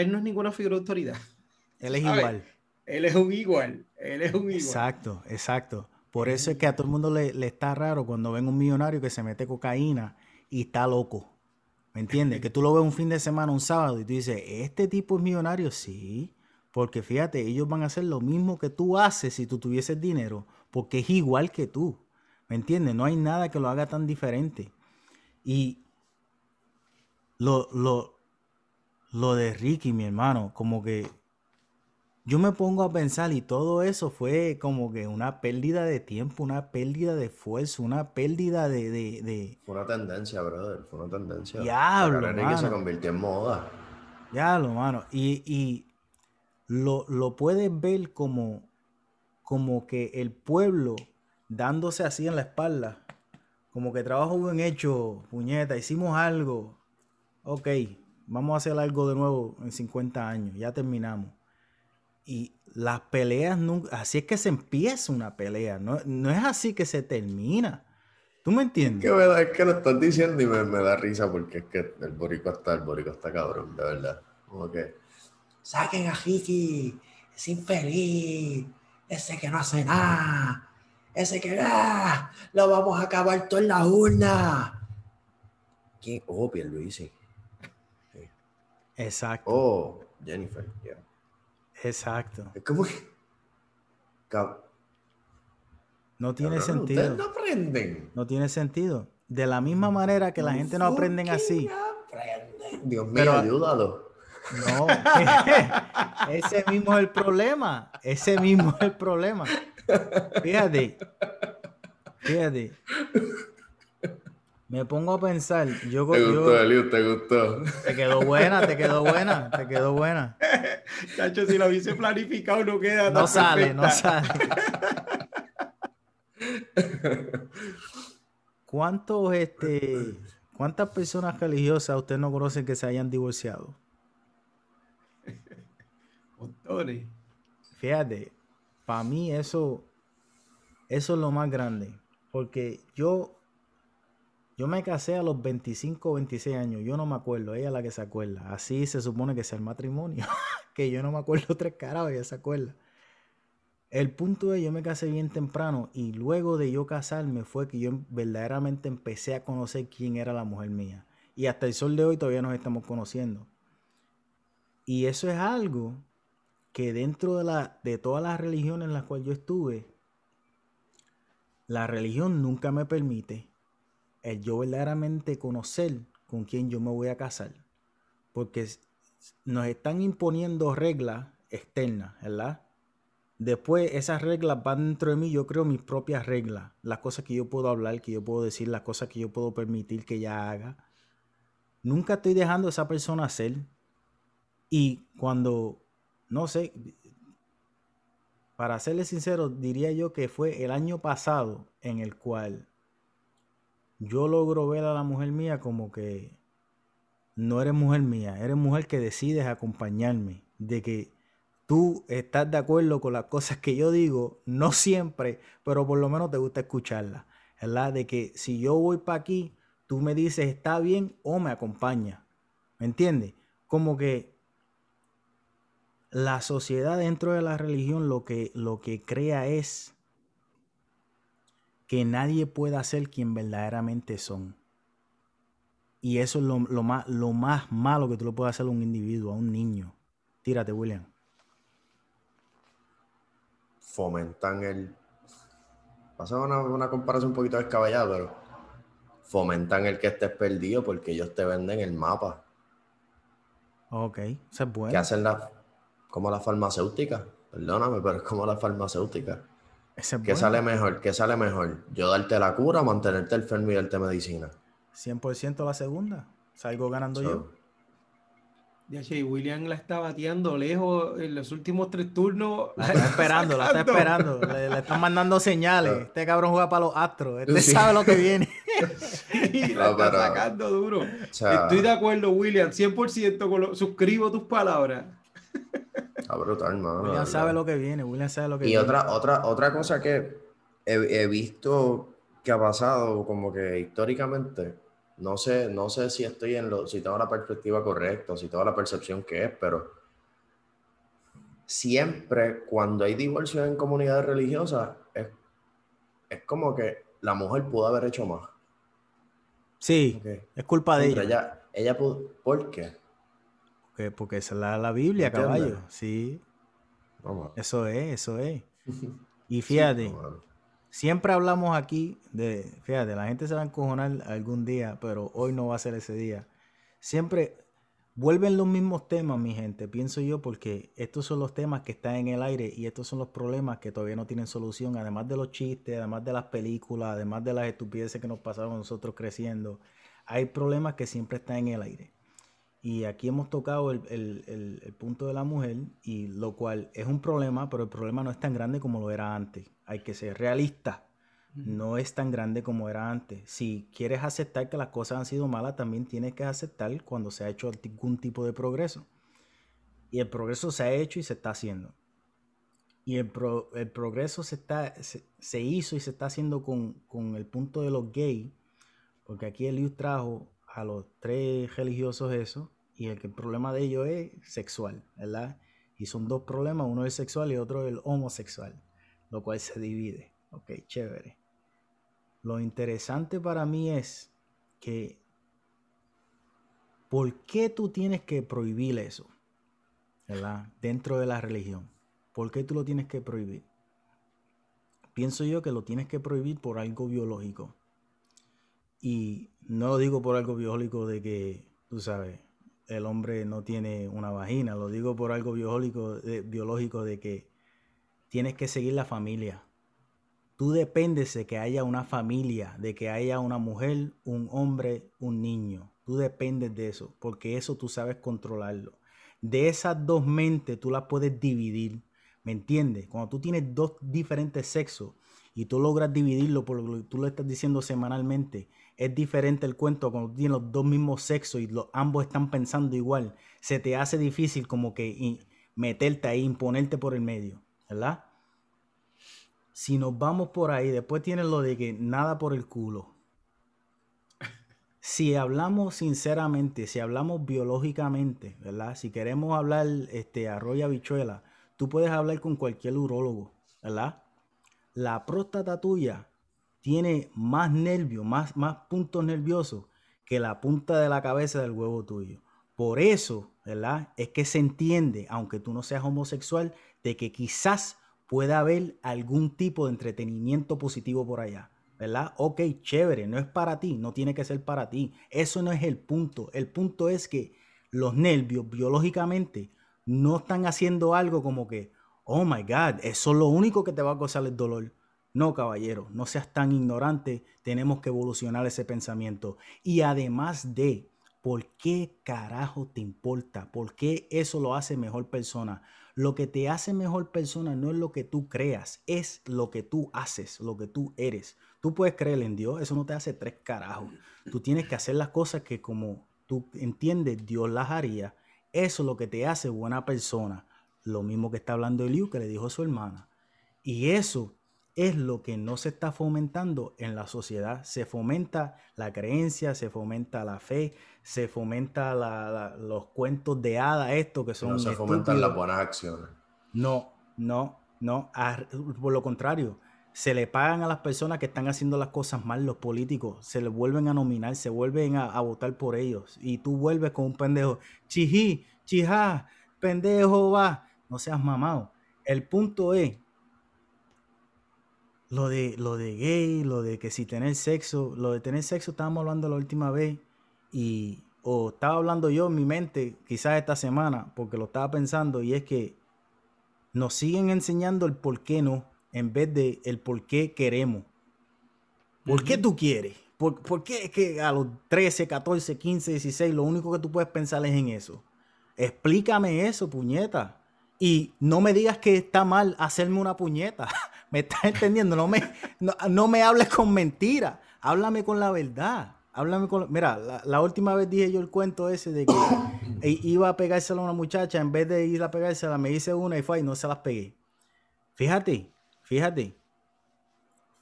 él no es ninguna figura de autoridad. Él es igual. Él es un igual. Él es un igual. Exacto, exacto. Por eso es que a todo el mundo le, le está raro cuando ven un millonario que se mete cocaína y está loco. ¿Me entiendes? Que tú lo ves un fin de semana, un sábado, y tú dices, ¿este tipo es millonario? Sí. Porque fíjate, ellos van a hacer lo mismo que tú haces si tú tuvieses dinero, porque es igual que tú. ¿Me entiendes? No hay nada que lo haga tan diferente. Y lo, lo, lo de Ricky, mi hermano, como que yo me pongo a pensar y todo eso fue como que una pérdida de tiempo, una pérdida de esfuerzo, una pérdida de... de, Fue una tendencia, brother, fue una tendencia. Diablo, La que se convirtió en moda. Diablo, mano. Y, y lo, lo, puedes ver como, como que el pueblo dándose así en la espalda, como que trabajo bien hecho, puñeta, hicimos algo, ok, vamos a hacer algo de nuevo en 50 años, ya terminamos y las peleas nunca, así es que se empieza una pelea, no, no es así que se termina. ¿Tú me entiendes? Es que, verdad, es que lo estás diciendo y me, me, da risa porque es que el borico está, el borico está cabrón, de verdad. Como que, saquen a Jiki, es infeliz, ese que no hace nada, ese que, ah, lo vamos a acabar todo en la urna. ¿Quién? Oh, Pierluisi. Exacto. Oh, Jennifer, yeah. Exacto. Es como que. No tiene sentido. Ustedes no aprenden. No tiene sentido. De la misma manera que la gente no aprende así. Aprenden. Dios mío, Pero, ayúdalo. No, ese mismo es el problema. Ese mismo es el problema. Fíjate. Fíjate. Me pongo a pensar, yo... Te gustó, Eliu, te gustó. Te quedó buena, te quedó buena, te quedó buena. Chacho, si lo hubiese planificado no queda No sale, no sale. ¿Cuántos, este, cuántas personas religiosas usted no conoce que se hayan divorciado? Montones. Fíjate, para mí eso, eso es lo más grande. Porque yo yo me casé a los 25 o 26 años, yo no me acuerdo, ella es la que se acuerda. Así se supone que es el matrimonio, que yo no me acuerdo tres caras, ella se acuerda. El punto es, yo me casé bien temprano y luego de yo casarme fue que yo verdaderamente empecé a conocer quién era la mujer mía. Y hasta el sol de hoy todavía nos estamos conociendo. Y eso es algo que dentro de, la, de todas las religiones en las cuales yo estuve, la religión nunca me permite yo verdaderamente conocer con quién yo me voy a casar. Porque nos están imponiendo reglas externas, ¿verdad? Después esas reglas van dentro de mí, yo creo mis propias reglas, las cosas que yo puedo hablar, que yo puedo decir, las cosas que yo puedo permitir que ella haga. Nunca estoy dejando a esa persona hacer. Y cuando, no sé, para serle sincero, diría yo que fue el año pasado en el cual yo logro ver a la mujer mía como que no eres mujer mía, eres mujer que decides acompañarme, de que tú estás de acuerdo con las cosas que yo digo, no siempre, pero por lo menos te gusta escucharlas, ¿verdad? De que si yo voy para aquí, tú me dices está bien o me acompaña, ¿me entiendes? Como que la sociedad dentro de la religión lo que, lo que crea es que nadie pueda ser quien verdaderamente son. Y eso es lo, más, lo más malo que tú le puedes hacer a un individuo, a un niño. Tírate, William. Fomentan el. Pasa una, una comparación un poquito descabellada, pero fomentan el que estés perdido porque ellos te venden el mapa. Ok, eso es bueno. ¿Qué hacen la, como la farmacéutica? Perdóname, pero es como ¿Qué sale mejor? ¿Qué sale mejor? ¿Yo darte la cura o mantenerte enfermo y darte medicina? 100% la segunda. Salgo ganando yo. Ya, y William la está bateando lejos en los últimos tres turnos. La está esperando, la está esperando. Le, están mandando señales. Este cabrón juega para los astros. Este sabe lo que viene. sí, la está sacando duro. Estoy de acuerdo, William. 100% con lo, suscribo tus palabras. Está brutal, mano. William sabe lo que viene, William sabe lo que y viene. Y otra, otra, otra cosa que he, visto que ha pasado, como que históricamente, no sé, no sé si estoy en lo, si tengo la perspectiva correcta, si tengo la percepción que es, pero siempre cuando hay divorcios en comunidades religiosas, es, es como que la mujer pudo haber hecho más. Sí, es culpa de ella. ella. Ella pudo, ¿por qué? Porque, porque es la, la Biblia, caballo. Sí. Eso es, eso es. Y fíjate, siempre hablamos aquí de, fíjate, la gente se va a encojonar algún día, pero hoy no va a ser ese día. Siempre vuelven los mismos temas, mi gente, pienso yo, porque estos son los temas que están en el aire y estos son los problemas que todavía no tienen solución, además de los chistes, además de las películas, además de las estupideces que nos pasaron nosotros creciendo. Hay problemas que siempre están en el aire. Y aquí hemos tocado el, punto de la mujer, y lo cual es un problema, pero el problema no es tan grande como lo era antes. Hay que ser realista. No es tan grande como era antes. Si quieres aceptar que las cosas han sido malas, también tienes que aceptar cuando se ha hecho algún tipo de progreso. Y el progreso se ha hecho y se está haciendo. Y el, progreso se, está, se, hizo y se está haciendo con, con el punto de los gays, porque aquí Eliud trajo a los tres religiosos eso, y el, problema de ellos es sexual, ¿verdad? Y son dos problemas, uno es sexual y otro es el homosexual, lo cual se divide. Ok, chévere. Lo interesante para mí es que, ¿por qué tú tienes que prohibir eso? ¿Verdad? Dentro de la religión. ¿Por qué tú lo tienes que prohibir? Pienso yo que lo tienes que prohibir por algo biológico. Y no lo digo por algo biológico de que, tú sabes, el hombre no tiene una vagina. Lo digo por algo biológico de, biológico de que tienes que seguir la familia. Tú dependes de que haya una familia, de que haya una mujer, un hombre, un niño. Tú dependes de eso, porque eso tú sabes controlarlo. De esas dos mentes tú las puedes dividir. ¿Me entiendes? Cuando tú tienes dos diferentes sexos y tú logras dividirlo por lo que tú lo estás diciendo semanalmente, es diferente el cuento cuando tienes los dos mismos sexos y los, ambos están pensando igual. Se te hace difícil como que meterte ahí, imponerte por el medio, ¿verdad? Si nos vamos por ahí, después tienes lo de que nada por el culo. Si hablamos sinceramente, si hablamos biológicamente, ¿verdad? Si queremos hablar este, arroya bichuela, tú puedes hablar con cualquier urólogo, ¿verdad? La próstata tuya tiene más nervios, más, más puntos nerviosos que la punta de la cabeza del huevo tuyo. Por eso, ¿verdad? Es que se entiende, aunque tú no seas homosexual, de que quizás pueda haber algún tipo de entretenimiento positivo por allá. ¿verdad? Ok, chévere, no es para ti, no tiene que ser para ti. Eso no es el punto. El punto es que los nervios biológicamente no están haciendo algo como que, oh my God, eso es lo único que te va a causar el dolor. No, caballero, no seas tan ignorante, tenemos que evolucionar ese pensamiento. Y además de, ¿por qué carajo te importa? ¿Por qué eso lo hace mejor persona? Lo que te hace mejor persona no es lo que tú creas, es lo que tú haces, lo que tú eres. Tú puedes creer en Dios, eso no te hace tres carajos. Tú tienes que hacer las cosas que como tú entiendes, Dios las haría. Eso es lo que te hace buena persona. Lo mismo que está hablando Eliu que le dijo a su hermana. Y eso es lo que no se está fomentando en la sociedad. Se fomenta la creencia, se fomenta la fe, se fomenta los cuentos de hada, esto que son... No se fomentan las buenas acciones. No, no, no. Por lo contrario, se le pagan a las personas que están haciendo las cosas mal, los políticos, se les vuelven a nominar, se vuelven a, a votar por ellos. Y tú vuelves con un pendejo, chijí, chijá, pendejo va. No seas mamado. El punto es lo de, lo de gay, lo de que si tener sexo, lo de tener sexo estábamos hablando la última vez y o estaba hablando yo en mi mente quizás esta semana porque lo estaba pensando y es que nos siguen enseñando el por qué no en vez de el por qué queremos. ¿Por qué tú quieres? ¿Por, ¿Por, qué es que a los 13, 14, 15, 16 lo único que tú puedes pensar es en eso? Explícame eso, puñeta. Y no me digas que está mal hacerme una puñeta. ¿Me estás entendiendo? No me, no, me hables con mentiras. Háblame con la verdad. Háblame con... Mira, la, última vez dije yo el cuento ese de que iba a pegársela a una muchacha. En vez de ir a pegársela, me hice una y fue y no se las pegué. Fíjate, fíjate.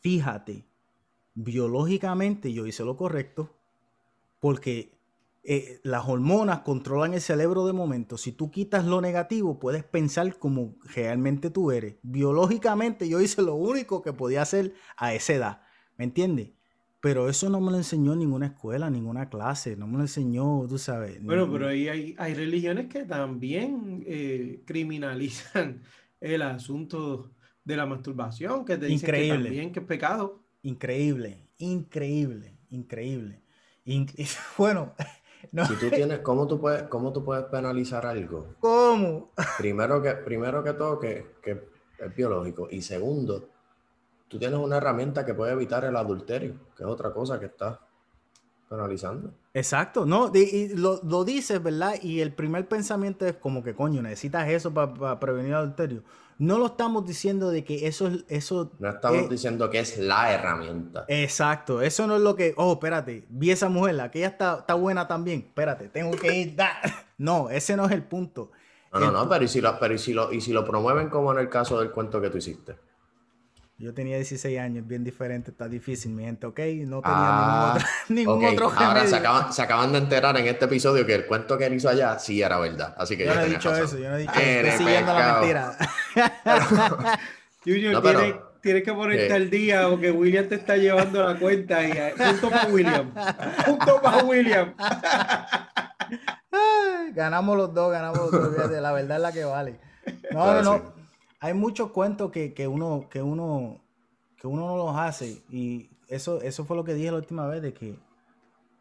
Fíjate. Biológicamente yo hice lo correcto porque eh, las hormonas controlan el cerebro de momento. Si tú quitas lo negativo, puedes pensar como realmente tú eres. Biológicamente yo hice lo único que podía hacer a esa edad. ¿Me entiendes? Pero eso no me lo enseñó ninguna escuela, ninguna clase, no me lo enseñó, tú sabes. Bueno, pero ahí hay, hay religiones que también eh, criminalizan el asunto de la masturbación, que te dicen que también que es pecado. Increíble, increíble, increíble. bueno, si tú tienes, ¿cómo tú puedes, cómo tú puedes penalizar algo? ¿Cómo? Primero que, primero que todo, que, que es biológico. Y segundo, tú tienes una herramienta que puede evitar el adulterio, que es otra cosa que estás penalizando. Exacto, no, y lo, lo, dices, ¿verdad? Y el primer pensamiento es como que, coño, necesitas eso para prevenir el adulterio. No lo estamos diciendo de que eso es... Eso no estamos diciendo que es la herramienta. Exacto, eso no es lo que, oh, espérate, vi esa mujer, la que ella está, está buena también, espérate, tengo que ir... No, ese no es el punto. No, no, no, pero, ¿y si lo, pero si lo, y si lo promueven como en el caso del cuento que tú hiciste? Yo tenía 16 años, bien diferente, está difícil, mi gente, ¿ok? No tenía ah, ningún otro, ningún Ahora se acaban, se acaban, de enterar en este episodio que el cuento que él hizo allá sí era verdad. Así que yo no he dicho eso, yo no he dicho eso. Estoy siguiendo la mentira. Junior, no, tienes, que ponerte al día porque William te está llevando la cuenta y eh, punto para William. Punto para William. ganamos los dos, ganamos los dos. La verdad es la que vale. No, no, no hay muchos cuentos que, uno, que, uno, que uno no los hace. Y eso, eso fue lo que dije la última vez, de que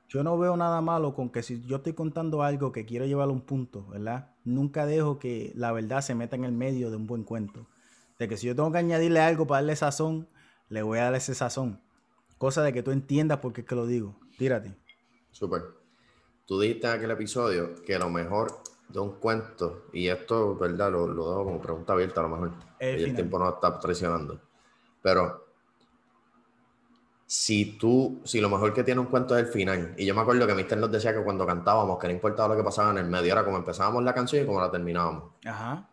yo no veo nada malo con que si yo estoy contando algo que quiero llevar a un punto, ¿verdad? Nunca dejo que la verdad se meta en el medio de un buen cuento. De que si yo tengo que añadirle algo para darle sazón, le voy a dar ese sazón. Cosa de que tú entiendas por qué es que lo digo. Tírate. Súper. Tú dijiste en aquel episodio que lo mejor de un cuento, y esto, ¿verdad? Lo, lo dejo como pregunta abierta a lo mejor. El, el tiempo no está traicionando. Pero si tú, si lo mejor que tiene un cuento es el final, y yo me acuerdo que Mister nos decía que cuando cantábamos, que no importaba lo que pasaba en el medio, era como empezábamos la canción y como la terminábamos. Ajá.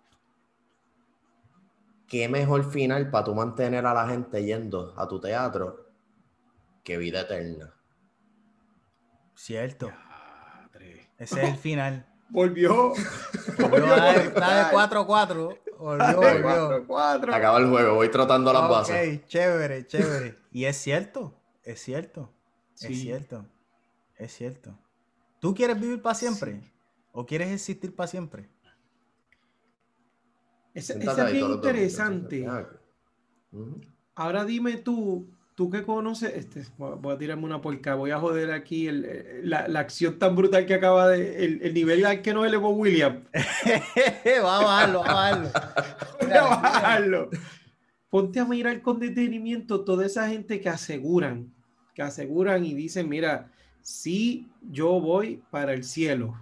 ¿Qué mejor final para tú mantener a la gente yendo a tu teatro que vida eterna? Cierto. Ese es el final. Volvió. Volvió está de 4-4. Volvió, volvió. Acaba el juego, voy trotando las bases. Ok, chévere, chévere. Y es cierto, es cierto, es cierto, es cierto. ¿Tú quieres vivir para siempre? ¿O quieres existir para siempre? Ese, es bien interesante. Ahora dime tú, tú que conoces, este, voy a tirarme una porca, voy a joder aquí el, la, la, acción tan brutal que acaba de, el, el nivel al que nos elevó William. va a bajarlo, va a bajarlo. Voy a bajarlo. Ponte a mirar con detenimiento toda esa gente que aseguran, que aseguran y dicen, mira, si yo voy para el cielo,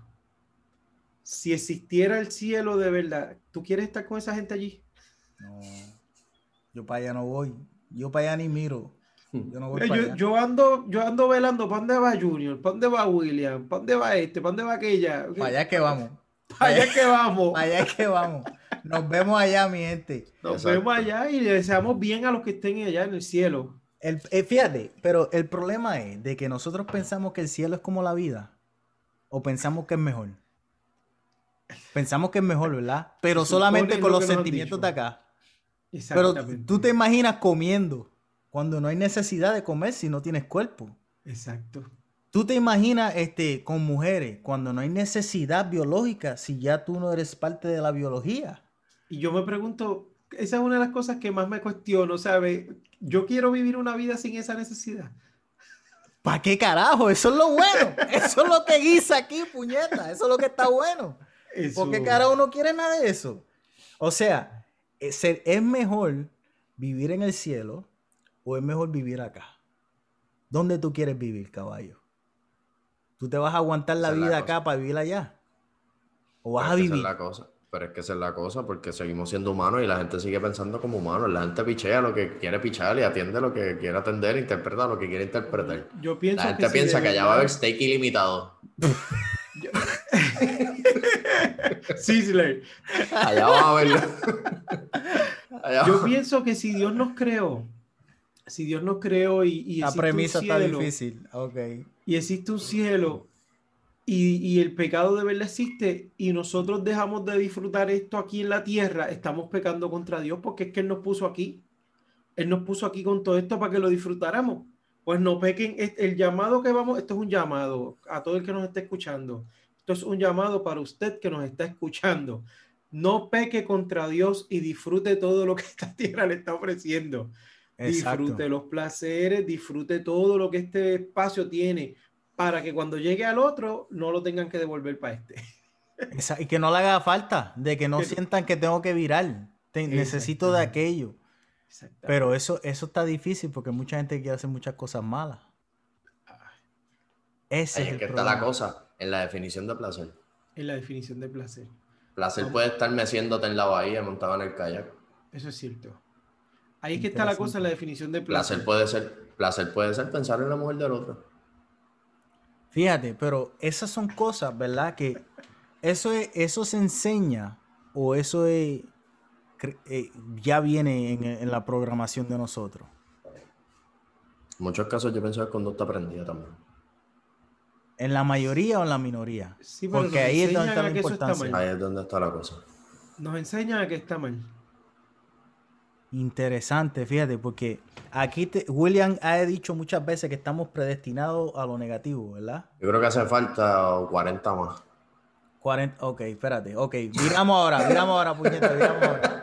si existiera el cielo de verdad, ¿tú quieres estar con esa gente allí? No, yo para allá no voy, yo para allá ni miro. Yo, ando, yo ando velando, ¿para dónde va Junior? ¿Para dónde va William? ¿Para dónde va este? ¿Para dónde va aquella? Para allá que vamos. Para allá que vamos. Para allá que vamos. Nos vemos allá, mi gente. Nos vemos allá y le deseamos bien a los que estén allá en el cielo. El, eh, fíjate, pero el problema es de que nosotros pensamos que el cielo es como la vida o pensamos que es mejor. Pensamos que es mejor, ¿verdad? Pero solamente con los sentimientos de acá. Pero tú te imaginas comiendo cuando no hay necesidad de comer si no tienes cuerpo. Exacto. Tú te imaginas este, con mujeres cuando no hay necesidad biológica si ya tú no eres parte de la biología. Y yo me pregunto, esa es una de las cosas que más me cuestiono, ¿sabes? Yo quiero vivir una vida sin esa necesidad. ¿Para qué carajo? Eso es lo bueno. Eso es lo que guisa aquí, puñeta. Eso es lo que está bueno. ¿Por qué carajo no quiere nada de eso? O sea, es, es mejor vivir en el cielo o es mejor vivir acá? ¿Dónde tú quieres vivir, caballo? ¿Tú te vas a aguantar la vida acá para vivir allá? ¿O vas a vivir? la cosa. Pero es que esa es la cosa, porque seguimos siendo humanos y la gente sigue pensando como humanos. La gente pichea lo que quiere pichar y atiende lo que quiere atender, interpreta lo que quiere interpretar. Yo pienso la gente piensa que allá va a haber steak ilimitado. Sizzler. Allá va a verlo. Yo pienso que si Dios nos creó si Dios nos creó y, y La premisa está difícil, ok. Y existe un cielo y, el pecado de verdad existe y nosotros dejamos de disfrutar esto aquí en la tierra, estamos pecando contra Dios porque es que Él nos puso aquí. Él nos puso aquí con todo esto para que lo disfrutáramos. Pues no pequen. El llamado que vamos, esto es un llamado a todo el que nos esté escuchando. Esto es un llamado para usted que nos está escuchando. No peque contra Dios y disfrute todo lo que esta tierra le está ofreciendo. Disfrute los placeres, disfrute todo lo que este espacio tiene para que cuando llegue al otro no lo tengan que devolver para este. y que no le haga falta, de que no sientan que tengo que virar, necesito de aquello. Pero eso, eso está difícil porque mucha gente quiere hacer muchas cosas malas. Ese es, que está la cosa, en la definición de placer. En la definición de placer. Placer puede estar meciéndote en la bahía montado en el kayak. Eso es cierto. Ahí es que está la cosa en la definición de placer. Placer puede ser, placer puede ser pensar en la mujer del otro. Fíjate, pero esas son cosas, ¿verdad? Que eso, es, eso se enseña o eso es, eh, ya viene en, la programación de nosotros. En muchos casos yo pienso que es conducta aprendida también. ¿En la mayoría o en la minoría? Sí, Porque ahí es donde está la importancia. Ahí es donde está la cosa. Nos enseñan a que está mal. Interesante, fíjate, porque aquí William ha dicho muchas veces que estamos predestinados a lo negativo, ¿verdad? Yo creo que hace falta 40 más. 40, ok, espérate, ok, miramos ahora, miramos ahora, puñeta, miramos ahora.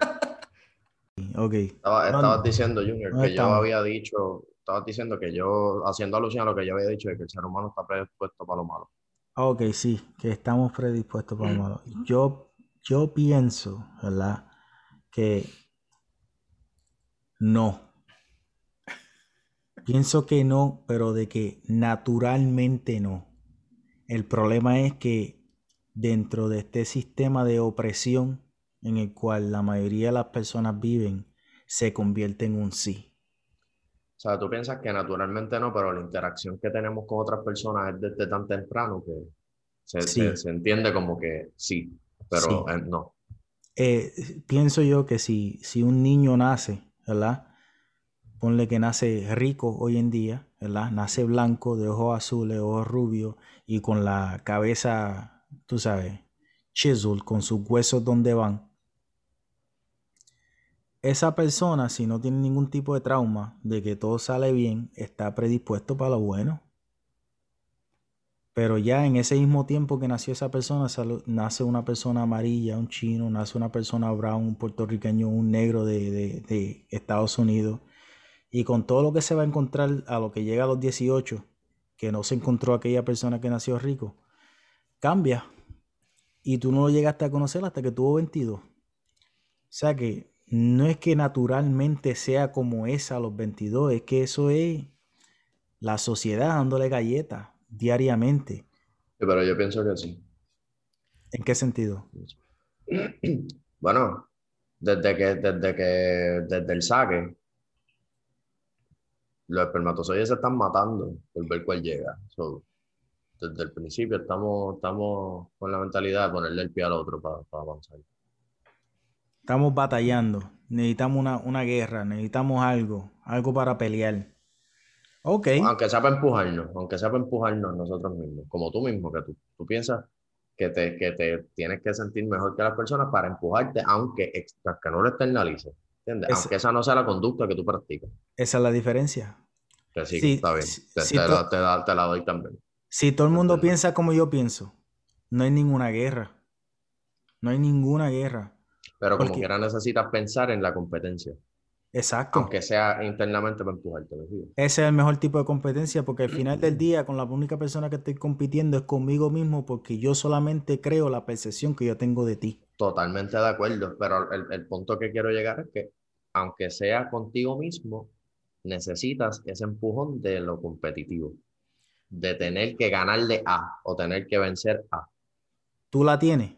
Ok. estabas diciendo, Junior, que yo había dicho, estabas diciendo que yo, haciendo alusión a lo que yo había dicho, de que el ser humano está predispuesto para lo malo. Ok, sí, que estamos predispuestos para lo malo. Yo, yo pienso, ¿verdad? Que no. Pienso que no, pero de que naturalmente no. El problema es que dentro de este sistema de opresión en el cual la mayoría de las personas viven, se convierte en un sí. O sea, tú piensas que naturalmente no, pero la interacción que tenemos con otras personas es desde tan temprano que se, entiende como que sí, pero no. Eh, pienso yo que si, si un niño nace ¿verdad? Ponle que nace rico hoy en día, ¿verdad? Nace blanco, de ojos azules, ojos rubios y con la cabeza, tú sabes, chisel, con sus huesos donde van. Esa persona, si no tiene ningún tipo de trauma de que todo sale bien, está predispuesto para lo bueno. Pero ya en ese mismo tiempo que nació esa persona, nace una persona amarilla, un chino, nace una persona brown, un puertorriqueño, un negro de, Estados Unidos. Y con todo lo que se va a encontrar a lo que llega a los 18, que no se encontró aquella persona que nació rico, cambia. Y tú no lo llegaste a conocer hasta que tuvo 22. O sea que no es que naturalmente sea como esa a los 22, es que eso es la sociedad dándole galletas diariamente. pero yo pienso que sí. ¿En qué sentido? Bueno, desde que, desde que, desde el saque, los espermatozoides se están matando por ver cuál llega. desde el principio estamos, estamos con la mentalidad de ponerle el pie al otro para, avanzar. Estamos batallando, necesitamos una, una guerra, necesitamos algo, algo para pelear. Aunque sea para empujarnos, aunque sea para empujarnos nosotros mismos, como tú mismo, que tú, tú piensas que te, que te tienes que sentir mejor que las personas para empujarte, aunque que no lo externalices. ¿entiendes? aunque esa no sea la conducta que tú practicas. Esa es la diferencia. Que sí, está bien. te, la, doy también. Si todo el mundo piensa como yo pienso, no hay ninguna guerra. No hay ninguna guerra. Pero como quiera necesitas pensar en la competencia. Exacto. Aunque sea internamente para empujarte. Ese es el mejor tipo de competencia porque al final del día con la única persona que estoy compitiendo es conmigo mismo porque yo solamente creo la percepción que yo tengo de ti. Totalmente de acuerdo, pero el, el punto que quiero llegar es que aunque sea contigo mismo, necesitas ese empujón de lo competitivo, de tener que ganarle A o tener que vencer A. ¿Tú la tienes?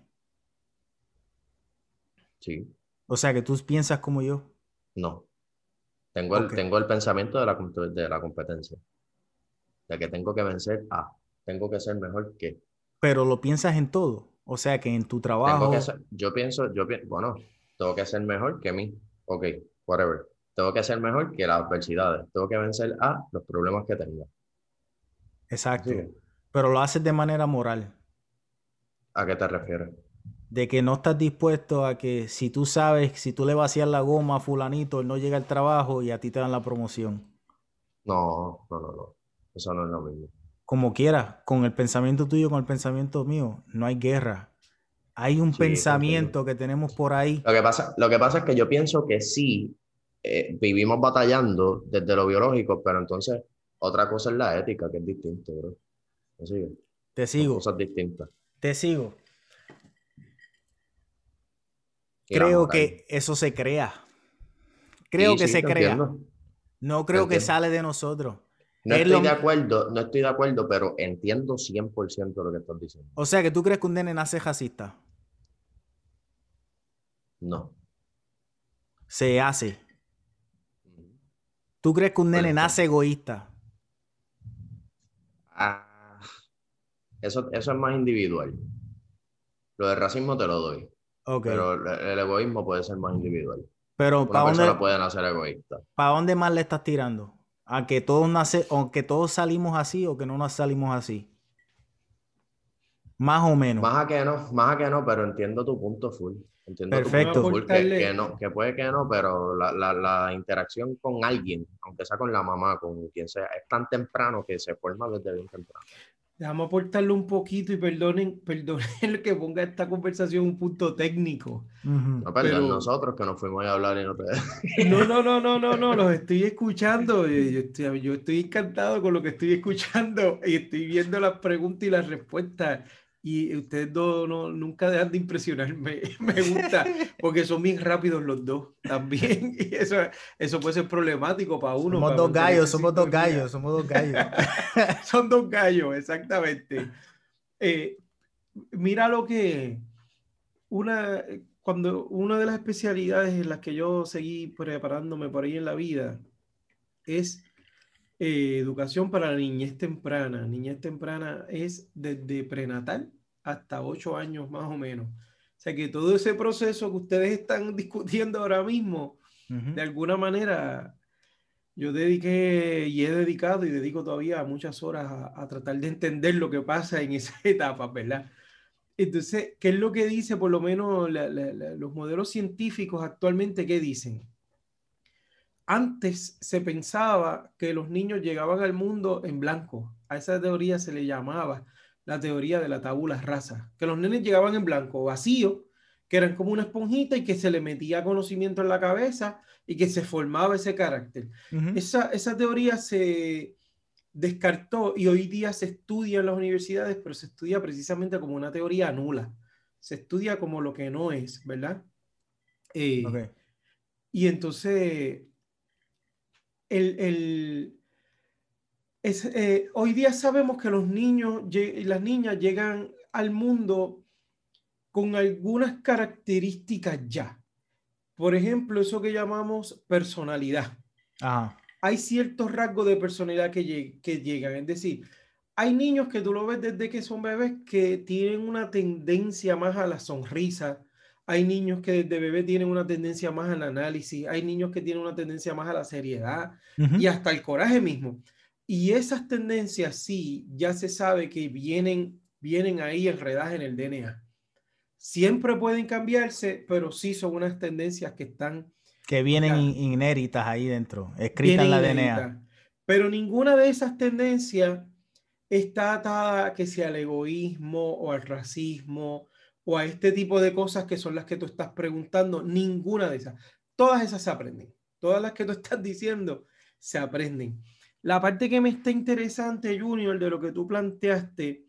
Sí. O sea que tú piensas como yo. No. Tengo el, tengo el pensamiento de la, de la competencia. De que tengo que vencer a. Tengo que ser mejor que. Pero lo piensas en todo. O sea que en tu trabajo. yo pienso, yo bueno, tengo que ser mejor que mí. Ok, whatever. Tengo que ser mejor que las adversidades. Tengo que vencer a los problemas que tengo. Exacto. Pero lo haces de manera moral. ¿A qué te refieres? De que no estás dispuesto a que si tú sabes, si tú le vacías la goma a fulanito, él no llega al trabajo y a ti te dan la promoción. No, no, no, no. Eso no es lo mismo. Como quieras, con el pensamiento tuyo, con el pensamiento mío, no hay guerra. Hay un pensamiento que tenemos por ahí. Lo que, pasa, lo que pasa es que yo pienso que sí, eh, vivimos batallando desde lo biológico, pero entonces otra cosa es la ética, que es distinto, bro. Te sigo. cosas distintas. Te sigo. Creo que eso se crea. Creo que se crea. No creo que sale de nosotros. No estoy de acuerdo, no estoy de acuerdo, pero entiendo 100% lo que estás diciendo. O sea, que tú crees que un nene nace racista. No. Se hace. ¿Tú crees que un nene nace egoísta? Ah, eso, eso es más individual. Lo del racismo te lo doy. Pero el egoísmo puede ser más individual. Pero Una ¿para dónde pueden hacer egoísta? ¿Para dónde más le estás tirando? ¿A que todos nace, aunque todos salimos así o que no nos salimos así? Más o menos. Más a que no, más a que no, pero entiendo tu punto full. Perfecto. que, no, que puede que no, pero la, la, la, interacción con alguien, aunque sea con la mamá, con quien sea, es tan temprano que se forma desde bien temprano. Déjame aportarle un poquito y perdonen, perdonen que ponga esta conversación un punto técnico. No pero nosotros que nos fuimos a hablar y no te... No, no, no, no, no, no, los estoy escuchando. Yo estoy, yo estoy encantado con lo que estoy escuchando y estoy viendo las preguntas y las respuestas y ustedes dos no, nunca dejan de impresionarme. Me gusta, porque son bien rápidos los dos también. Y eso, eso puede ser problemático para uno. Somos dos gallos, somos dos gallos, somos dos gallos. son dos gallos, exactamente. Eh, mira lo que una, cuando una de las especialidades en las que yo seguí preparándome por ahí en la vida es eh, educación para la niñez temprana. Niñez temprana es desde prenatal hasta ocho años más o menos. O sea que todo ese proceso que ustedes están discutiendo ahora mismo, de alguna manera, yo dediqué y he dedicado y dedico todavía muchas horas a, tratar de entender lo que pasa en esa etapa, ¿verdad? Entonces, ¿qué es lo que dice por lo menos los modelos científicos actualmente? ¿Qué dicen? Antes se pensaba que los niños llegaban al mundo en blanco. A esa teoría se le llamaba la teoría de la tabula rasa, que los nenes llegaban en blanco, vacío, que eran como una esponjita y que se le metía conocimiento en la cabeza y que se formaba ese carácter. esa, esa teoría se descartó y hoy día se estudia en las universidades, pero se estudia precisamente como una teoría nula. Se estudia como lo que no es, ¿verdad? Eh, y entonces el, es, eh, hoy día sabemos que los niños y las niñas llegan al mundo con algunas características ya. Por ejemplo, eso que llamamos personalidad. Hay ciertos rasgos de personalidad que, que llegan. Es decir, hay niños que tú lo ves desde que son bebés que tienen una tendencia más a la sonrisa, hay niños que desde bebé tienen una tendencia más al análisis, hay niños que tienen una tendencia más a la seriedad y hasta el coraje mismo. Y esas tendencias sí, ya se sabe que vienen, vienen ahí enredadas en el DNA. Siempre pueden cambiarse, pero sí son unas tendencias que están... Que vienen inhéritas ahí dentro, escritas en la DNA. Pero ninguna de esas tendencias está atada que sea al egoísmo o al racismo o a este tipo de cosas que son las que tú estás preguntando, ninguna de esas. Todas esas se aprenden. Todas las que tú estás diciendo se aprenden. La parte que me está interesante, Junior, de lo que tú planteaste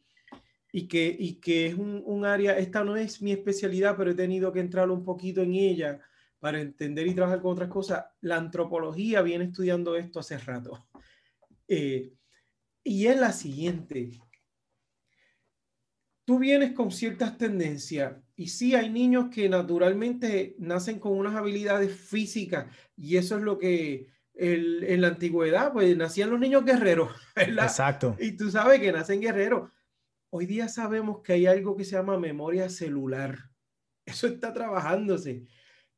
y que, y que es un, área, esta no es mi especialidad, pero he tenido que entrar un poquito en ella para entender y trabajar con otras cosas. La antropología viene estudiando esto hace rato. Eh, y es la siguiente tú vienes con ciertas tendencias y sí hay niños que naturalmente nacen con unas habilidades físicas y eso es lo que en la antigüedad, pues nacían los niños guerreros, ¿verdad? Exacto. Y tú sabes que nacen guerreros. Hoy día sabemos que hay algo que se llama memoria celular. Eso está trabajándose,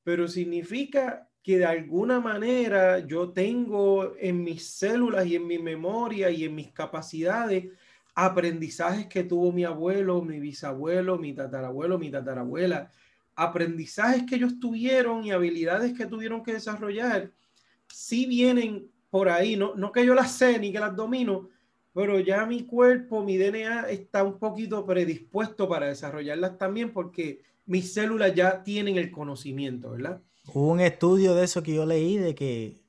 pero significa que de alguna manera yo tengo en mis células y en mi memoria y en mis capacidades aprendizajes que tuvo mi abuelo, mi bisabuelo, mi tatarabuelo, mi tatarabuela, aprendizajes que ellos tuvieron y habilidades que tuvieron que desarrollar, sí vienen por ahí, no, no que yo las sé ni que las domino, pero ya mi cuerpo, mi DNA está un poquito predispuesto para desarrollarlas también porque mis células ya tienen el conocimiento, ¿verdad? Hubo un estudio de eso que yo leí de que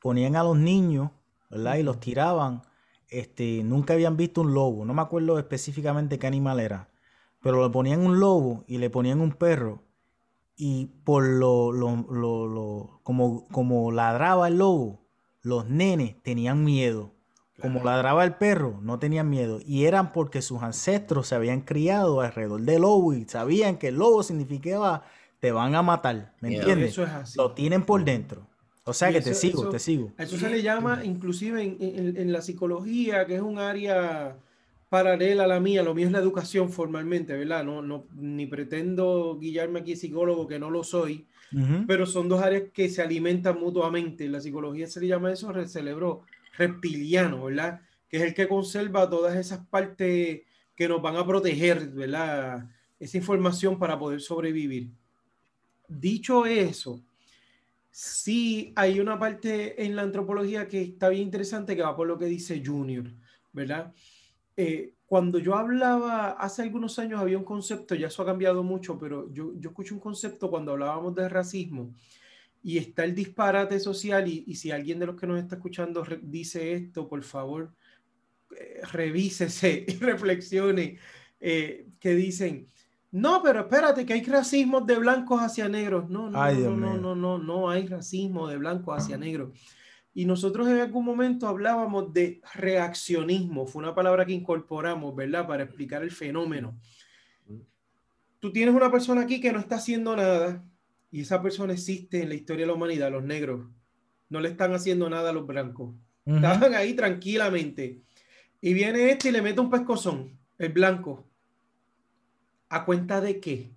ponían a los niños, ¿verdad? Y los tiraban. Este, nunca habían visto un lobo, no me acuerdo específicamente qué animal era, pero le ponían un lobo y le ponían un perro y por lo, lo, lo, como, como ladraba el lobo, los nenes tenían miedo. Como ladraba el perro, no tenían miedo. Y eran porque sus ancestros se habían criado alrededor del lobo y sabían que el lobo significaba te van a matar. ¿Me entiendes? Eso es así. Lo tienen por dentro. O sea que te sigo, te sigo. eso se le llama, inclusive en, en, la psicología, que es un área paralela a la mía, lo mío es la educación formalmente, ¿verdad? No, no, ni pretendo guiarme aquí psicólogo, que no lo soy, pero son dos áreas que se alimentan mutuamente. En la psicología se le llama eso el cerebro reptiliano, ¿verdad? Que es el que conserva todas esas partes que nos van a proteger, ¿verdad? Esa información para poder sobrevivir. Dicho eso, sí hay una parte en la antropología que está bien interesante que va por lo que dice Junior, ¿verdad? Eh, cuando yo hablaba hace algunos años había un concepto, ya eso ha cambiado mucho, pero yo, yo escuché un concepto cuando hablábamos de racismo y está el disparate social y, si alguien de los que nos está escuchando dice esto, por favor, eh, revísese y reflexione, eh, que dicen, no, pero espérate, que hay racismo de blancos hacia negros. No, no, no, no, no, no, no, hay racismo de blancos hacia negros. Y nosotros en algún momento hablábamos de reaccionismo, fue una palabra que incorporamos, ¿verdad? Para explicar el fenómeno. Tú tienes una persona aquí que no está haciendo nada y esa persona existe en la historia de la humanidad, los negros. No le están haciendo nada a los blancos. Estaban ahí tranquilamente. Y viene este y le mete un pescozón, el blanco ¿A cuenta de qué?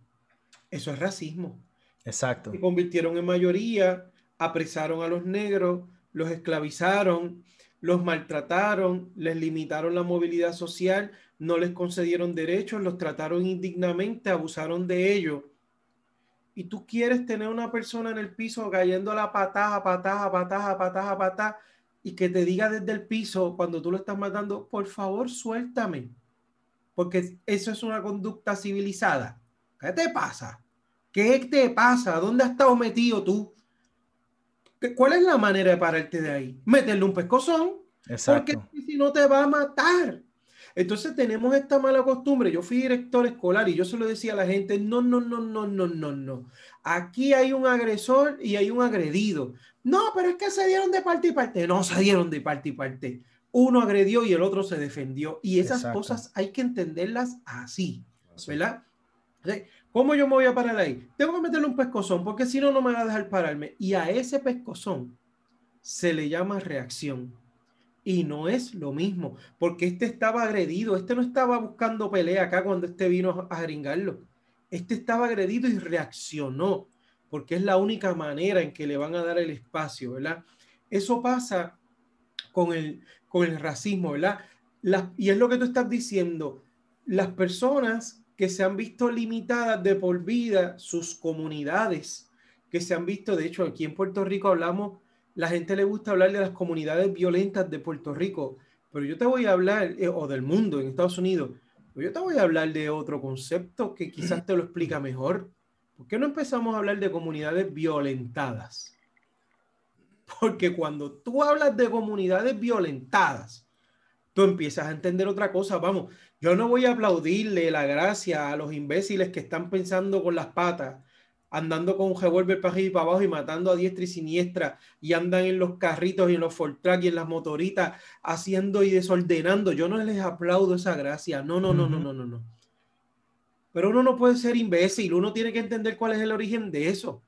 Eso es racismo. Exacto. Se convirtieron en mayoría, apresaron a los negros, los esclavizaron, los maltrataron, les limitaron la movilidad social, no les concedieron derechos, los trataron indignamente, abusaron de ellos. Y tú quieres tener una persona en el piso cayendo la patada, patada, patada, patada, patada, y que te diga desde el piso cuando tú lo estás matando, por favor, suéltame porque eso es una conducta civilizada. ¿Qué te pasa? ¿Qué te pasa? ¿Dónde has estado metido tú? ¿Cuál es la manera de pararte de ahí? Meterle un pescozón. Porque si no te va a matar. Entonces tenemos esta mala costumbre. Yo fui director escolar y yo se lo decía a la gente, no, no, no, no, no, no, no. Aquí hay un agresor y hay un agredido. No, pero es que se dieron de parte y parte. No se dieron de parte y parte uno agredió y el otro se defendió. Y esas cosas hay que entenderlas así, ¿verdad? ¿Cómo yo me voy a parar ahí? Tengo que meterle un pescozón porque si no, no me va a dejar pararme. Y a ese pescozón se le llama reacción. Y no es lo mismo, porque este estaba agredido, este no estaba buscando pelea acá cuando este vino a jeringarlo. Este estaba agredido y reaccionó, porque es la única manera en que le van a dar el espacio, ¿verdad? Eso pasa con el, con el racismo, ¿verdad? y es lo que tú estás diciendo, las personas que se han visto limitadas de por vida, sus comunidades, que se han visto, de hecho, aquí en Puerto Rico hablamos, la gente le gusta hablar de las comunidades violentas de Puerto Rico, pero yo te voy a hablar, eh, o del mundo en Estados Unidos, pero yo te voy a hablar de otro concepto que quizás te lo explica mejor. ¿Por qué no empezamos a hablar de comunidades violentadas? Porque cuando tú hablas de comunidades violentadas, tú empiezas a entender otra cosa. Vamos, yo no voy a aplaudirle la gracia a los imbéciles que están pensando con las patas, andando con un revólver para arriba y para abajo y matando a diestra y siniestra, y andan en los carritos y en los Fortrack y en las motoritas haciendo y desordenando. Yo no les aplaudo esa gracia. No, no, no, no, no, no, no. Pero uno no puede ser imbécil, uno tiene que entender cuál es el origen de eso.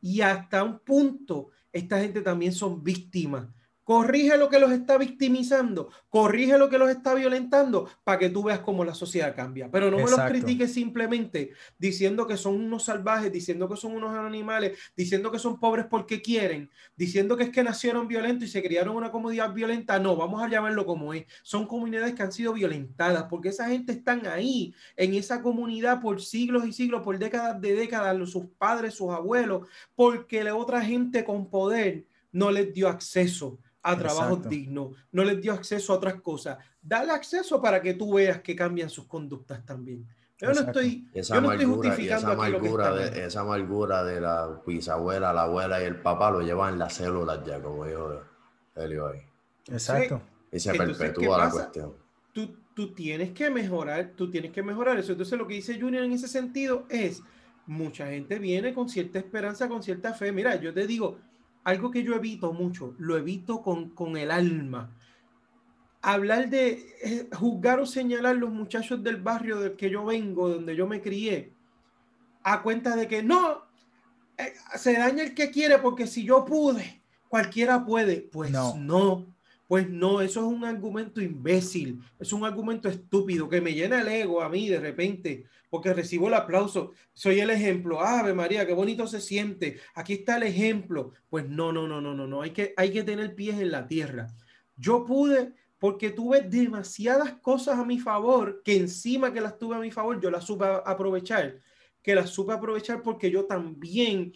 Y hasta un punto esta gente también son víctimas. Corrige lo que los está victimizando, corrige lo que los está violentando para que tú veas cómo la sociedad cambia. Pero no me los critiques simplemente diciendo que son unos salvajes, diciendo que son unos animales, diciendo que son pobres porque quieren, diciendo que es que nacieron violentos y se criaron una comunidad violenta. No, vamos a llamarlo como es. Son comunidades que han sido violentadas porque esa gente están ahí en esa comunidad por siglos y siglos, por décadas de décadas, sus padres, sus abuelos, porque la otra gente con poder no les dio acceso a trabajos dignos, no les dio acceso a otras cosas. Dale acceso para que tú veas que cambian sus conductas también. Yo no estoy, esa justificando esa amargura, de, esa amargura de la bisabuela, la abuela y el papá lo llevan en las células ya, como dijo Helio ahí. Exacto. Y se perpetúa la cuestión. Tú, tú tienes que mejorar, tú tienes que mejorar eso. Entonces lo que dice Junior en ese sentido es, mucha gente viene con cierta esperanza, con cierta fe. Mira, yo te digo, algo que yo evito mucho, lo evito con, con el alma. Hablar de eh, juzgar o señalar los muchachos del barrio del que yo vengo, donde yo me crié, a cuenta de que no, eh, se daña el que quiere porque si yo pude, cualquiera puede. Pues no. no. Pues no, eso es un argumento imbécil, es un argumento estúpido que me llena el ego a mí de repente porque recibo el aplauso. Soy el ejemplo. Ave María, qué bonito se siente. Aquí está el ejemplo. Pues no, no, no, no, no, no. Hay que, hay que tener pies en la tierra. Yo pude porque tuve demasiadas cosas a mi favor, que encima que las tuve a mi favor, yo las supe aprovechar. Que las supe aprovechar porque yo también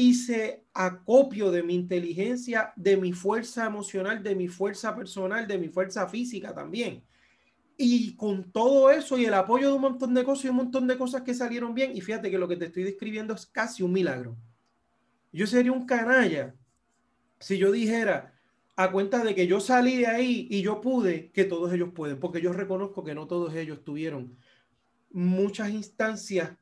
hice acopio de mi inteligencia, de mi fuerza emocional, de mi fuerza personal, de mi fuerza física también. Y con todo eso y el apoyo de un montón de cosas y un montón de cosas que salieron bien, y fíjate que lo que te estoy describiendo es casi un milagro. Yo sería un canalla si yo dijera a cuenta de que yo salí de ahí y yo pude, que todos ellos pueden, porque yo reconozco que no todos ellos tuvieron muchas instancias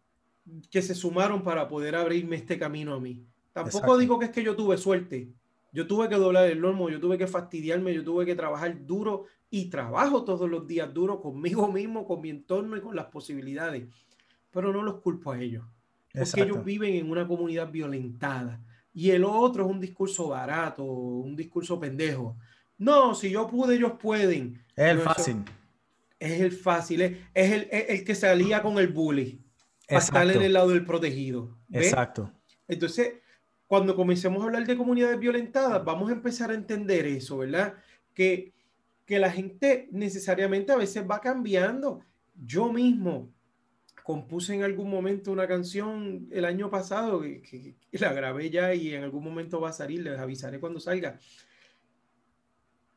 que se sumaron para poder abrirme este camino a mí. Tampoco digo que es que yo tuve suerte. Yo tuve que doblar el lomo, yo tuve que fastidiarme, yo tuve que trabajar duro y trabajo todos los días duro conmigo mismo, con mi entorno y con las posibilidades. Pero no los culpo a ellos. Porque ellos viven en una comunidad violentada. Y el otro es un discurso barato, un discurso pendejo. No, si yo pude, ellos pueden. Es el fácil. Es el fácil, es, el, el, que salía con el bully. Para estar en el lado del protegido. Exacto. Entonces, cuando comencemos a hablar de comunidades violentadas, vamos a empezar a entender eso, ¿verdad? Que que la gente necesariamente a veces va cambiando. Yo mismo compuse en algún momento una canción el año pasado que, la grabé ya y en algún momento va a salir, les avisaré cuando salga.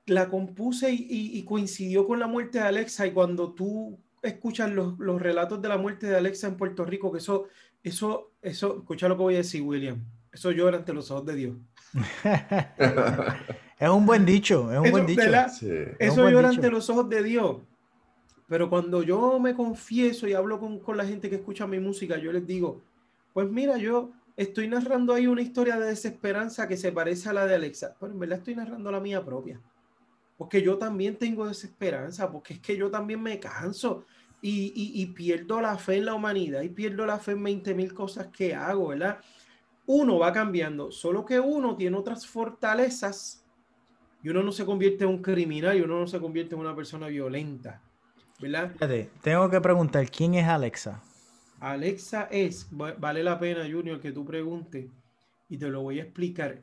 La compuse y, coincidió con la muerte de Alexa y cuando tú escuchas los, los, relatos de la muerte de Alexa en Puerto Rico, que eso, eso, eso, escucha lo que voy a decir, William, eso llora ante los ojos de Dios. Es un buen dicho, es un buen dicho. Eso llora ante los ojos de Dios. Pero cuando yo me confieso y hablo con, con, la gente que escucha mi música, yo les digo, pues mira, yo estoy narrando ahí una historia de desesperanza que se parece a la de Alexa, pero en verdad estoy narrando la mía propia. Porque yo también tengo desesperanza, porque es que yo también me canso y, y, y pierdo la fe en la humanidad y pierdo la fe en 20 mil cosas que hago, ¿verdad? Uno va cambiando, solo que uno tiene otras fortalezas y uno no se convierte en un criminal y uno no se convierte en una persona violenta. ¿Verdad? tengo que preguntar, ¿quién es Alexa? Alexa es, vale la pena, Junior, que tú preguntes y te lo voy a explicar.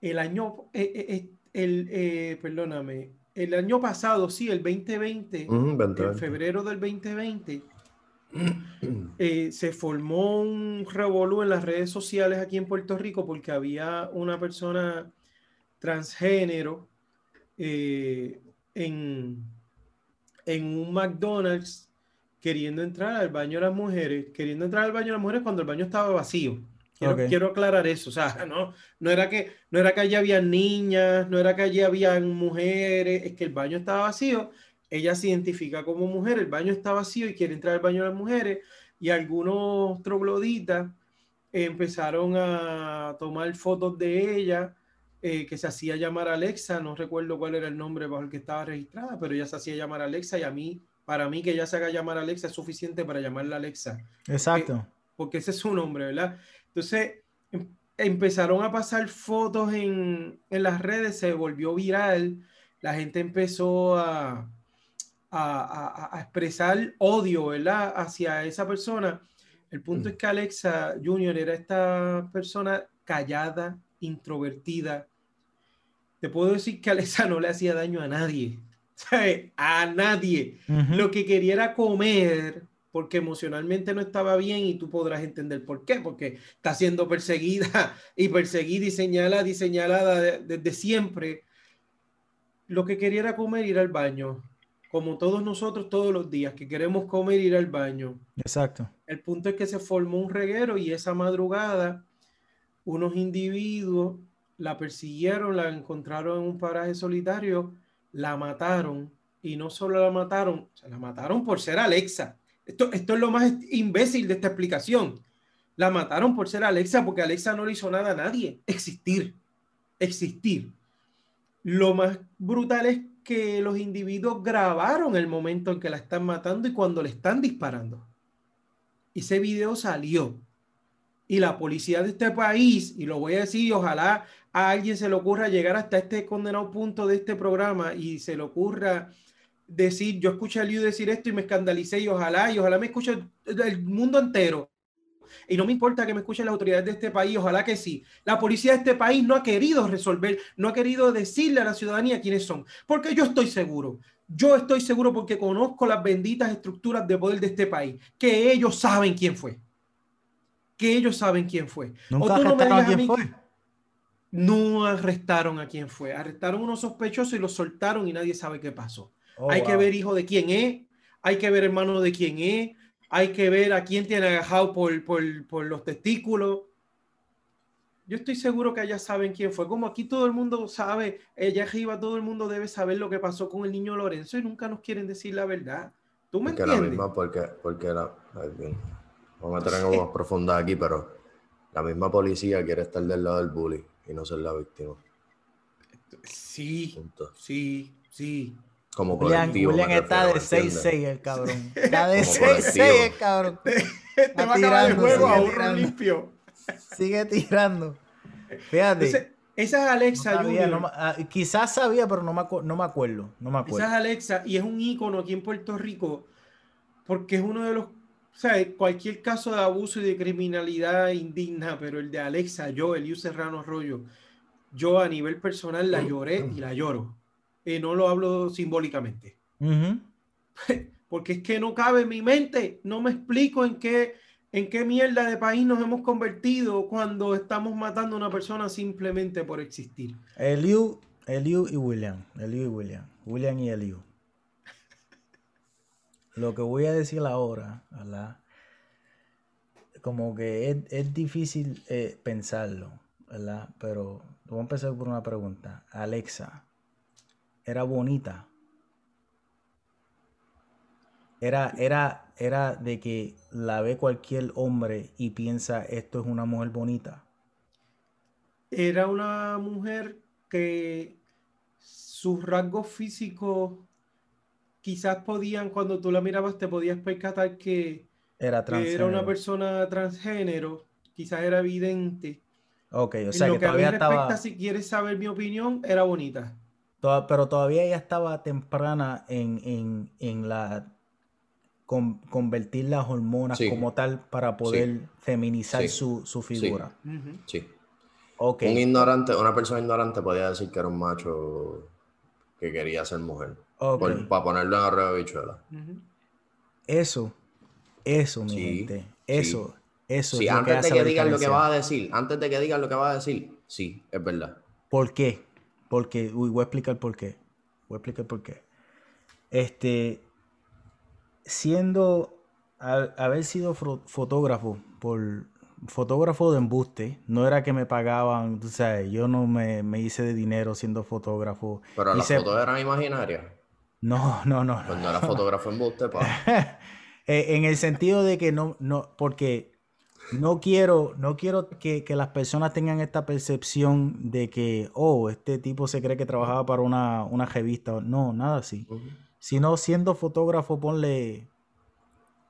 El año, eh, eh, eh, el, perdóname, el año pasado, sí, el 2020, en febrero del 2020, se formó un revolú en las redes sociales aquí en Puerto Rico porque había una persona transgénero eh, en, en un McDonald's queriendo entrar al baño de las mujeres, queriendo entrar al baño de las mujeres cuando el baño estaba vacío. Quiero, aclarar eso, o sea, no, no, era que, no era que allí había niñas, no era que allí había mujeres, es que el baño estaba vacío, ella se identifica como mujer, el baño está vacío y quiere entrar al baño de las mujeres, y algunos trogloditas empezaron a tomar fotos de ella eh, que se hacía llamar Alexa, no recuerdo cuál era el nombre bajo el que estaba registrada, pero ella se hacía llamar Alexa y a mí, para mí que ella se haga llamar Alexa es suficiente para llamarla Alexa. Exacto. Porque, ese es su nombre, ¿verdad? Entonces, em, empezaron a pasar fotos en, las redes, se volvió viral, la gente empezó a, a, expresar odio, ¿verdad? Hacia esa persona. El punto es que Alexa Junior era esta persona callada, introvertida. Te puedo decir que Alexa no le hacía daño a nadie, a nadie. Lo que quería era comer, porque emocionalmente no estaba bien y tú podrás entender por qué, porque está siendo perseguida y perseguida y señalada y señalada desde siempre. Lo que quería era comer, ir al baño, como todos nosotros todos los días, que queremos comer, ir al baño. Exacto. El punto es que se formó un reguero y esa madrugada unos individuos la persiguieron, la encontraron en un paraje solitario, la mataron y no solo la mataron, se la mataron por ser Alexa esto, es lo más imbécil de esta explicación. La mataron por ser Alexa, porque Alexa no le hizo nada a nadie. Existir. Existir. Lo más brutal es que los individuos grabaron el momento en que la están matando y cuando le están disparando. Ese video salió. Y la policía de este país, y lo voy a decir, ojalá a alguien se le ocurra llegar hasta este condenado punto de este programa y se le ocurra decir, yo escuché a Liu decir esto y me escandalicé y ojalá, y ojalá me escuche el mundo entero. Y no me importa que me escuchen las autoridades de este país, ojalá que sí. La policía de este país no ha querido resolver, no ha querido decirle a la ciudadanía quiénes son, porque yo estoy seguro, yo estoy seguro porque conozco las benditas estructuras de poder de este país, que ellos saben quién fue. Que ellos saben quién fue. ¿Nunca arrestaron a quién fue? No arrestaron a quién fue. Arrestaron a unos sospechosos y los soltaron y nadie sabe qué pasó. Oh, hay que ver hijo de quién es, hay que ver hermano de quién es, hay que ver a quién tiene agajado por, por, los testículos. Yo estoy seguro que allá saben quién fue. Como aquí todo el mundo sabe, ella arriba todo el mundo debe saber lo que pasó con el niño Lorenzo y nunca nos quieren decir la verdad. ¿Tú me entiendes? La misma porque, porque la, vamos a meter en más profunda aquí, pero la misma policía quiere estar del lado del bully y no ser la víctima. Sí, sí, sí. Como colectivo. Julián está de 6-6 el cabrón. Está de 6-6 el cabrón. Te va a acabar el juego a un limpio. Sigue tirando. Fíjate. esa es Alexa ah, quizás sabía, pero no me, no me acuerdo. No me acuerdo. Esa es Alexa y es un ícono aquí en Puerto Rico porque es uno de los. O sea, cualquier caso de abuso y de criminalidad indigna, pero el de Alexa, yo, Eliu Serrano Arroyo, yo a nivel personal la lloré y la lloro no lo hablo simbólicamente. Porque es que no cabe en mi mente, no me explico en qué, en qué mierda de país nos hemos convertido cuando estamos matando a una persona simplemente por existir. Eliu, Eliu y William, Eliu y William, William y Eliu. Lo que voy a decir ahora, ¿verdad? Como que es, difícil eh, pensarlo, ¿verdad? Pero voy a empezar por una pregunta. Alexa, era bonita. Era, era, era de que la ve cualquier hombre y piensa esto es una mujer bonita. Era una mujer que sus rasgos físicos quizás podían, cuando tú la mirabas, te podías percatar que era, era una persona transgénero, quizás era evidente. Ok, o sea, que, todavía estaba... si quieres saber mi opinión, era bonita pero todavía ella estaba temprana en, la convertir las hormonas como tal para poder feminizar su, figura. Sí. Un ignorante, una persona ignorante podía decir que era un macho que quería ser mujer. para ponerlo en arreo de bichuela. Eso, eso, mi gente. Eso, eso. Sí, antes de que digan lo que vas a decir, antes de que digan lo que vas a decir, sí, es verdad. ¿Por qué? Porque, uy, voy a explicar por qué. Voy a explicar por qué. Este, siendo, haber sido fotógrafo por fotógrafo de embuste, no era que me pagaban, tú sabes, yo no me, hice de dinero siendo fotógrafo. Pero las fotos eran imaginarias. No, no, no. Pues no, era fotógrafo embuste, pa. Eh, en el sentido de que no, no, porque no quiero, no quiero que, las personas tengan esta percepción de que, oh, este tipo se cree que trabajaba para una, revista. No, nada así. Sino siendo fotógrafo, ponle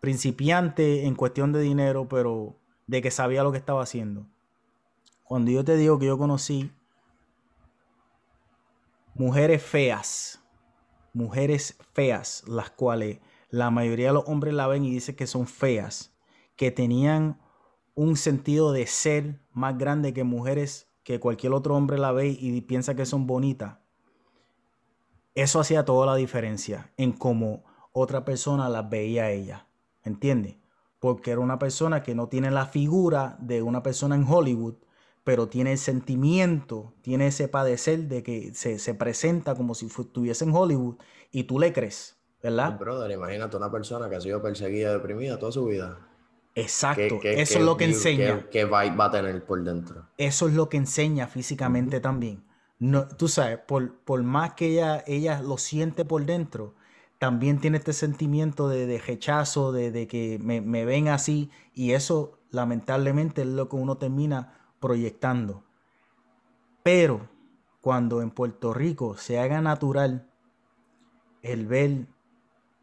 principiante en cuestión de dinero, pero de que sabía lo que estaba haciendo. cuando yo te digo que yo conocí mujeres feas, mujeres feas, las cuales la mayoría de los hombres la ven y dicen que son feas, que tenían un sentido de ser más grande que mujeres que cualquier otro hombre la ve y piensa que son bonitas. Eso hacía toda la diferencia en cómo otra persona las veía a ella. ¿Entiendes? Porque era una persona que no tiene la figura de una persona en Hollywood, pero tiene el sentimiento, tiene ese padecer de que se, presenta como si estuviese en Hollywood y tú le crees, ¿verdad? Brother, imagínate una persona que ha sido perseguida, deprimida toda su vida. Exacto, eso es lo que enseña. ¿Qué va, va, a tener por dentro? Eso es lo que enseña físicamente también. No, tú sabes, por, por más que ella, ella lo siente por dentro, también tiene este sentimiento de, rechazo, de, de que me, me, ven así, y eso lamentablemente es lo que uno termina proyectando. Pero cuando en Puerto Rico se haga natural el ver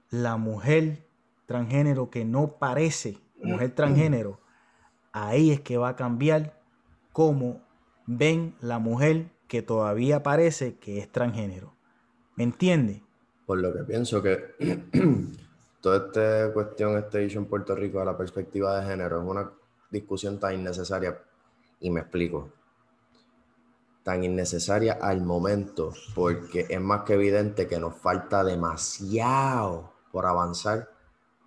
la mujer transgénero que no parece mujer transgénero, ahí es que va a cambiar cómo ven la mujer que todavía parece que es transgénero. ¿Me entiende? Por lo que pienso que toda esta cuestión, este hecho en Puerto Rico a la perspectiva de género es una discusión tan innecesaria y me explico. Tan innecesaria al momento, porque es más que evidente que nos falta demasiado por avanzar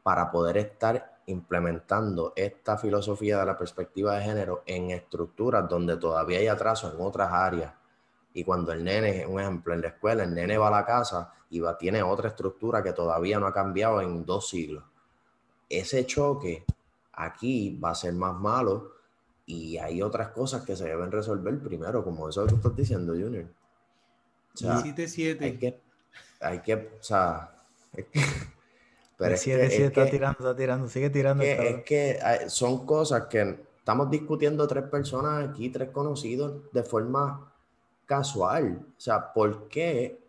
para poder estar implementando esta filosofía de la perspectiva de género en estructuras donde todavía hay atraso en otras áreas. Y cuando el nene, un ejemplo, en la escuela, el nene va a la casa y va, tiene otra estructura que todavía no ha cambiado en dos siglos. Ese choque aquí va a ser más malo y hay otras cosas que se deben resolver primero, como eso que tú estás diciendo, Junior. O sea, Hay que, hay que, o sea, pero es que, está tirando, está tirando, sigue tirando. es que son cosas que estamos discutiendo tres personas aquí, tres conocidos, de forma casual. O sea, ¿por qué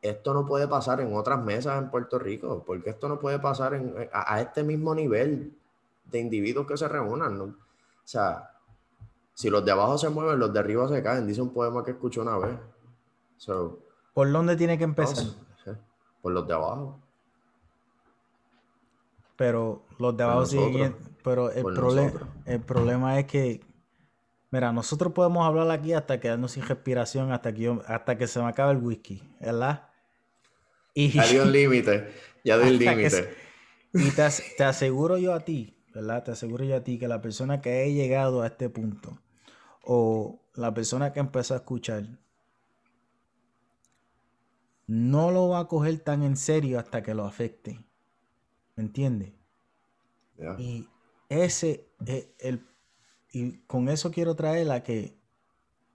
esto no puede pasar en otras mesas en Puerto Rico? ¿Por qué esto no puede pasar en, a, este mismo nivel de individuos que se reúnan? O sea, si los de abajo se mueven, los de arriba se caen. Dice un poema que escuché una vez. ¿Por dónde tiene que empezar? por los de abajo. Pero los de abajo siguen. Pero el, problema, el problema es que. Mira, nosotros podemos hablar aquí hasta quedarnos sin respiración, hasta que, yo, hasta que se me acabe el whisky, ¿verdad? Y, ya dio un límite, ya dio un límite. Y te, te aseguro yo a ti, ¿verdad? Te aseguro yo a ti que la persona que haya llegado a este punto o la persona que empezó a escuchar no lo va a coger tan en serio hasta que lo afecte. ¿Me entiendes? Y ese es el y con eso quiero traer a que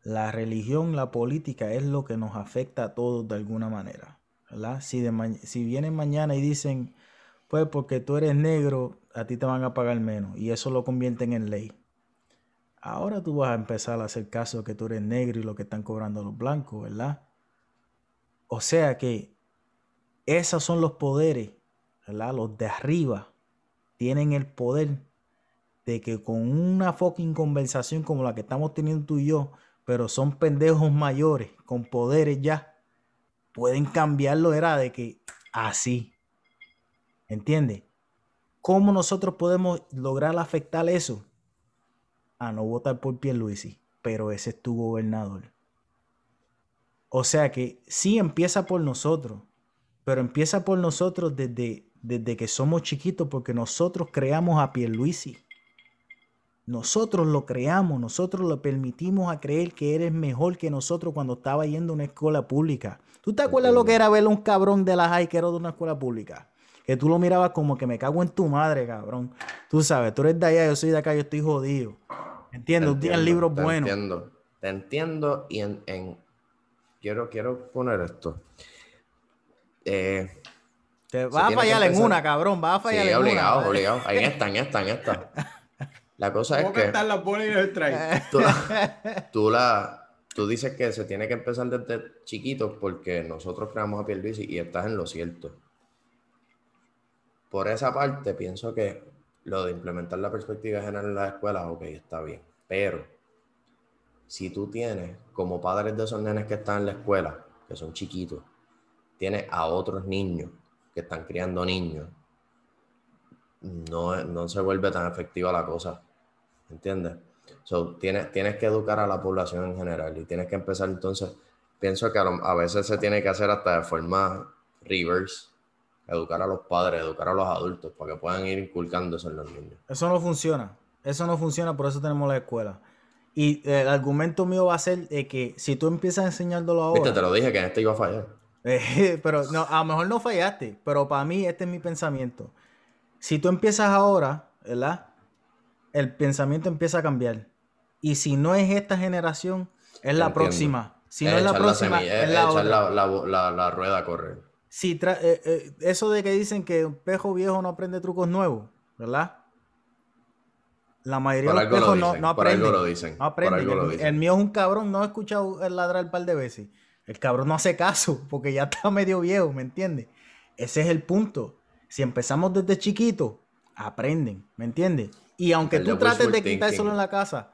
la religión, la política es lo que nos afecta a todos de alguna manera, ¿verdad? Si, si vienen mañana y dicen, pues porque tú eres negro, a ti te van a pagar menos y eso lo convierten en ley. Ahora tú vas a empezar a hacer caso que tú eres negro y lo que están cobrando los blancos, ¿verdad? O sea que esos son los poderes, Los de arriba tienen el poder de que con una fucking conversación como la que estamos teniendo tú y yo, pero son pendejos mayores con poderes ya, pueden cambiarlo, era de que así. ¿Entiendes? ¿Cómo nosotros podemos lograr afectar eso? a no votar por Pierluisi, pero ese es tu gobernador. O sea que sí empieza por nosotros, pero empieza por nosotros desde, desde que somos chiquitos, porque nosotros creamos a Pierluisi. Nosotros lo creamos, nosotros lo permitimos a creer que eres mejor que nosotros cuando estaba yendo a una escuela pública. ¿Tú te acuerdas lo que era ver a un cabrón de la high que era de una escuela pública? Que tú lo mirabas como que me cago en tu madre, cabrón. Tú sabes, tú eres de allá, yo soy de acá, yo estoy jodido. Entiendo, un día el libro bueno. Entiendo, te entiendo y en, quiero, quiero poner esto. Eh, te vas a fallar en una, cabrón, vas a fallar en obligado, una. obligado, obligado. En esta, en esta, en esta. La cosa es que. las bolas y tú, tú, la, tú dices que se tiene que empezar desde chiquitos porque nosotros creamos a Pierluisi y estás en lo cierto. Por esa parte, pienso que lo de implementar la perspectiva general en las escuelas, ok, está bien. Pero si tú tienes, como padres de esos nenes que están en la escuela, que son chiquitos, tienes a otros niños que están criando niños, no, no se vuelve tan efectiva la cosa. ¿Entiendes? So, tienes, tienes que educar a la población en general y tienes que empezar entonces, pienso que a, veces se tiene que hacer hasta de forma reverse, educar a los padres, educar a los adultos para que puedan ir inculcándose en los niños. Eso no funciona, eso no funciona, por eso tenemos la escuela. Y el argumento mío va a ser de que si tú empiezas enseñándolo ahora... Viste, te lo dije que en este iba a fallar. pero no, a lo mejor no fallaste, pero para mí este es mi pensamiento. Si tú empiezas ahora, ¿verdad? El pensamiento empieza a cambiar. Y si no es esta generación, es la próxima. Si no es la próxima, es, la, otra. La, rueda a correr. Si eh, eh, eso de que dicen que un pejo viejo no aprende trucos nuevos, ¿verdad? La mayoría de los pejos no, no aprenden. Lo dicen. No aprenden. El, mío es un cabrón, no he escuchado el ladrar un par de veces. El cabrón no hace caso porque ya está medio viejo, ¿me entiendes? Ese es el punto. Si empezamos desde chiquito, aprenden, ¿me entiendes? Y aunque tú trates de quitar solo en la casa,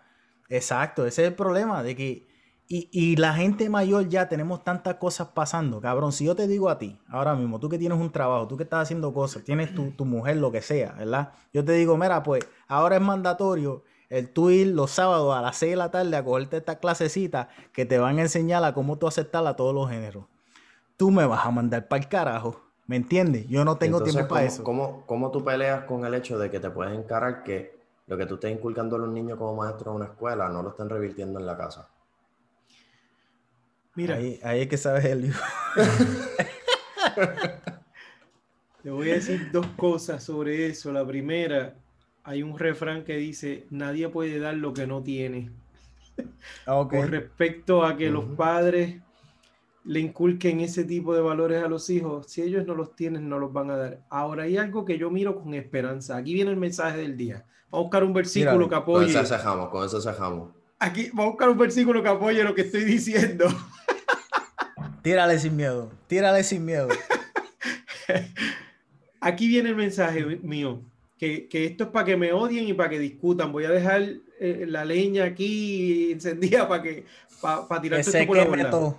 exacto, ese es el problema, de que y, la gente mayor ya tenemos tantas cosas pasando, cabrón. Si yo te digo a ti, ahora mismo, tú que tienes un trabajo, tú que estás haciendo cosas, tienes tu, mujer, lo que sea, ¿verdad? Yo te digo, mira, pues ahora es mandatorio el tú ir los sábados a las 6 de la tarde a cogerte esta clasecita que te van a enseñar a cómo tú aceptar a todos los géneros. Tú me vas a mandar para el carajo, ¿me entiendes? Yo no tengo tiempo para eso. ¿cómo, ¿Cómo tú peleas con el hecho de que te puedes encarar que lo que tú estés inculcando a los niños como maestro en una escuela no lo estén revirtiendo en la casa? Mira. Ahí, ahí es que sabes el libro. Te voy a decir dos cosas sobre eso. La primera, hay un refrán que dice, nadie puede dar lo que no tiene. Ah, Con respecto a que los padres le inculquen ese tipo de valores a los hijos, si ellos no los tienen, no los van a dar. Ahora hay algo que yo miro con esperanza. Aquí viene el mensaje del día. Vamos a buscar un versículo que apoye. Con eso cejamos, con eso cejamos. Aquí vamos a buscar un versículo que apoye lo que estoy diciendo. Tírale sin miedo, tírale sin miedo. Aquí viene el mensaje mío, que, esto es para que me odien y para que discutan. Voy a dejar eh, la leña aquí encendida para que para, tirar esto por la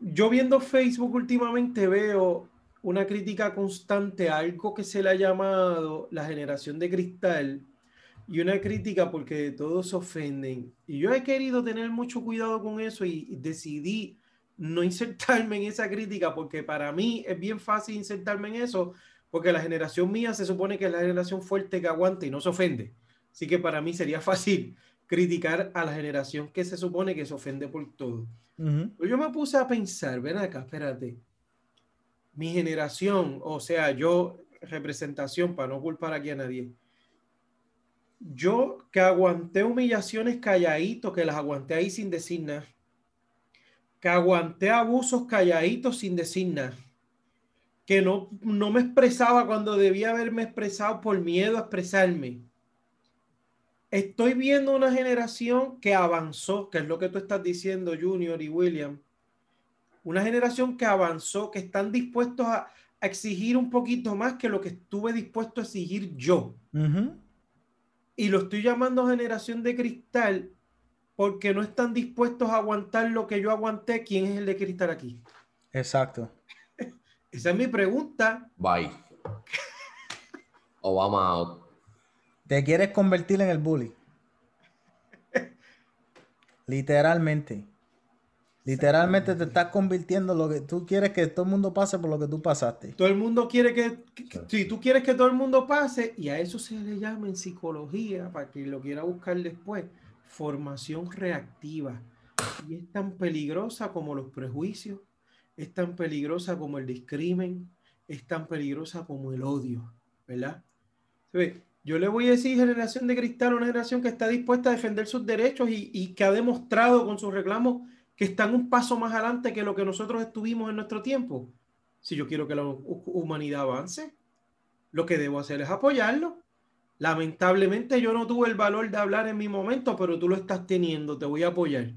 Yo viendo Facebook últimamente veo una crítica constante a algo que se le ha llamado la generación de cristal y una crítica porque todos se ofenden. Y yo he querido tener mucho cuidado con eso y, decidí no insertarme en esa crítica porque para mí es bien fácil insertarme en eso porque la generación mía se supone que es la generación fuerte que aguanta y no se ofende. Así que para mí sería fácil criticar a la generación que se supone que se ofende por todo. yo me puse a pensar, ven acá, espérate. Mi generación, o sea, yo, representación, para no culpar aquí a nadie, yo que aguanté humillaciones calladito, que las aguanté ahí sin decir nada, que aguanté abusos calladitos sin decir nada, que no, no me expresaba cuando debía haberme expresado por miedo a expresarme. Estoy viendo una generación que avanzó, que es lo que tú estás diciendo, Junior y William. Una generación que avanzó, que están dispuestos a, exigir un poquito más que lo que estuve dispuesto a exigir yo y lo estoy llamando generación de cristal porque no están dispuestos a aguantar lo que yo aguanté. ¿Quién es el de cristal aquí? Exacto. Esa es mi pregunta. Bye. Obama out. Te quieres convertir en el bully. Literalmente. Literalmente te estás convirtiendo lo que tú quieres que todo el mundo pase por lo que tú pasaste. Todo el mundo quiere que, si tú quieres que todo el mundo pase, y a eso se le llama en psicología, para quien lo quiera buscar después, formación reactiva. Y es tan peligrosa como los prejuicios, es tan peligrosa como el discrimen, es tan peligrosa como el odio, ¿verdad? Yo le voy a decir generación de cristal, una generación que está dispuesta a defender sus derechos y, y que ha demostrado con sus reclamos que están un paso más adelante que lo que nosotros estuvimos en nuestro tiempo. Si yo quiero que la humanidad avance, lo que debo hacer es apoyarlo. Lamentablemente yo no tuve el valor de hablar en mi momento, pero tú lo estás teniendo, te voy a apoyar.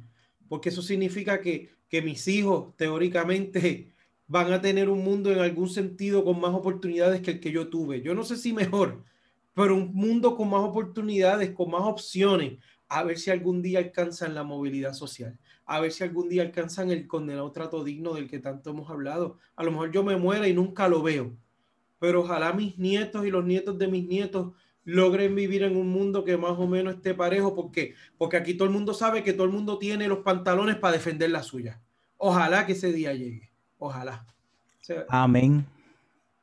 Porque eso significa que, que mis hijos teóricamente van a tener un mundo en algún sentido con más oportunidades que el que yo tuve. Yo no sé si mejor, pero un mundo con más oportunidades, con más opciones, a ver si algún día alcanzan la movilidad social, a ver si algún día alcanzan el condenado trato digno del que tanto hemos hablado. A lo mejor yo me muera y nunca lo veo, pero ojalá mis nietos y los nietos de mis nietos logren vivir en un mundo que más o menos esté parejo, porque, porque aquí todo el mundo sabe que todo el mundo tiene los pantalones para defender la suya. Ojalá que ese día llegue. Ojalá. Amén.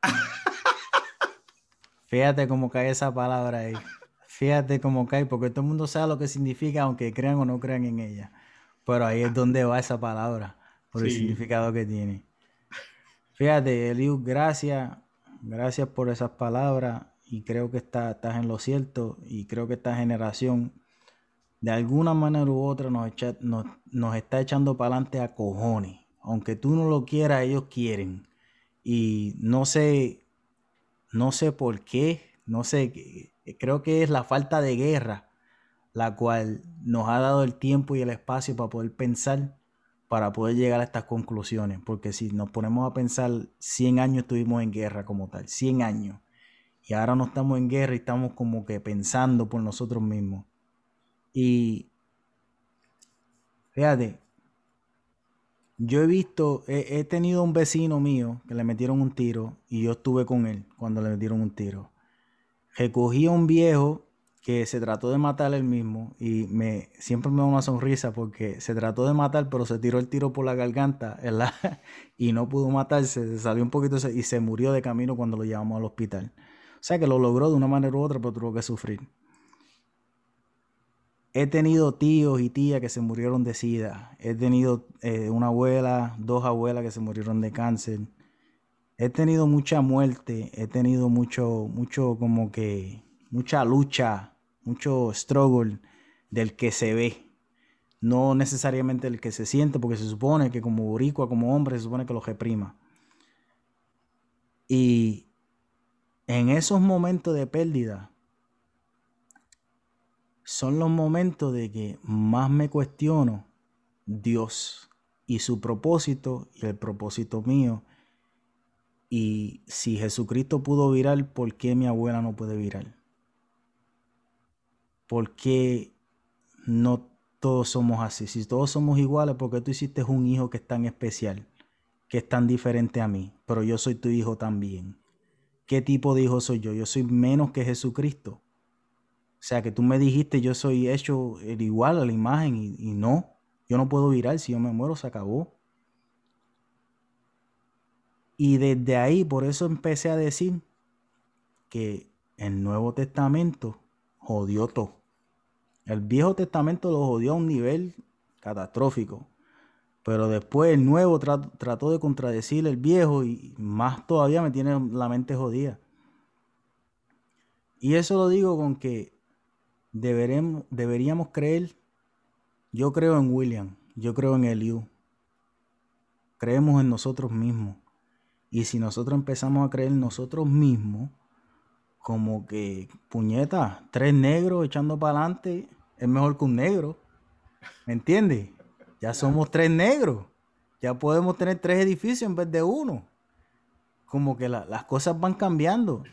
Fíjate cómo cae esa palabra ahí. Fíjate cómo cae, porque todo el mundo sabe lo que significa, aunque crean o no crean en ella. Pero ahí es donde va esa palabra, por el significado que tiene. Fíjate, Eliu, gracias. Gracias por esas palabras y creo que está, estás en lo cierto y creo que esta generación de alguna manera u otra nos, nos, está echando para adelante a cojones. Aunque tú no lo quieras, ellos quieren. Y no sé, no sé por qué, no sé, creo que es la falta de guerra la cual nos ha dado el tiempo y el espacio para poder pensar, para poder llegar a estas conclusiones. Porque si nos ponemos a pensar, 100 años estuvimos en guerra como tal, 100 años. Y ahora no estamos en guerra y estamos como que pensando por nosotros mismos. Y fíjate, yo he visto, he, tenido un vecino mío que le metieron un tiro y yo estuve con él cuando le metieron un tiro. Recogí a un viejo que se trató de matar él mismo y me siempre me da una sonrisa porque se trató de matar pero se tiró el tiro por la garganta y no pudo matarse, se salió un poquito y se murió de camino cuando lo llevamos al hospital. O sea que lo logró de una manera u otra, pero tuvo que sufrir. He tenido tíos y tías que se murieron de sida. He tenido eh, una abuela, dos abuelas que se murieron de cáncer. He tenido mucha muerte. He tenido mucho, mucho como que, mucha lucha, mucho struggle del que se ve. No necesariamente el que se siente, porque se supone que como boricua, como hombre, se supone que lo reprima. Y en esos momentos de pérdida son los momentos de que más me cuestiono Dios y su propósito y el propósito mío. Y si Jesucristo pudo virar, ¿por qué mi abuela no puede virar? ¿Por qué no todos somos así? Si todos somos iguales, ¿por qué tú hiciste un hijo que es tan especial, que es tan diferente a mí? Pero yo soy tu hijo también. ¿qué tipo de hijo soy yo? Yo soy menos que Jesucristo. O sea, que tú me dijiste, yo soy hecho el igual a la imagen y, no, yo no puedo virar, si yo me muero se acabó. Y desde ahí, por eso empecé a decir que el Nuevo Testamento jodió todo. El Viejo Testamento lo jodió a un nivel catastrófico. Pero después el nuevo trató de contradecir el viejo y más todavía me tiene la mente jodida. Y eso lo digo con que deberemos, deberíamos creer. Yo creo en William, yo creo en Eliu. Creemos en nosotros mismos. Y si nosotros empezamos a creer en nosotros mismos, como que, puñeta, tres negros echando para adelante es mejor que un negro. ¿Me entiendes? Ya somos tres negros. Ya podemos tener tres edificios en vez de uno. Como que las cosas van cambiando.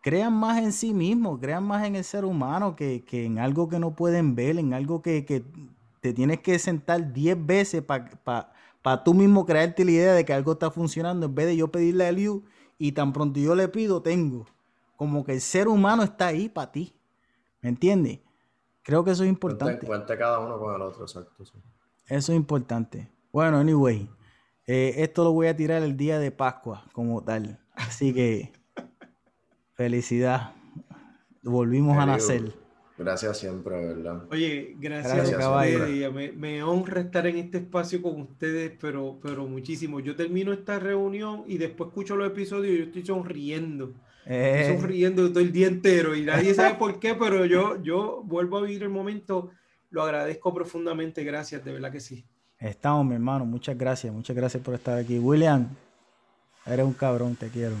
Crean más en sí mismos, crean más en el ser humano que, en algo que no pueden ver, en algo que, te tienes que sentar diez veces para tú mismo crearte la idea de que algo está funcionando en vez de yo pedirle a Liu y tan pronto yo le pido, tengo. Como que el ser humano está ahí para ti. ¿Me entiendes? Creo que eso es importante. Cuente, cada uno con el otro, exacto. Eso es importante. Bueno, anyway, eh, esto lo voy a tirar el día de Pascua como tal. Así que felicidad. Volvimos a nacer. Gracias siempre, ¿verdad? Oye, gracias, gracias me, me, honra estar en este espacio con ustedes, pero, pero muchísimo. Yo termino esta reunión y después escucho los episodios y yo estoy sonriendo. Estoy eh. sonriendo todo el día entero y nadie sabe por qué, pero yo, yo vuelvo a vivir el momento lo agradezco profundamente, gracias, de verdad que sí. Estamos, mi hermano, muchas gracias, muchas gracias por estar aquí. William, eres un cabrón, te quiero.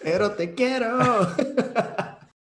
Pero te quiero.